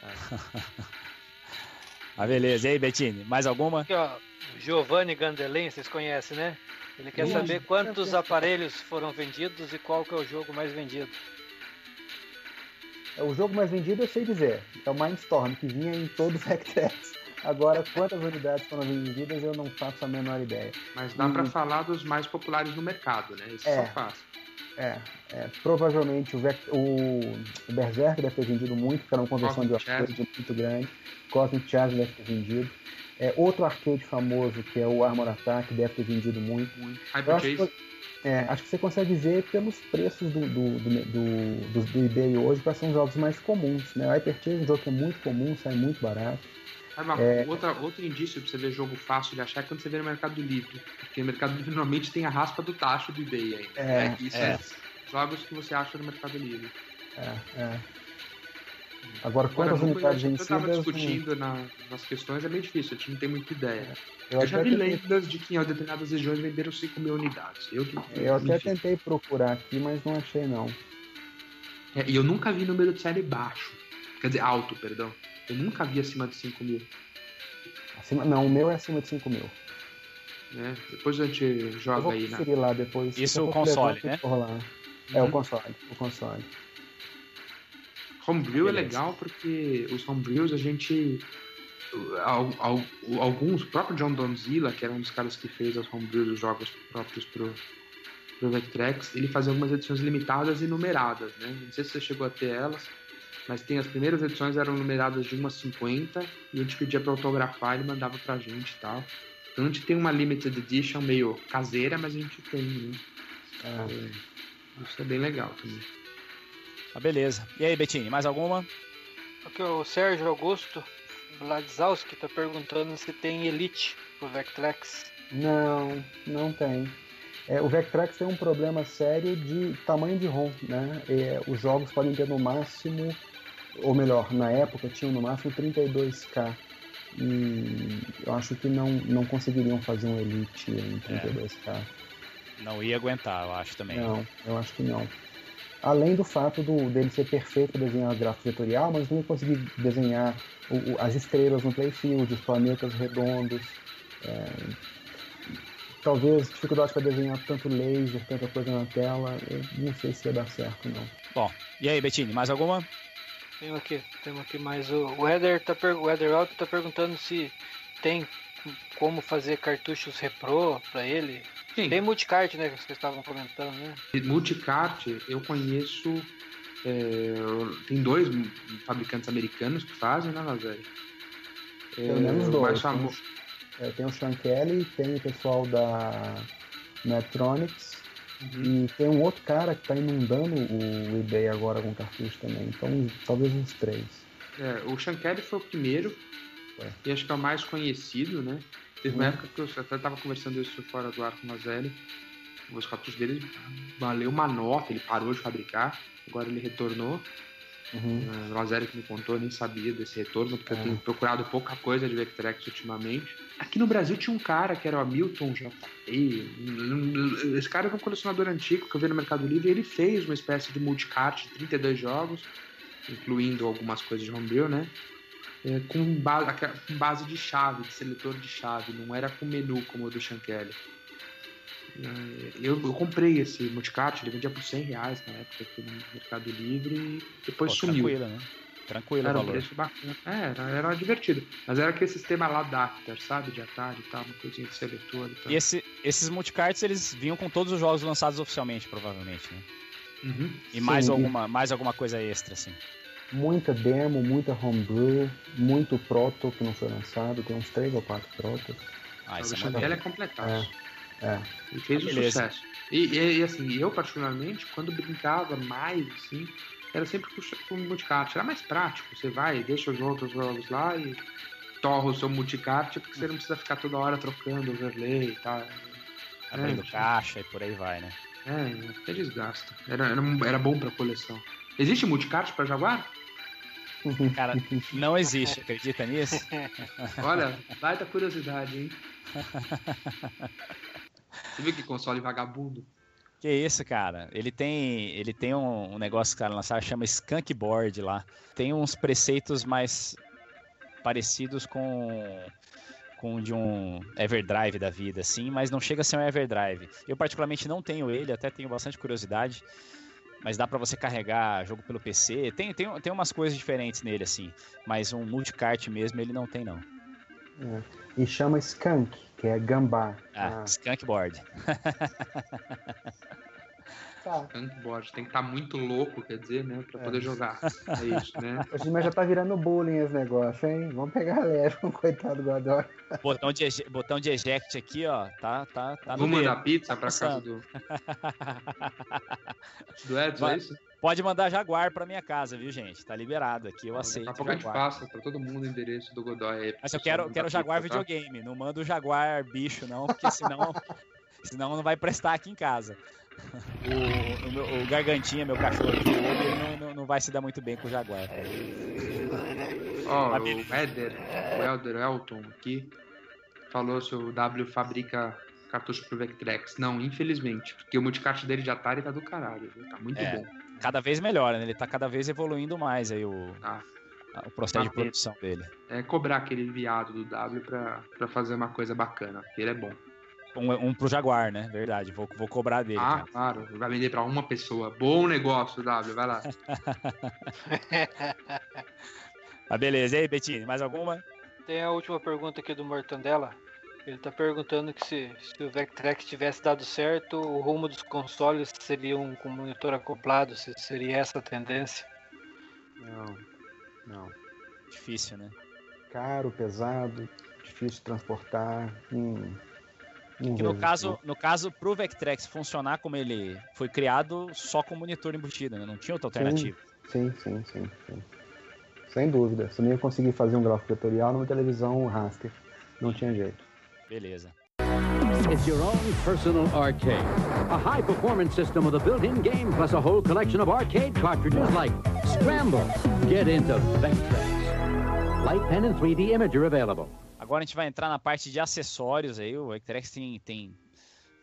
Ah, beleza. E aí, Bettini, mais alguma? Aqui, ó, Giovanni Gandelin, vocês conhecem, né? Ele quer Sim. saber quantos aparelhos foram vendidos e qual que é o jogo mais vendido. É, O jogo mais vendido eu sei dizer. É o Mindstorm, que vinha em todo o Vectrex. Agora, quantas unidades foram vendidas, eu não faço a menor ideia. Mas dá pra Hum. falar dos mais populares no mercado, né? Isso É. só fácil. É, é, provavelmente o, Vec- o, o Berserk deve ter vendido muito, porque era uma conversão de Cosmic arcade muito grande. Cosmic Chasm deve ter vendido. É, outro arcade famoso, que é o Armor Attack, deve ter vendido muito. Muito. Acho, que, é, acho que você consegue ver pelos preços do, do, do, do, do- eBay hoje, quais são os jogos mais comuns. Né? O Hyper Chase é um jogo que é muito comum, sai muito barato. Uma- É. outra, outro indício pra você ver jogo fácil de achar é quando você vê no Mercado Livre. Porque o Mercado Livre normalmente tem a raspa do tacho do eBay ainda. É, né? Isso é. é. jogos que você acha no Mercado Livre. É, é. Agora, Agora, quantas no- unidades eu tava vencidas? hum, discutindo na- nas questões, é meio difícil, a gente não tem muita ideia. Eu, Eu, já até vi tentei- lendas de que em determinadas regiões venderam 5 mil unidades. Eu, que- eu até enfim. tentei procurar aqui, mas não achei não. É, e eu nunca vi número de série baixo. Quer dizer, alto, perdão. Eu nunca vi acima de 5 mil. Acima, não, o meu é acima de 5 mil. Né? Depois a gente Eu joga vou aí, né? conferir lá depois. Isso o eu console, né? lá. É, o Uhum. console, o console. Homebrew é legal porque os homebrews a gente. al- al- Alguns, o próprio John Donzilla, que era um dos caras que fez as homebrews, os jogos próprios pro, pro Vectrex, ele fazia algumas edições limitadas e numeradas, né? Não sei se você chegou a ter elas, mas tem as primeiras edições eram numeradas de 1 a 50 e a gente pedia pra autografar, ele mandava pra gente e tal. Então a gente tem uma limited edition meio caseira, mas a gente tem, né? É. Isso é bem legal também. Ah, beleza. E aí, Bettini, mais alguma? Aqui o Sérgio Augusto Bladzowski tá perguntando se tem Elite pro Vectrex. Não, não tem. É, o Vectrex tem um problema sério de tamanho de ROM, né? É, os jogos podem ter no máximo, ou melhor, na época tinham no máximo 32K. E eu acho que não, não conseguiriam fazer um Elite em 32K. Não ia aguentar, eu acho também. Não, eu acho que não. Além do fato do, dele ser perfeito para desenhar gráfico vetorial, mas não conseguir desenhar o, o, as estrelas no playfield, os planetas redondos. É, talvez dificuldade para desenhar tanto laser, tanta coisa na tela. Eu não sei se ia dar certo, não. Bom, e aí, Bettini, mais alguma? Tem aqui, tem aqui mais. O, o Eder tá o Eder Alto tá perguntando se tem como fazer cartuchos repro para ele. Sim. Tem multicart, né? Que vocês estavam comentando, né? Multicart, eu conheço. é, tem dois fabricantes americanos que fazem, né, Lazare? Pelo menos dois. mais Tem, famoso. é, tem o Sean Kelly, tem o pessoal da Metronics Uhum. e tem um outro cara que está inundando o eBay agora com cartucho também. Então talvez uns três. É, o Sean Kelly foi o primeiro É. e acho que é o mais conhecido, né? Teve uma época que eu até estava conversando isso fora do ar com o Mazzelli. Os cartuchos dele valeu uma nota, ele parou de fabricar, agora ele retornou. Uhum. Uh, o Lazeri que me contou, eu nem sabia desse retorno, porque eu É. tenho procurado pouca coisa de Vectrex ultimamente. Aqui no Brasil tinha um cara que era o Hamilton JP. Esse cara era um colecionador antigo que eu vi no Mercado Livre e ele fez uma espécie de multicart de 32 jogos, incluindo algumas coisas de homebrew, né? É, com, ba aquela- com base de chave, de seletor de chave, não era com menu como o do Shankele. Eu, eu comprei esse multicart, ele vendia por 100 reais na época aqui no Mercado Livre e depois Pô, sumiu. Tranquilo, né? Tranquilo o Era um valor. preço bacana. É, era, era divertido. Mas era aquele sistema lá Adapter, sabe? De Atari e tal, uma coisinha de seletor e tal. E esse- esses multicarts, eles vinham com todos os jogos lançados oficialmente, provavelmente, né? Uhum. E mais Sim, alguma, mais alguma coisa extra, assim. Muita demo, muita homebrew, muito proto que não foi lançado, tem uns três ou quatro protos. Ah, isso é maneiro. é completaço. É. E fez Ah, um sucesso. E, e, e, assim, eu particularmente, quando brincava mais, assim, era sempre com, com o multicart. Era mais prático. Você vai, deixa os outros jogos lá e torra o seu multicart, porque você não precisa ficar toda hora trocando overlay e tal. Abrindo É, caixa e por aí vai, né? É, até desgasta. Era, era, era bom pra coleção. Existe multicart pra Jaguar? Cara, não existe, acredita nisso? Olha, baita curiosidade, hein? Você viu que console vagabundo? Que isso, cara? Ele tem, ele tem um, um negócio que o cara lançaram, chama Skunk Board lá. Tem uns preceitos mais parecidos com com de um Everdrive da vida, assim, mas não chega a ser um Everdrive. Eu particularmente não tenho ele, até tenho bastante curiosidade, mas dá pra você carregar jogo pelo PC. Tem, tem, tem umas coisas diferentes nele, assim, mas um multicart mesmo ele não tem, não. É. E chama Skunk, que é gambá. Ah, Ah, Skunk Board. tá. Tankboard. Tem que estar muito louco, quer dizer, né? Pra poder jogar. É isso, né? Hoje mas já tá virando bullying esse negócio, hein? Vamos pegar leve com o coitado do Godoy. Botão de, botão de eject aqui, ó, tá, tá, tá dedo. mandar pizza pra casa passando. do, do Edson, Vai. é isso? Pode mandar Jaguar pra minha casa, viu, gente? Tá liberado aqui, eu Daqui aceito a pouco a gente Jaguar. passa pra todo mundo o endereço do Godoy aí. Mas eu quero, quero pizza, Jaguar tá? videogame, não manda o Jaguar bicho, não, porque senão, senão não vai prestar aqui em casa. O, o, meu- o Gargantinha, meu cachorro ele não, não, não vai se dar muito bem com o Jaguar. Ó, Tá o. Éder, o Elder Elton aqui, falou se o W fabrica cartucho pro Vectrex. Não, infelizmente, porque o multicart dele de Atari tá do caralho, viu? tá muito É. bom. Cada vez melhor, né? Ele tá cada vez evoluindo mais aí o, Tá. o processo de Tá produção dele. É cobrar aquele viado do W pra, pra fazer uma coisa bacana, porque ele é bom. Um, um pro Jaguar, né? Verdade, vou, vou cobrar dele, ah, cara. claro, vai vender pra uma pessoa. Bom negócio, W, vai lá. Mas beleza, e aí, Bettini, mais alguma? Tem a última pergunta aqui do Mortandela. Ele tá perguntando que se, se o Vectrex tivesse dado certo, o rumo dos consoles seria um com monitor acoplado, se seria essa a tendência. Não, não. Difícil, né? Caro, pesado, difícil de transportar. Hum, não Que no caso, no caso, pro Vectrex funcionar como ele foi criado, só com monitor embutido, né? Não tinha outra alternativa. Sim, sim, sim, sim. Sem dúvida. Você não ia conseguir fazer um gráfico vetorial numa televisão raster. Não tinha jeito. Beleza. It's your own personal arcade. A high performance system with a built in game plus a whole collection of arcade cartridges like Scramble. Get into Vectrex. Light pen and 3D imager available. Agora a gente vai entrar na parte de acessórios aí. O Vectrex tem, tem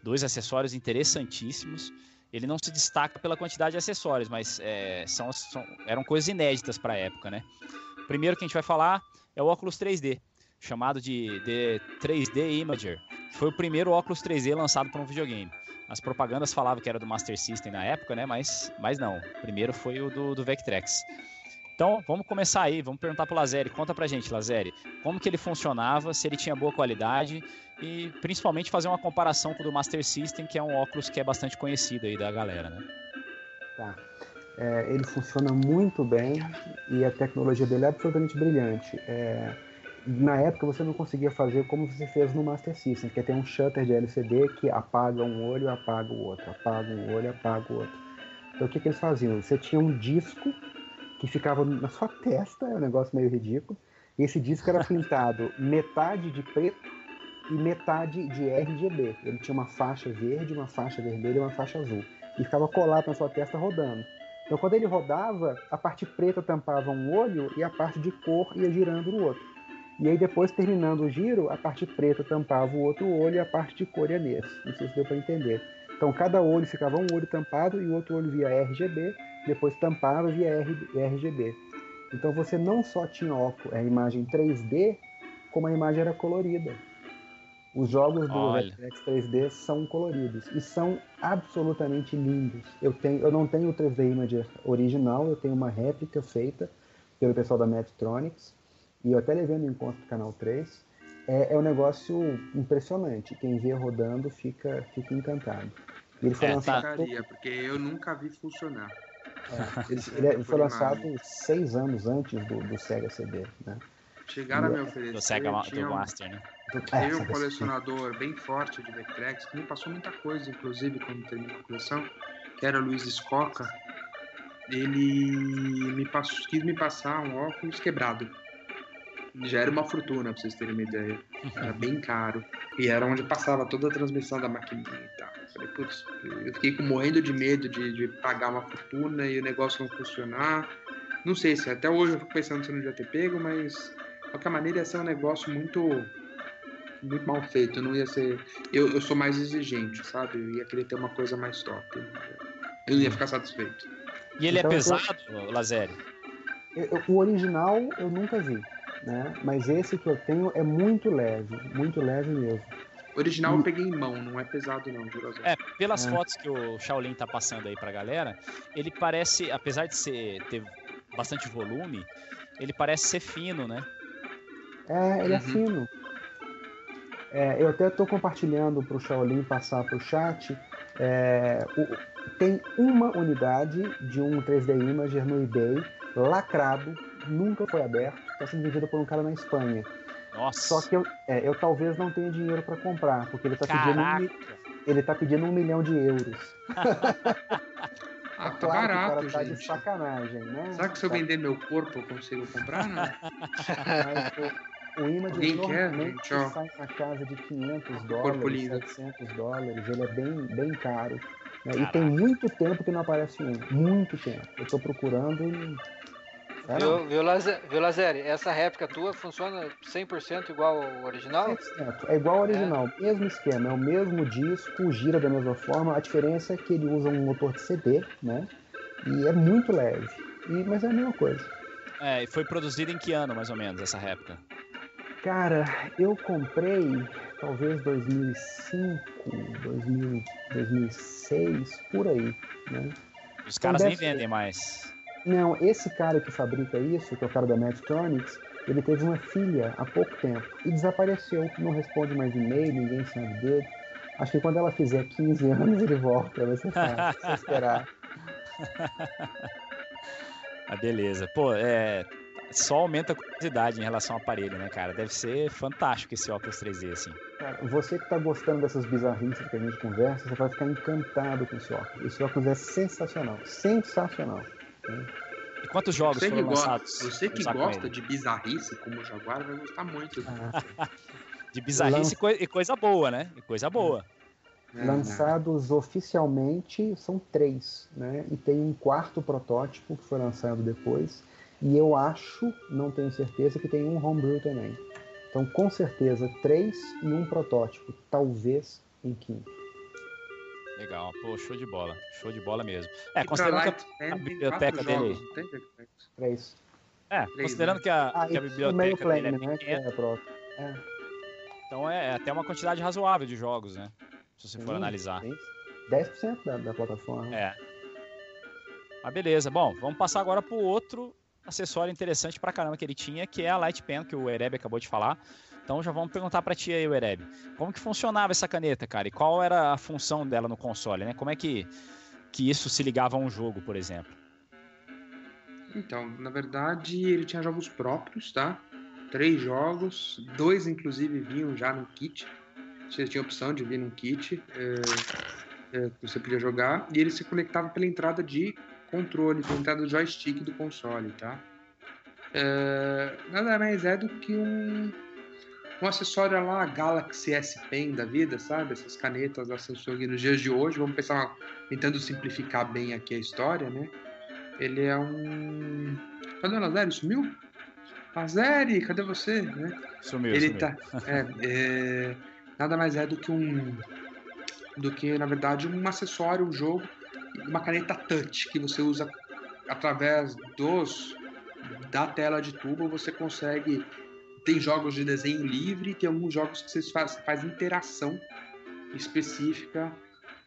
dois acessórios interessantíssimos. ele não se destaca pela quantidade de acessórios, mas é, são, são, eram coisas inéditas para a época, né? O primeiro que a gente vai falar é o óculos 3D, chamado de, de 3D Imager. Foi o primeiro óculos 3D lançado para um videogame. As propagandas falavam que era do Master System na época, né? Mas, mas não. O primeiro foi o do, do Vectrex. Então, vamos começar aí, vamos perguntar pro Lazeri. Conta pra gente, Lazeri, como que ele funcionava, se ele tinha boa qualidade e principalmente fazer uma comparação com o do Master System, que é um óculos que é bastante conhecido aí da galera, né? Tá. É, ele funciona muito bem e a tecnologia dele é absolutamente brilhante. É, na época você não conseguia fazer como você fez no Master System, que é ter um shutter de LCD que apaga um olho, apaga o outro, apaga um olho, apaga o outro. Então o que, que eles faziam? Você tinha um disco que ficava na sua testa, é um negócio meio ridículo, esse disco era pintado metade de preto e metade de RGB. Ele tinha uma faixa verde, uma faixa vermelha e uma faixa azul. E ficava colado na sua testa rodando. Então, quando ele rodava, a parte preta tampava um olho e a parte de cor ia girando no outro. E aí, depois, terminando o giro, a parte preta tampava o outro olho e a parte de cor ia nesse. Não sei se deu para entender. Então, cada olho ficava um olho tampado e o outro olho via RGB, depois tampava via RGB. Então, você não só tinha óculos, a imagem 3D, como a imagem era colorida. Os jogos do Vectrex 3D são coloridos e são absolutamente lindos. Eu, tenho, eu não tenho o 3D Imager original, eu tenho uma réplica feita pelo pessoal da Medtronics e eu até levei no encontro do Canal 3. É, é um negócio impressionante. Quem vê rodando fica, fica encantado. E ele foi é, lançado. Tá. Porque eu nunca vi funcionar. É, ele, ele, ele foi lançado seis anos antes do, do Sega CD, né? Chegaram a me oferecer. Do Sega do Master, né? Teve um colecionador bem forte de Vectrex, que me passou muita coisa, inclusive, quando terminou a coleção, que era o Luiz Escoca. Ele me passou, quis me passar um óculos quebrado. Já era uma fortuna, pra vocês terem uma ideia. Era bem caro. E era onde passava toda a transmissão da maquininha e tal. Eu falei, putz, eu fiquei morrendo de medo de, de pagar uma fortuna e o negócio não funcionar. Não sei se até hoje eu fico pensando se eu não devia ter pego, mas de qualquer maneira ia ser um negócio muito muito mal feito, não ia ser. Eu, eu sou mais exigente, sabe? Eu ia querer ter uma coisa mais top. Eu não ia ficar satisfeito. E ele é então, é pesado, eu... Lazeri? O original eu nunca vi, né? Mas esse que eu tenho é muito leve, muito leve mesmo. O original e... eu peguei em mão, não é pesado não, É, pelas é. fotos que o Shaolin tá passando aí pra galera, ele parece, apesar de ser ter bastante volume, ele parece ser fino, né? É, ele é uhum. é fino. É, eu até estou compartilhando para o Shaolin passar para o chat. É, o, tem uma unidade de um 3D Imager no eBay, lacrado, nunca foi aberto, está sendo vendido por um cara na Espanha. Nossa. Só que eu, é, eu talvez não tenha dinheiro para comprar, porque ele está pedindo um, ele tá pedindo um milhão de euros. Ah, tá claro barato, que tá gente. de sacanagem, né? Será que se eu vender meu corpo eu consigo comprar, não? Mas, o imã de normalmente quer, sai na casa de 500 dólares, 700 dólares, ele é bem, bem caro. Né? E tem muito tempo que não aparece um, muito tempo. Eu estou procurando e... Viu, viu, Lazer, viu, Lazeri? Essa réplica tua funciona 100% igual ao original? 100%. É igual ao original, é. mesmo esquema, é o mesmo disco, gira da mesma forma. A diferença é que ele usa um motor de CD, né? E é muito leve. E, mas é a mesma coisa. É, e foi produzido em que ano, mais ou menos, essa réplica? Cara, eu comprei talvez 2005, 2000, 2006, por aí, né? Os caras nem vendem mais. Não, esse cara que fabrica isso, que é o cara da Medtronics, ele teve uma filha há pouco tempo e desapareceu, não responde mais e-mail, ninguém sabe dele. Acho que quando ela fizer 15 anos ele volta, vai ser fácil, esperar. ah, beleza. Pô, é, só aumenta a curiosidade em relação ao aparelho, né, cara? Deve ser fantástico esse óculos 3D, assim. Cara, você que tá gostando dessas bizarrices que a gente conversa, você vai ficar encantado com esse óculos. Esse óculos é sensacional. Sensacional. E quantos jogos você foram lançados? Você que gosta de bizarrice, como o Jaguar, vai gostar muito. Ah. de bizarrice Lan... e coisa boa, né? E coisa boa. É, Lançados oficialmente são três, né? E tem um quarto protótipo que foi lançado depois e eu acho, não tenho certeza, que tem um homebrew também. Então, com certeza, três e um protótipo, talvez em quinto. Legal, pô, show de bola. Show de bola mesmo. É, E considerando que a, a tem biblioteca dele. jogos, não tem, Vectrex? Três. É, Três, considerando né? que a, Ah, que a biblioteca dele é plane, né? Pequena, é. É. então é, é até uma quantidade razoável de jogos, né? Se você for Sim, analisar. sim. 10% da, da plataforma. É. Mas beleza, bom, vamos passar agora pro outro acessório interessante pra caramba que ele tinha, que é a Light Pen, que o Ereb acabou de falar. Então já vamos perguntar pra ti aí, o Ereb. Como que funcionava essa caneta, cara? E qual era a função dela no console, né? Como é que, que isso se ligava a um jogo, por exemplo? Então, na verdade, ele tinha jogos próprios, tá? Três jogos, dois inclusive vinham já no kit. Você tinha a opção de vir num kit é, é, que você podia jogar. E ele se conectava pela entrada de controle, pela entrada do joystick do console, tá? É, nada mais é do que um, um acessório lá, Galaxy S Pen da vida, sabe? Essas canetas da Samsung nos dias de hoje. Vamos pensar, tentando simplificar bem aqui a história, né? Ele é um. Cadê o Lazari? Sumiu? Lazari, cadê você? Né? Sumiu, Ele sumiu. tá. É, é, nada mais é do que um. Do que, na verdade, um acessório, um jogo, uma caneta touch que você usa através dos. Da tela de tubo, você consegue. Tem jogos de desenho livre, tem alguns jogos que você faz, faz interação específica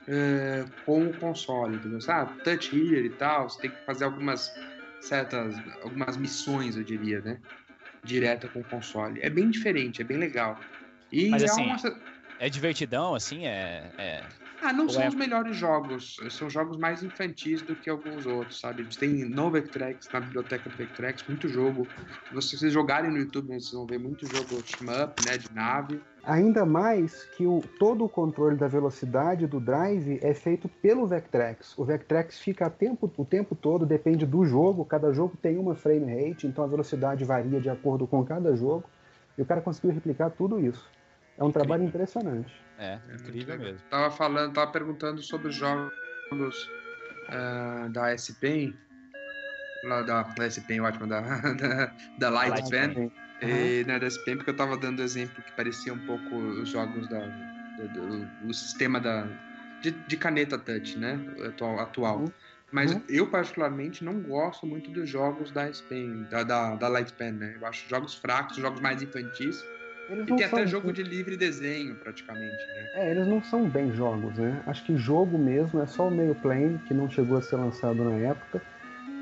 é, com o console, entendeu? Sabe? Touch here e tal, você tem que fazer algumas certas, algumas missões, eu diria, né? Direta com o console. É bem diferente, é bem legal. E Mas é assim, uma... É divertidão, assim, é. é- Ah, não ou são é- os melhores jogos, são jogos mais infantis do que alguns outros, sabe? Eles têm no Vectrex, na biblioteca do Vectrex, muito jogo. Se vocês jogarem no YouTube, vocês vão ver muito jogo shmup, né, de nave. Ainda mais que o, todo o controle da velocidade do drive é feito pelo Vectrex. O Vectrex fica a tempo, o tempo todo, depende do jogo, cada jogo tem uma frame rate, então a velocidade varia de acordo com cada jogo. E o cara conseguiu replicar tudo isso. É um trabalho impressionante. É, incrível mesmo. Tava falando, tava perguntando sobre os jogos ah, da S-Pen, lá da, da S-Pen, ótimo, da, da, da Light Light Pen, Pen. e, né, da S-Pen, porque eu tava dando exemplo que parecia um pouco os jogos da, da- do, o sistema da, de, de caneta touch, né, atual. atual. Uhum. Mas Uhum. eu, particularmente, não gosto muito dos jogos da S-Pen, da, da, da Light Pen, né, eu acho jogos fracos, jogos mais infantis, Eles e tem até jogo de livre desenho, praticamente, né. É, eles não são bem jogos, né? Acho que jogo mesmo é só o meio plane, que não chegou a ser lançado na época.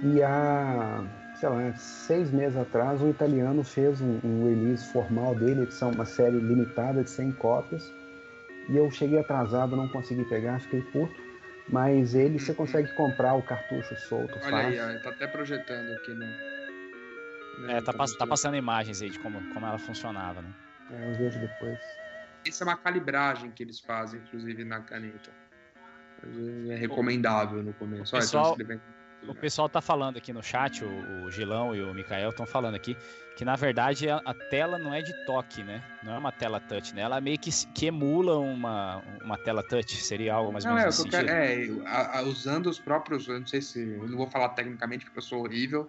E há, sei lá, seis meses atrás, um italiano fez um, um release formal dele, edição, uma série limitada de 100 cópias. E eu cheguei atrasado, não consegui pegar, fiquei puto. Mas ele você consegue comprar o cartucho solto, Olha aí, fácil. ó, tá até projetando aqui no. É, tá, pass- tá passando imagens aí de como, como ela funcionava, né? É, eu vejo depois. Isso é uma calibragem que eles fazem, inclusive, na caneta. É recomendável no começo. Olha, pessoal- escrevendo. O pessoal tá falando aqui no chat, o, o Gilão e o Mikael estão falando aqui, que na verdade a, a tela não é de toque, né? Não é uma tela touch, né? Ela meio que, que emula uma, uma tela touch, seria algo mais ou Não, é, menos o eu quero, sentido. é a- a- usando os próprios, eu não sei se, eu não vou falar tecnicamente porque eu sou horrível,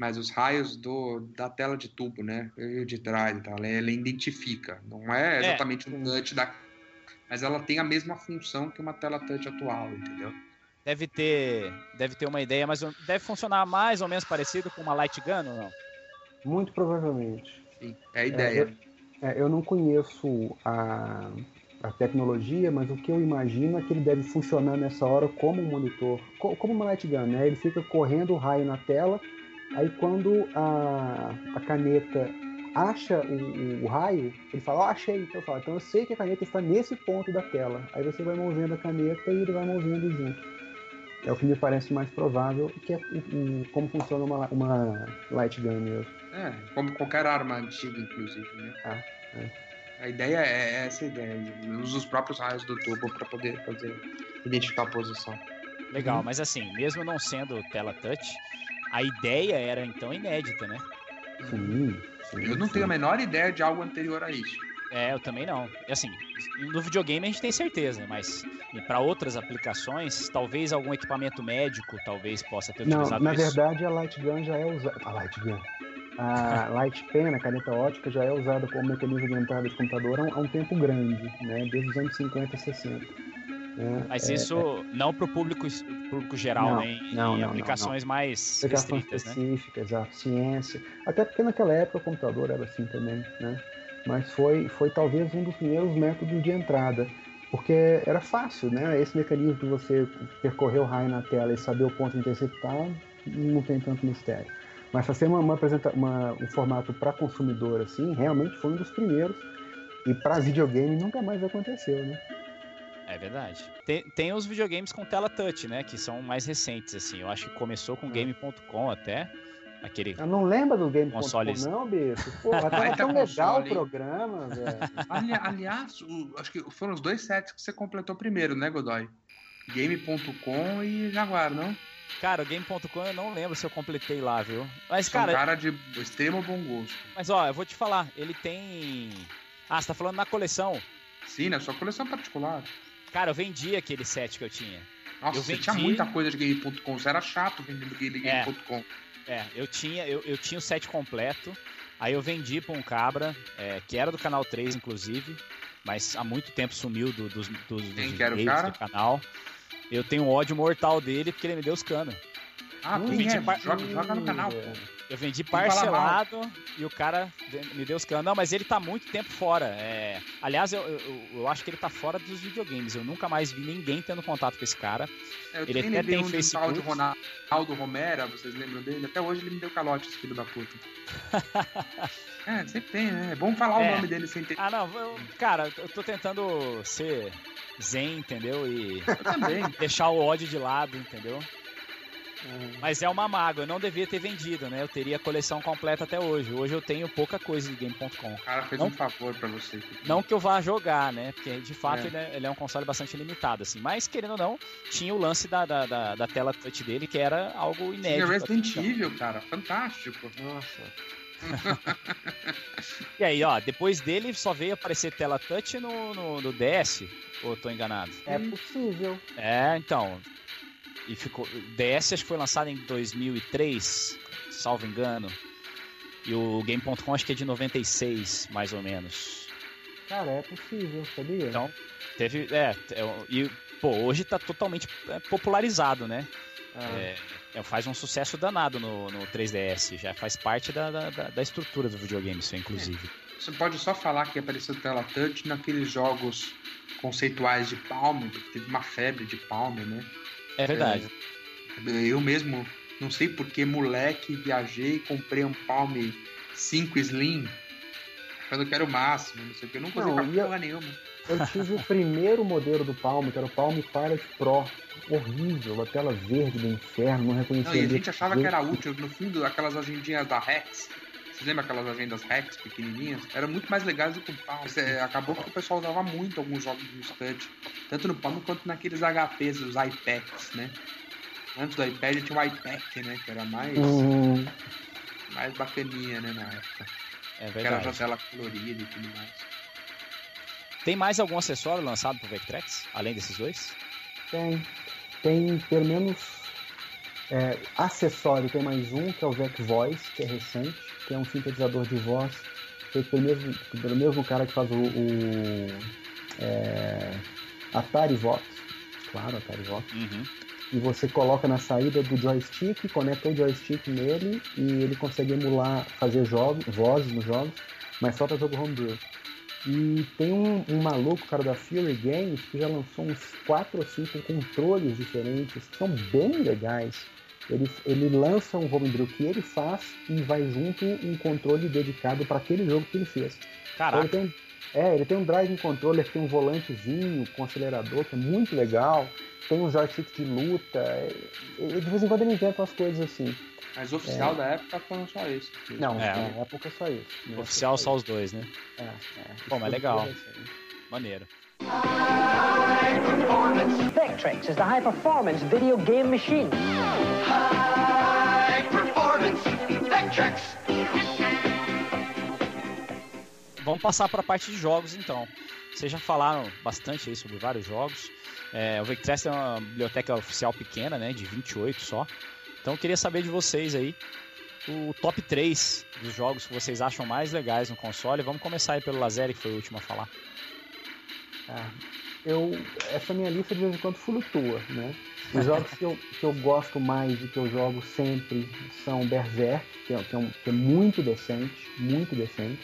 mas os raios do, da tela de tubo, né, de trás e tal, ela, ela identifica, não é É. exatamente um touch da, mas ela tem a mesma função que uma tela touch atual, entendeu? Deve ter, deve ter uma ideia, mas deve funcionar mais ou menos parecido com uma light gun ou não? Muito provavelmente. Sim, é a ideia. É, eu não conheço a, a tecnologia, mas o que eu imagino é que ele deve funcionar nessa hora como um monitor, co- como uma light gun, né? Ele fica correndo o raio na tela, aí quando a, a caneta acha o, o- o raio, ele fala, ó, achei, então eu falo, então eu sei que a caneta está nesse ponto da tela. Aí você vai movendo a caneta e ele vai movendo junto. É o que me parece mais provável, que é o- como funciona uma, uma light gun mesmo. É, como qualquer arma antiga, inclusive, né? Ah, é. A ideia é essa ideia, de usa os próprios raios do tubo para poder fazer identificar a posição. Legal, Uhum. mas assim, mesmo não sendo tela touch, a ideia era então inédita, né? Sim, sim, Eu não sim. tenho a menor ideia de algo anterior a isso. É, eu também não. E assim, no videogame a gente tem certeza, mas para outras aplicações, talvez algum equipamento médico talvez possa ter Não, utilizado na isso. verdade a Light Gun já é usada. A Light Gun. A Light Pen, a caneta ótica, já é usada como mecanismo de entrada de computador há um, há um tempo grande, né? Desde os anos 50 e 60. Mas É, isso não para o público, público geral, Não, né? Em, não, em não, aplicações mais aplicações né? específicas, exato, ciência. Até porque naquela época o computador era assim também, né? Mas foi, foi talvez um dos primeiros métodos de entrada, porque era fácil, né? Esse mecanismo de você percorrer o raio na tela e saber o ponto interceptar não tem tanto mistério. Mas fazer uma, uma, apresenta- uma- um formato para consumidor assim, realmente foi um dos primeiros. E para videogame nunca mais aconteceu, né? É verdade. Tem, tem os videogames com tela touch, né? Que são mais recentes, assim. Eu acho que começou com Game.com até. Aquele. Eu não lembro do Game.com Consoles. não, bicho. Pô, tava tão legal o programa, velho. Ali- aliás, o- acho que foram os dois sets que você completou primeiro, né, Godoy? Game.com e Jaguar, não? Cara, o Game.com eu não lembro se eu completei lá, viu? Mas, São cara, cara de extremo bom gosto. mas ó, eu vou te falar, ele tem. Ah, você tá falando na coleção. Sim, na sua coleção particular. Cara, eu vendi aquele set que eu tinha. Nossa, Eu você vendi- tinha muita coisa de Game.com. Você era chato vendendo game- É. Game.com. É, eu tinha, eu, eu tinha o set completo. Aí eu vendi pra um cabra, é, que era do canal 3, inclusive, mas há muito tempo sumiu do- dos, dos, Quem cara? do canal. Eu tenho um ódio mortal dele porque ele me deu os canos. Ah, quem vendi é? par- Joga, joga no canal, pô. Eu vendi parcelado e o cara me deu os canos. Não, mas ele tá muito tempo fora. É, Aliás, eu, eu, eu acho que ele tá fora dos videogames. Eu nunca mais vi ninguém tendo contato com esse cara. Eu Ele até tem um tal de Facebook. Ronaldo Romera, vocês lembram dele? Até hoje ele me deu calote, esse filho da puta. é, sempre tem, né? É bom falar É. o nome dele sem ter. Ah, não, eu- cara, eu tô tentando ser zen, entendeu? E Eu também. deixar o ódio de lado, entendeu? Mas é uma mágoa, eu não devia ter vendido, né? Eu teria a coleção completa até hoje. Hoje eu tenho pouca coisa de Game.com. O cara fez Não- um favor pra você. Não que eu vá jogar, né? Porque de fato É. ele, é, ele é um console bastante limitado, assim. Mas querendo ou não, tinha o lance da, da, da, da tela touch dele, que era algo inédito. Resident até então. Evil, cara. Fantástico. Nossa. E aí, ó, depois dele só veio aparecer tela touch no, no, no DS. Ou eu tô enganado? É possível. É, então. E ficou. o DS acho que foi lançado em 2003, salvo engano. E o Game.com acho que é de 96, mais ou menos. Cara, é possível, sabia? Então, teve. É, é, e, pô, hoje tá totalmente é, popularizado, né? Ah. É, é, faz um sucesso danado no, no 3DS. Já faz parte da, da, da- estrutura do videogame, isso, inclusive. Você pode só falar que apareceu tela touch naqueles jogos conceituais de Palm, porque teve uma febre de Palm, né? É, verdade. Eu mesmo, não sei porque, moleque, viajei e comprei um Palm 5 Slim, achando que era o máximo, não sei o que. Eu nunca usei Não, pra eu- porra nenhuma. Eu tive o primeiro modelo do Palm, que era o Palm Pilot Pro. Horrível, a tela verde do inferno, não reconhecia. Não, e a gente achava que era útil. No fundo, aquelas agendinhas da Rex. Vocês lembram aquelas agendas Rex pequenininhas? Eram muito mais legais do que o Palm. Acabou que o pessoal usava muito alguns jogos no stand. Tanto no Palm quanto naqueles HPs, os iPads, né? Antes do iPad tinha o iPad, né? Que era mais, Uhum. mais bacaninha, né? Na época. É Que era verdade. já tela colorida e tudo mais. Tem mais algum acessório lançado pro Vectrex, além desses dois? Tem. Tem pelo menos é, acessório, tem mais um, que é o Vec Voice, que é recente, que é um sintetizador de voz feito pelo mesmo, pelo mesmo cara que faz o, o, é, Atari Vox. Claro, Atari Vox. Uhum. E você coloca na saída do joystick, conecta o joystick nele e ele consegue emular, fazer jogos, vozes nos jogos, mas só para jogo homebrew. E tem um, um maluco, cara da Fury Games, que já lançou uns 4 ou 5 controles diferentes, que são bem legais. Ele, ele lança um homebrew que ele faz e vai junto um controle dedicado para aquele jogo que ele fez. Então, Caraca. ele tem, é, ele tem um drive controller que tem um volantezinho com acelerador, que é muito legal. Tem um joystick de luta. é, e de vez em quando ele inventa umas coisas assim. Mas oficial É. da época foram só esses. Não, É. na época é só isso. Oficial é só os dois, né? É, é. Pô, mas Isso legal. Maneiro. Vectrex is the high performance video game machine. High performance Vectrex. Vamos passar para a parte de jogos, então. Vocês já falaram bastante aí sobre vários jogos. É, o Vectrex é uma biblioteca oficial pequena, né? De 28 só. Então eu queria saber de vocês aí o top 3 dos jogos que vocês acham mais legais no console. Vamos começar aí pelo Lazer, que foi o último a falar. Ah, eu, essa minha lista de vez em quando flutua, né? Os jogos que eu, que eu gosto mais e que eu jogo sempre são Berserk, que é, que é, um, que é muito decente, muito decente.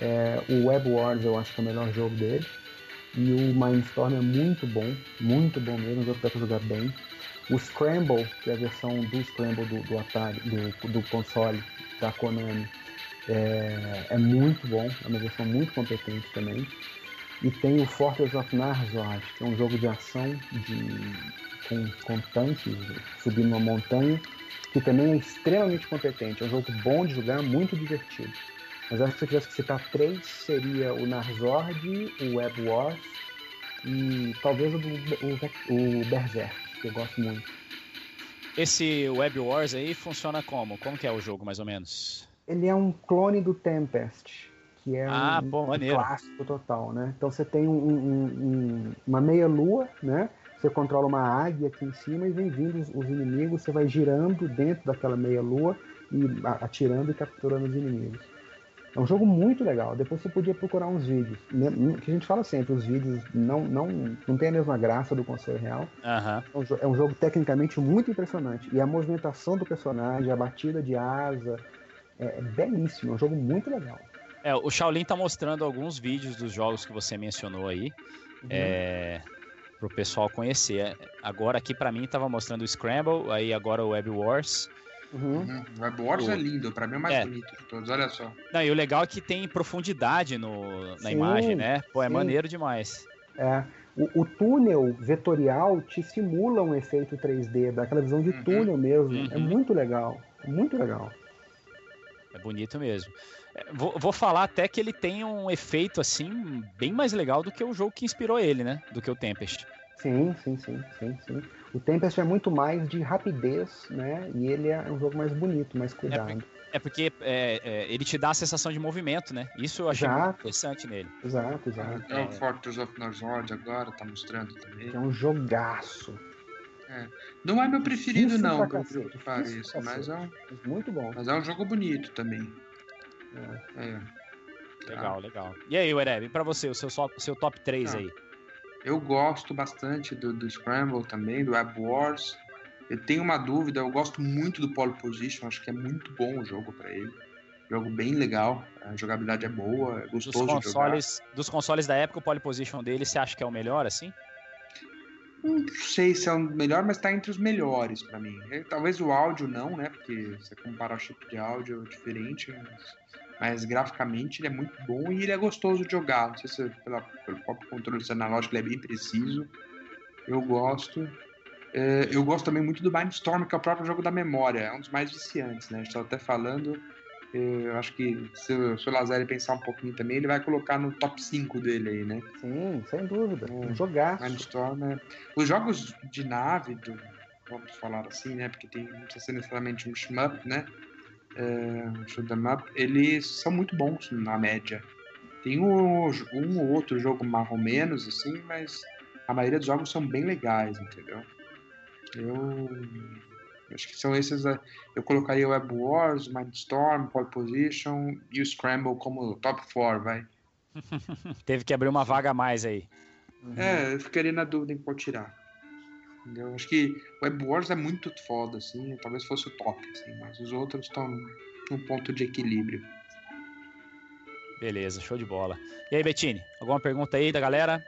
É, o Web Wars eu acho que é o melhor jogo dele. E o Mindstorm é muito bom, muito bom mesmo, um jogo que dá pra jogar bem. O Scramble, que é a versão do Scramble do, do Atari, do, do console da Konami, é, é, muito bom, é uma versão muito competente também. E tem o Fortress of Narzoth, que é um jogo de ação de, com, com tanques subindo uma montanha, que também é extremamente competente. É um jogo bom de jogar, muito divertido. Mas acho que se eu tivesse que citar três, seria o Narzord, o Web Wars e talvez o, o, o Berserk, que eu gosto muito. Esse Web Wars aí funciona como? Como que é o jogo, mais ou menos? Ele é um clone do Tempest, que é ah, um, bom, um clássico total, né? Então você tem um, um, uma meia-lua, né? Você controla uma águia aqui em cima e vem vindo os, os inimigos, você vai girando dentro daquela meia-lua e atirando e capturando os inimigos. É um jogo muito legal. Depois você podia procurar uns vídeos. Que a gente fala sempre, os vídeos não, não, não tem a mesma graça do console real. Uhum. É um jogo tecnicamente muito impressionante. E a movimentação do personagem, a batida de asa, é, é belíssimo. É um jogo muito legal. É, o Shaolin tá mostrando alguns vídeos dos jogos que você mencionou aí. Uhum. É, pro pessoal conhecer. Agora aqui para mim tava mostrando o Scramble, aí agora o Web Wars. Uhum. Uhum. O Web Wars o... é lindo, pra mim é o mais é. bonito de todos, olha só. Não, e o legal é que tem profundidade no, na sim, imagem, né? Pô, é sim. maneiro demais. É. O, o, túnel vetorial te simula um efeito 3D, daquela visão de uhum. túnel mesmo. É uhum. muito legal. Muito legal. É bonito mesmo. É, vou, vou, falar até que ele tem um efeito assim bem mais legal do que o jogo que inspirou ele, né? Do que o Tempest. Sim, sim, sim, sim, sim. O Tempest é muito mais de rapidez, né? E ele é um jogo mais bonito, mais cuidado. É porque é, é, ele te dá a sensação de movimento, né? Isso eu achei exato. muito interessante nele. Exato, exato. É, o Fortress of Narzord agora tá mostrando também. É um jogaço. É. Não é meu preferido, Isso não, pelo que pareça, mas é um. Muito bom. Mas é um jogo bonito também. É. é. Legal, tá. legal. E aí, Wereb, pra você, o seu, seu top 3 tá. aí? Eu gosto bastante do, do Scramble também, do Web Wars. Eu tenho uma dúvida, eu gosto muito do Pole Position, acho que é muito bom o jogo para ele. Jogo bem legal, a jogabilidade é boa, é gostoso dos consoles. Dos consoles da época, o Pole Position dele, você acha que é o melhor, assim? Não sei se é o melhor, mas tá entre os melhores para mim. Talvez o áudio não, né? Porque você compara o chip de áudio é diferente, mas mas graficamente ele é muito bom e ele é gostoso de jogar. Não sei se é pela, pelo próprio controle analógico ele é bem preciso. Eu gosto. É, eu gosto também muito do Mindstorm, que é o próprio jogo da memória. É um dos mais viciantes, né? A gente tá até falando. É, eu acho que se, se o Lazare pensar um pouquinho também, ele vai colocar no top 5 dele aí, né? Sim, sem dúvida. Um jogar. Mindstorm, é... Os jogos de nave, do, vamos falar assim, né? Porque tem, não precisa ser necessariamente um shmup, né? é, shoot 'em up, eles são muito bons na média. Tem um, um ou outro jogo mais ou menos, assim, mas a maioria dos jogos são bem legais, entendeu? Eu acho que são esses. É, eu colocaria o Web Wars, Mindstorm, Pole Position e o Scramble como top 4, vai. Teve que abrir uma vaga a mais aí. É, eu ficaria na dúvida em qual tirar. Entendeu? Acho que Web Wars é muito foda, assim, talvez fosse o top, assim, mas os outros estão num ponto de equilíbrio. Beleza, show de bola. E aí, Bettini, alguma pergunta aí da galera?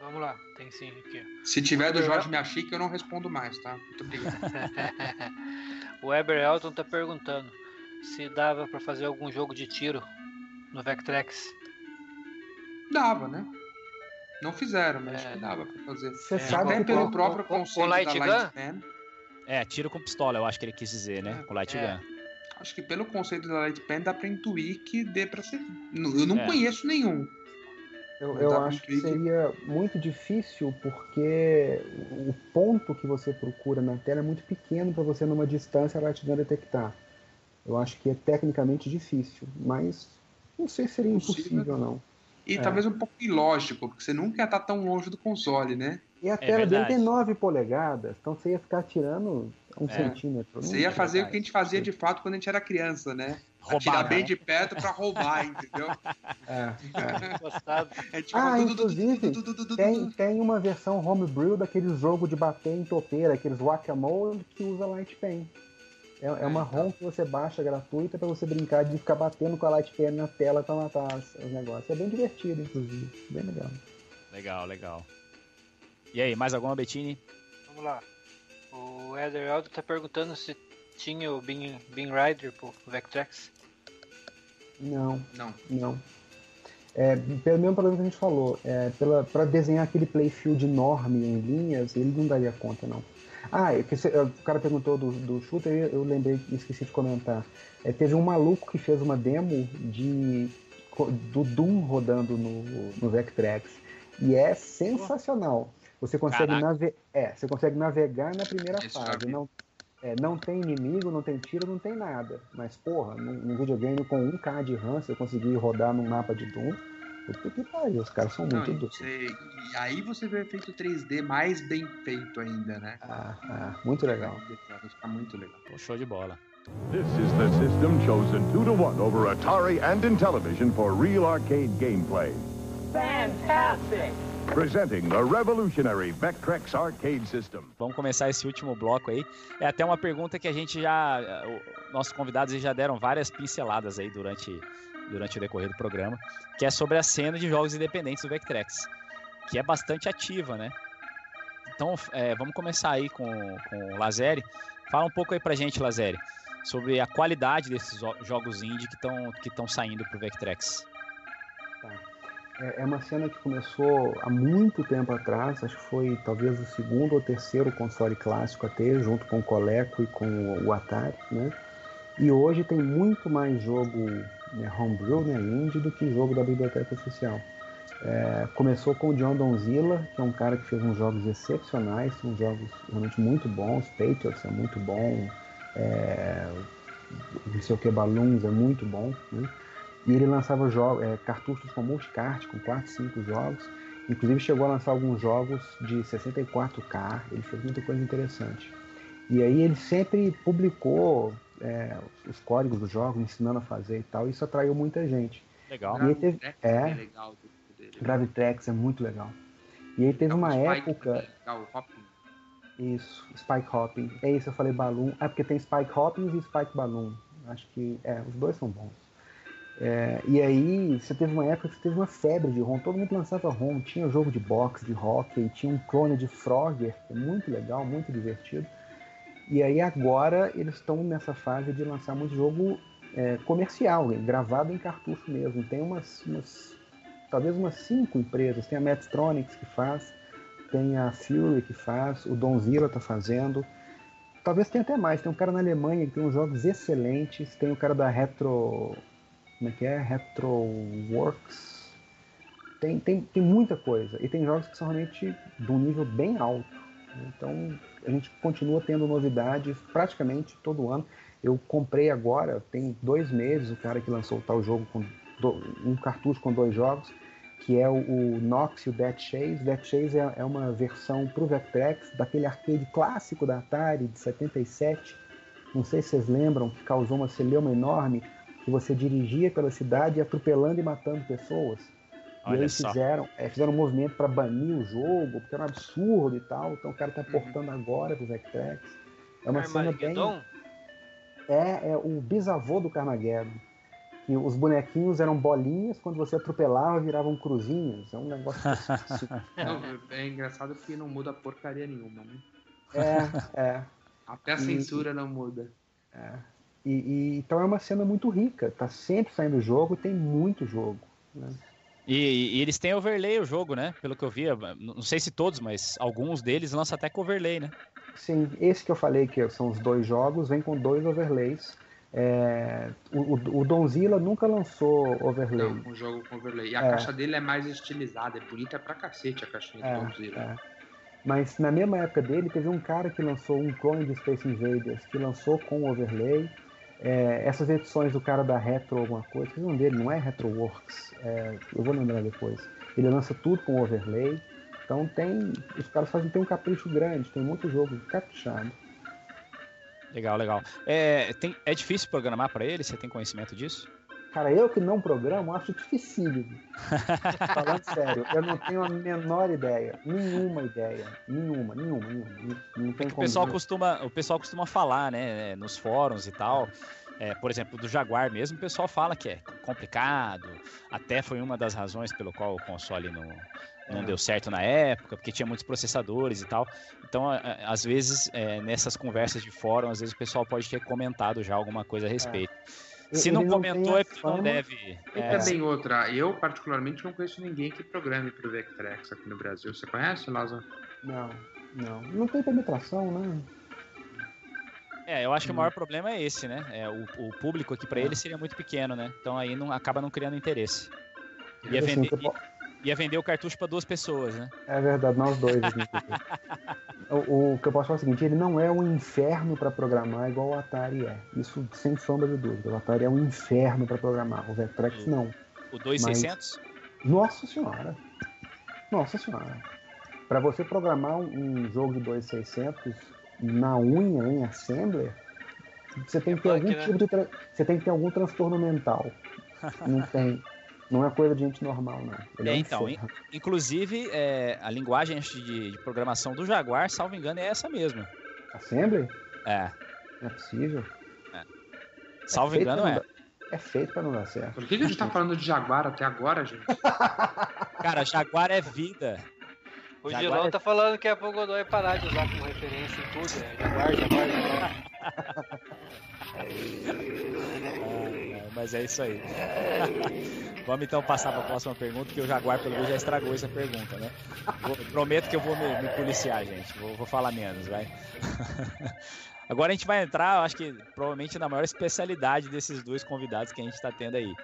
Vamos lá, tem sim aqui. Se tiver do Jorge Miyachique, eu não respondo mais, tá? Muito obrigado. o Weber Elton tá perguntando se dava para fazer algum jogo de tiro no Vectrex. Dava, né? Não fizeram, mas é. acho que dava pra fazer. Você é. sabe Até pelo próprio com, conceito com light da Light Gun? É, tiro com pistola, eu acho que ele quis dizer, né? É. Com Light É. Gun. Acho que pelo conceito da Light Pen dá pra intuir que dê pra ser. Eu não É. conheço nenhum. Eu, eu acho que seria muito difícil porque o ponto que você procura na tela é muito pequeno para você numa distância light gun detectar. Eu acho que é tecnicamente difícil, mas não sei se seria Possível. impossível ou não. E É. talvez um pouco ilógico, porque você nunca ia estar tão longe do console, né? E a tela dele verdade. tem 9 polegadas, então você ia ficar tirando um É. centímetro. Você ia é fazer o que a gente fazia de fato quando a gente era criança, né? Atirar Roubada, bem né? de perto pra roubar, entendeu? É, é. Gostado. É tipo, Ah, du- inclusive, du- du- Tem, tem uma versão homebrew daquele jogo de bater em topeira, aqueles guacamole que usa Light Pen. É, é uma então. ROM que você baixa gratuita pra você brincar de ficar batendo com a Light Pen na tela pra matar os, os negócios. É bem divertido, inclusive. Bem legal. Legal, legal. E aí, mais alguma, Bettini? Vamos lá. O Eder Aldo tá perguntando se tinha o Bean, Bean Rider pro Vectrex. Não, Não. não. É, pelo mesmo problema que a gente falou, é, pela, pra desenhar aquele playfield enorme em linhas, ele não daria conta, não. Ah, é o cara perguntou do, do shooter, eu, eu lembrei, esqueci de comentar. É, teve um maluco que fez uma demo de do Doom rodando no, no Vectrex. E é sensacional. Você consegue, nave é, você consegue navegar na primeira Esse fase. Não, é, não tem inimigo, não tem tiro, não tem nada. Mas, porra, num, num videogame com 1K de RAM, você conseguir rodar num mapa de Doom. Puta que pariu, os caras são Não, muito e você- e aí você vê o efeito 3D mais bem feito ainda, né? Ah, ah, muito legal. Vai ficar muito legal. Pô, Show de bola. This is the system chosen 2 to 1 over Atari and Intellivision for real arcade gameplay. Fantastic! Presenting the revolutionary Vectrex arcade system. Vamos começar esse último bloco aí. É até uma pergunta que a gente já. Nossos convidados já deram várias pinceladas aí durante, durante o decorrer do programa, que é sobre a cena de jogos independentes do Vectrex, que é bastante ativa, né? Então, é, vamos começar aí com, com o Lazeri. Fala um pouco aí pra gente, Lazeri, sobre a qualidade desses jo- jogos indie que estão que saindo pro Vectrex. É, é uma cena que começou há muito tempo atrás, acho que foi talvez o segundo ou terceiro console clássico a ter, junto com o Coleco e com o Atari, né? E hoje tem muito mais jogo né, homebrew, né, indie, do que jogo da biblioteca oficial. É, começou com o John Donzilla, que é um cara que fez uns jogos excepcionais, uns jogos realmente muito bons, Patriots é muito bom, é, não sei o que, Balloons é muito bom, né? E ele lançava jogos, é, cartuchos com multicart, com 4, 5 jogos. Inclusive chegou a lançar alguns jogos de 64K, ele fez muita coisa interessante. E aí ele sempre publicou é, os códigos dos jogos, ensinando a fazer e tal, e isso atraiu muita gente. Legal. E aí teve, Gravitrax é, legal. Gravitex é muito legal. E aí teve É um uma Spike época. também, legal, Hopping. Isso, Spike Hopping. É isso, eu falei Balloon. É porque tem Spike Hopping e Spike Balloon. Acho que, é, os dois são bons. É, e aí, você teve uma época que você teve uma febre de ROM, todo mundo lançava ROM, tinha jogo de boxe, de hockey, tinha um clone de Frogger, é muito legal, muito divertido. E aí agora eles estão nessa fase de lançar muito jogo é, comercial, gravado em cartucho mesmo. Tem umas, umas talvez umas cinco empresas, tem a Metstronics que faz, tem a Fury que faz, o Donzilla tá fazendo. Talvez tenha até mais, tem um cara na Alemanha que tem uns jogos excelentes, tem o cara da Retro. Como é que é? Retroworks. Tem, tem, tem muita coisa. E tem jogos que são realmente de um nível bem alto. Então a gente continua tendo novidades praticamente todo ano. Eu comprei agora, tem dois meses, o cara que lançou tal jogo com do- um cartucho com dois jogos, que é o, o Nox e o Death Chase. Death Chase é, é uma versão para o Vectrex daquele arcade clássico da Atari de 77. Não sei se vocês lembram, que causou uma celeuma enorme, que você dirigia pela cidade atropelando e matando pessoas. e Olha aí só. fizeram, é, fizeram um movimento para banir o jogo, porque era um absurdo e tal. Então o cara tá portando agora pro Vectrex. É uma cena bem. É, é o bisavô do Carmageddon. Que os bonequinhos eram bolinhas, quando você atropelava, viravam cruzinhos. É um negócio. Não, é engraçado porque não muda porcaria nenhuma, né? é, é. Até a E- censura não muda. E, e- então é uma cena muito rica. Tá sempre saindo jogo e tem muito jogo. né? E, e eles têm overlay o jogo, né? Pelo que eu vi, não sei se todos, mas alguns deles lançam até com overlay, né? Sim, esse que eu falei que são os dois jogos, vem com dois overlays. É, o, o, o Donzilla nunca lançou overlay. Não, um jogo com overlay. E a É. caixa dele é mais estilizada, é bonita pra cacete a caixinha É, do Godzilla. é. Mas na mesma época dele, teve um cara que lançou um clone de Space Invaders, que lançou com overlay. É, essas edições do cara da Retro alguma coisa, que dele não é Retroworks, é, eu vou lembrar depois. Ele lança tudo com overlay. Então tem. Os caras fazem tem um capricho grande, tem muito jogo caprichado. Legal, legal. É, tem, é difícil programar para ele? Você tem conhecimento disso? Cara, eu que não programo, acho dificílimo. Falando sério, eu não tenho a menor ideia. Nenhuma ideia. Nenhuma, nenhuma, nenhuma. Não tem o como. pessoal costuma, o pessoal costuma falar, né, nos fóruns e tal. É, por exemplo, do Jaguar mesmo, o pessoal fala que é complicado. Até foi uma das razões pelo qual o console não, não É. deu certo na época, porque tinha muitos processadores e tal. Então, às vezes, é, nessas conversas de fórum, às vezes o pessoal pode ter comentado já alguma coisa a respeito. Se não não comentou, é porque não deve. E é, também outra, eu particularmente não conheço ninguém que programe pro Vectrex aqui no Brasil. Você conhece, Lázaro? Não, não. Não tem penetração, né? É, eu acho que o Hum. maior problema é esse, né? É, o, o público aqui para ele seria muito pequeno, né? Então aí não, acaba não criando interesse. Ia Assim, vender, po- ia vender o cartucho para duas pessoas, né? É verdade, nós dois. o, o que eu posso falar é o seguinte: ele não é um inferno para programar igual o Atari é. Isso sem sombra de dúvida. O Atari é um inferno para programar. O Vectrex não. O 2600? Nossa senhora. Nossa senhora. Para você programar um, jogo de 2600 na unha em assembler, você tem que ter punk, algum né? tipo de tra- você tem que ter algum transtorno mental. Não tem. Não é coisa de gente normal, não. Ele É, um então, inferno. Inclusive, é, a linguagem de, de programação do Jaguar, salvo engano, é essa mesmo. Assembly? É, Não é possível. salvo feito engano pra não é. dar- É feito para não dar certo. Por que, que a gente tá falando de Jaguar até agora, gente? Cara, Jaguar é vida. O Jaguar Gilão é- tá falando que a pouco Godoy parar de usar como referência em tudo. É Jaguar, Jaguar, Jaguar. Mas é isso aí. Vamos então passar para a próxima pergunta, que o Jaguar, pelo menos, já estragou essa pergunta, né? Vou- prometo que eu vou me, me policiar, gente. Vou, vou falar menos, vai. Agora a gente vai entrar, acho que provavelmente na maior especialidade desses dois convidados que a gente está tendo aí.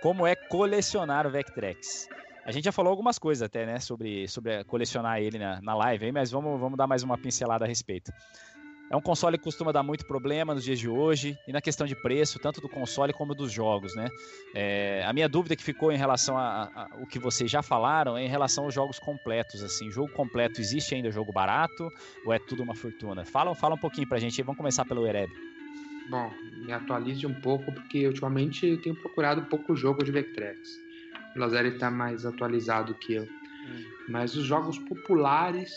Como é colecionar o Vectrex? A gente já falou algumas coisas até, né, sobre, sobre colecionar ele na, na live, aí, mas vamos, vamos dar mais uma pincelada a respeito. É um console que costuma dar muito problema nos dias de hoje e na questão de preço, tanto do console como dos jogos, né? É, a minha dúvida que ficou em relação a, a- a- o que vocês já falaram é em relação aos jogos completos, assim, jogo completo existe ainda jogo barato ou é tudo uma fortuna? Fala, fala um pouquinho pra gente, aí, vamos começar pelo Ereb. Bom, me atualize um pouco, porque ultimamente eu tenho procurado pouco jogo de Vectrex. O Lazer está mais atualizado que eu. Mas os jogos populares,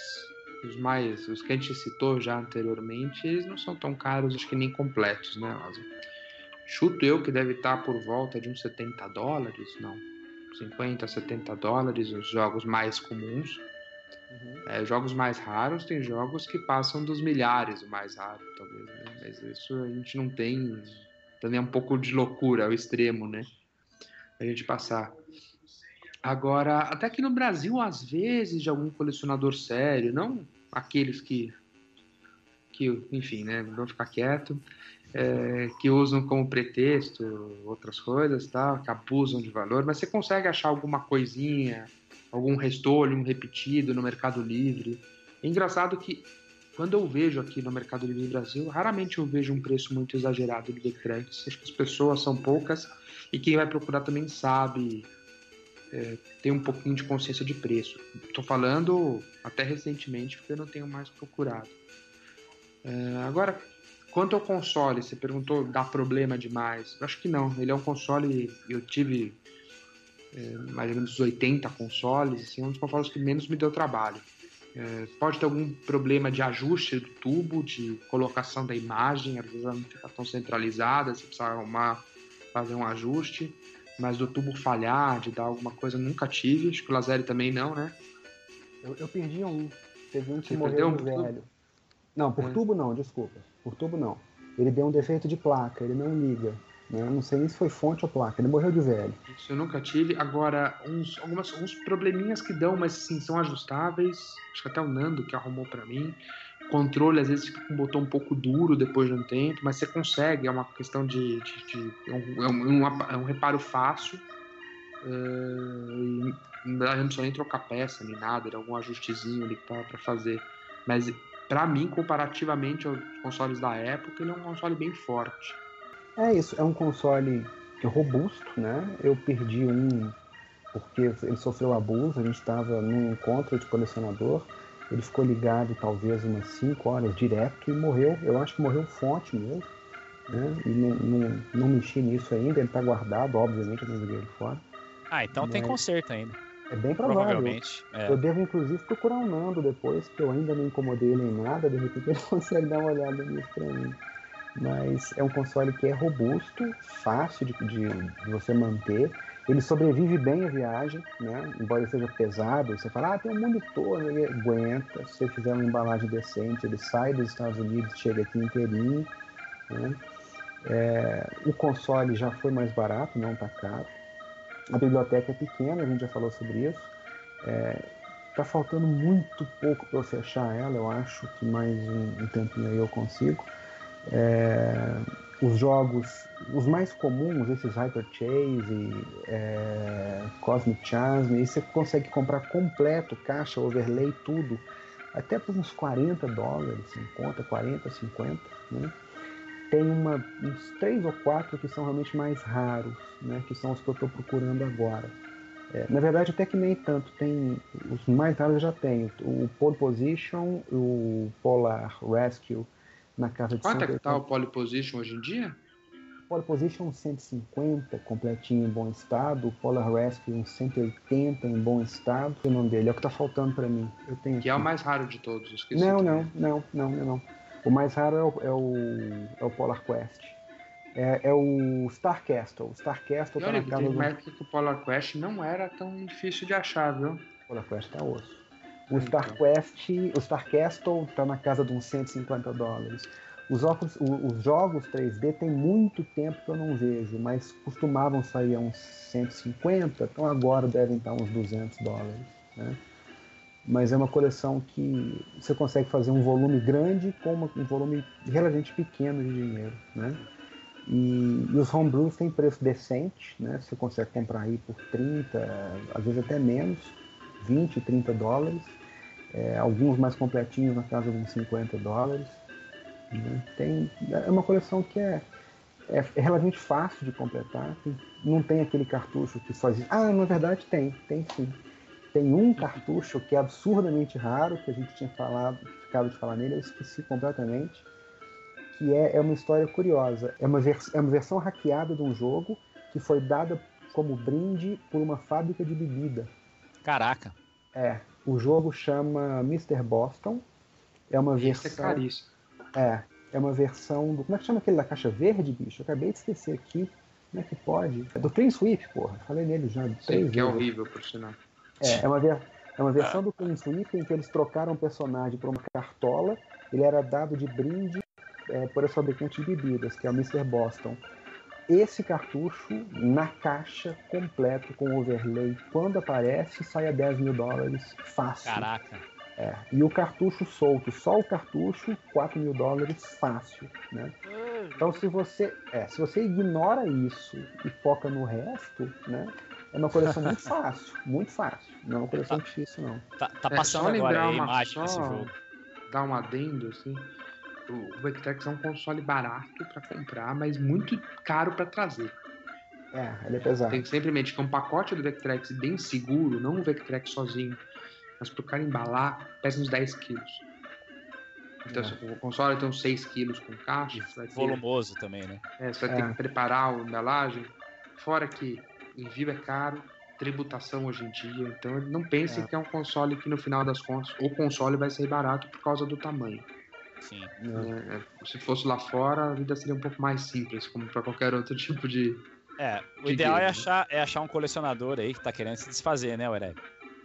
os mais, os que a gente citou já anteriormente, eles não são tão caros, acho que nem completos, né, Lázaro? Chuto eu que deve estar por volta de uns 70 dólares, não, 50, 70 dólares, os jogos mais comuns. É, jogos mais raros, tem jogos que passam dos milhares, o mais raro, talvez, né? Mas isso a gente não tem. Também é um pouco de loucura ao extremo, né? A gente passar. Agora, até que no Brasil, às vezes, de algum colecionador sério, não aqueles que. que enfim, né? Vão ficar quieto. é, que usam como pretexto outras coisas, tá? que abusam de valor, mas você consegue achar alguma coisinha, algum restolho, um repetido no Mercado Livre. É engraçado que quando eu vejo aqui no Mercado Livre Brasil, raramente eu vejo um preço muito exagerado de Vectrex. Acho que as pessoas são poucas e quem vai procurar também sabe é, ter um pouquinho de consciência de preço. Estou falando até recentemente porque eu não tenho mais procurado. É, agora, quanto ao console, você perguntou, dá problema demais? Eu acho que não. Ele é um console, eu tive é, mais ou menos 80 consoles, assim, é um dos consoles que menos me deu trabalho. É, pode ter algum problema de ajuste do tubo, de colocação da imagem, às vezes ela não fica tão centralizada, você precisa arrumar, fazer um ajuste, mas do tubo falhar, de dar alguma coisa, nunca tive, acho que o Lazeri também não, né? Eu, eu perdi um. Teve um que Você morreu um velho. Não, por É. tubo não, desculpa. Por tubo não. Ele deu um defeito de placa, ele não liga. Né? Eu não sei nem se foi fonte ou placa, ele morreu de velho. Isso eu nunca tive. Agora, uns, algumas, uns probleminhas que dão, mas sim, são ajustáveis. Acho que até o Nando que arrumou pra mim. Controle, às vezes, fica com o botão um pouco duro depois de um tempo, mas você consegue, é uma questão de. de- de- é, um, é um- é um reparo fácil. eh, e não precisa nem trocar peça nem nada, era algum ajustezinho ali pra fazer. Mas pra mim, comparativamente aos consoles da época, ele é um console bem forte. É isso, é um console robusto, né? Eu perdi um porque ele sofreu abuso, a gente estava num encontro de colecionador Ele ficou ligado talvez umas 5 horas direto e morreu. Eu acho que morreu fonte mesmo. Né? E não, não, não mexi nisso ainda, ele está guardado, obviamente, eu não joguei ele fora. Ah, então Mas... tem conserto ainda. É bem provável. Provavelmente. É. Eu devo, inclusive, procurar um Nando depois, que eu ainda não incomodei ele em nada, de repente ele consegue dar uma olhada nisso pra mim. Mas é um console que é robusto, fácil de, de, de você manter. Ele sobrevive bem à viagem, né? Embora seja pesado, você fala, ah, tem um monitor, ele aguenta. Se você fizer uma embalagem decente, ele sai dos Estados Unidos, chega aqui inteirinho. Né? É, o console já foi mais barato, não está caro. A biblioteca é pequena, a gente já falou sobre isso. É, tá faltando muito pouco para eu fechar ela, eu acho que mais um, um tempinho aí eu consigo. É, os jogos, os mais comuns, esses Hyper Chase, é, Cosmic Chasm, você consegue comprar completo, caixa, overlay, tudo, até por uns 40 dólares, 50, 40, 50, né? tem uma, uns três ou quatro que são realmente mais raros, né, que são os que eu estou procurando agora. É, na verdade, até que nem tanto. Tem os mais raros eu já tenho. O Pole Position, o Polar Rescue na casa de Quanto é que está o Pole Position hoje em dia? Pole Position 150, completinho em bom estado. O Polar Rescue um 180 em bom estado. O nome dele é o que está faltando para mim. Eu tenho que aqui. é o mais raro de todos. Esqueci não, não, não, não, não, não. O mais raro é o, é o, é o Polar Quest. É, é, o Star Castle. O Star Castle tá na casa tem do... que o Polar Quest não era tão difícil de achar, viu? O Polar Quest tá osso. O Star então. Quest, o Star Castle tá na casa de uns 150 dólares. Os, óculos, os jogos 3D tem muito tempo que eu não vejo, mas costumavam sair a uns 150, então agora devem estar uns 200 dólares. Né? mas é uma coleção que você consegue fazer um volume grande com uma, um volume relativamente pequeno de dinheiro, né? E, e os homebrews têm preço decente, né? Você consegue comprar aí por 30, às vezes até menos, 20, 30 dólares. É, alguns mais completinhos na casa de uns 50 dólares. Né? Tem, é uma coleção que é, é, é relativamente fácil de completar. Não tem aquele cartucho que só diz, ah, na verdade tem, tem sim. Tem um cartucho que é absurdamente raro, que a gente tinha falado, ficado de falar nele, eu esqueci completamente. Que é, é uma história curiosa. É uma, é uma versão hackeada de um jogo que foi dada como brinde por uma fábrica de bebida. Caraca. É. O jogo chama Mr. Boston. É uma versão. Isso é caríssimo. É. É uma versão do. Como é que chama aquele da caixa verde, bicho? Eu acabei de esquecer aqui. Como é que pode? É do Clean Sweep, porra. Falei nele já. Sim, que é horrível, por sinal. É, é uma, ver, é uma versão do Clean Sweep em que eles trocaram o personagem por uma cartola. Ele era dado de brinde é, por esse fabricante de bebidas, que é o Mr. Boston. Esse cartucho, na caixa, completo, com overlay, quando aparece, sai a 10 mil dólares fácil. Caraca. É, e o cartucho solto, só o cartucho, 4 mil dólares fácil, né? Então se você, é, se você ignora isso e foca no resto, né? É uma coleção muito fácil, muito fácil. Não é uma coleção tá, difícil, não. Tá, tá é, passando é, agora a imagem desse jogo. Dar um adendo, assim. O Vectrex é um console barato para comprar, mas muito caro para trazer. É, ele é pesado. Tem que sempre mente que um pacote do Vectrex bem seguro, não o Vectrex sozinho, mas pro cara embalar, pesa uns 10 quilos. Então, é. o console tem uns 6 quilos com caixa. Volumoso ter... também, né? É, você vai é. ter que preparar a embalagem. Fora que envio é caro, tributação hoje em dia, então não pense é. que é um console que no final das contas o console vai ser barato por causa do tamanho. Sim. É, é se fosse lá fora, a vida seria um pouco mais simples, como para qualquer outro tipo de. É, o de ideal game, é, achar, é achar um colecionador aí que tá querendo se desfazer, né, Aurélio?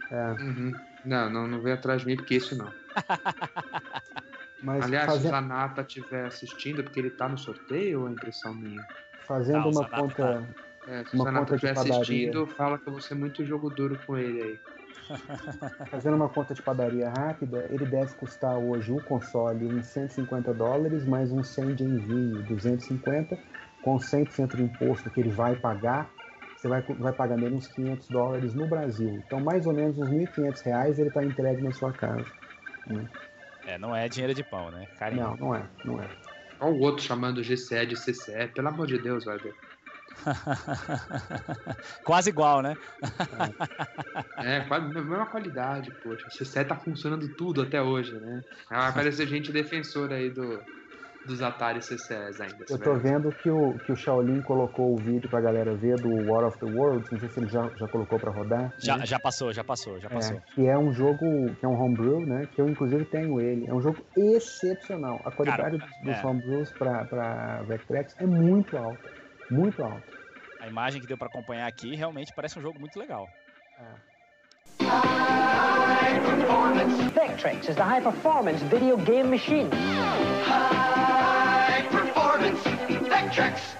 É. Uhum. Não, não, não vem atrás de mim porque isso não. Mas Aliás, fazer... se o Zanata estiver assistindo, porque ele tá no sorteio ou é impressão minha? Fazendo não, uma conta. Tá é, se uma conta de assistindo, fala que eu vou ser muito jogo duro com ele aí. Fazendo uma conta de padaria rápida, ele deve custar hoje o console uns 150 dólares, mais uns 100 de envio, 250, com 100% de imposto que ele vai pagar, você vai, vai pagar menos 500 dólares no Brasil. Então, mais ou menos uns 1.500 reais ele está entregue na sua casa. Né? É, não é dinheiro de pão, né? Carinho. Não, não é, não é. Olha o outro chamando GCE de CCE, pelo amor de Deus, Weber. Quase igual, né? É, quase a mesma qualidade, poxa. O CC tá funcionando tudo até hoje, né? Ah, vai parecer gente defensora aí do, dos Atari CCS ainda. Eu tô vendo que o, que o Shaolin colocou o vídeo pra galera ver do War of the Worlds, não sei se ele já, já colocou pra rodar. Já, né? já passou, já passou, já passou. É, que é um jogo, que é um homebrew, né? Que eu inclusive tenho ele. É um jogo excepcional. A qualidade Cara, dos, dos é. homebrews pra, pra Vectrex é muito alta. Muito alta. A imagem que deu pra acompanhar aqui realmente parece um jogo muito legal. Vectrex is the high performance video game machine. High performance Vectrex.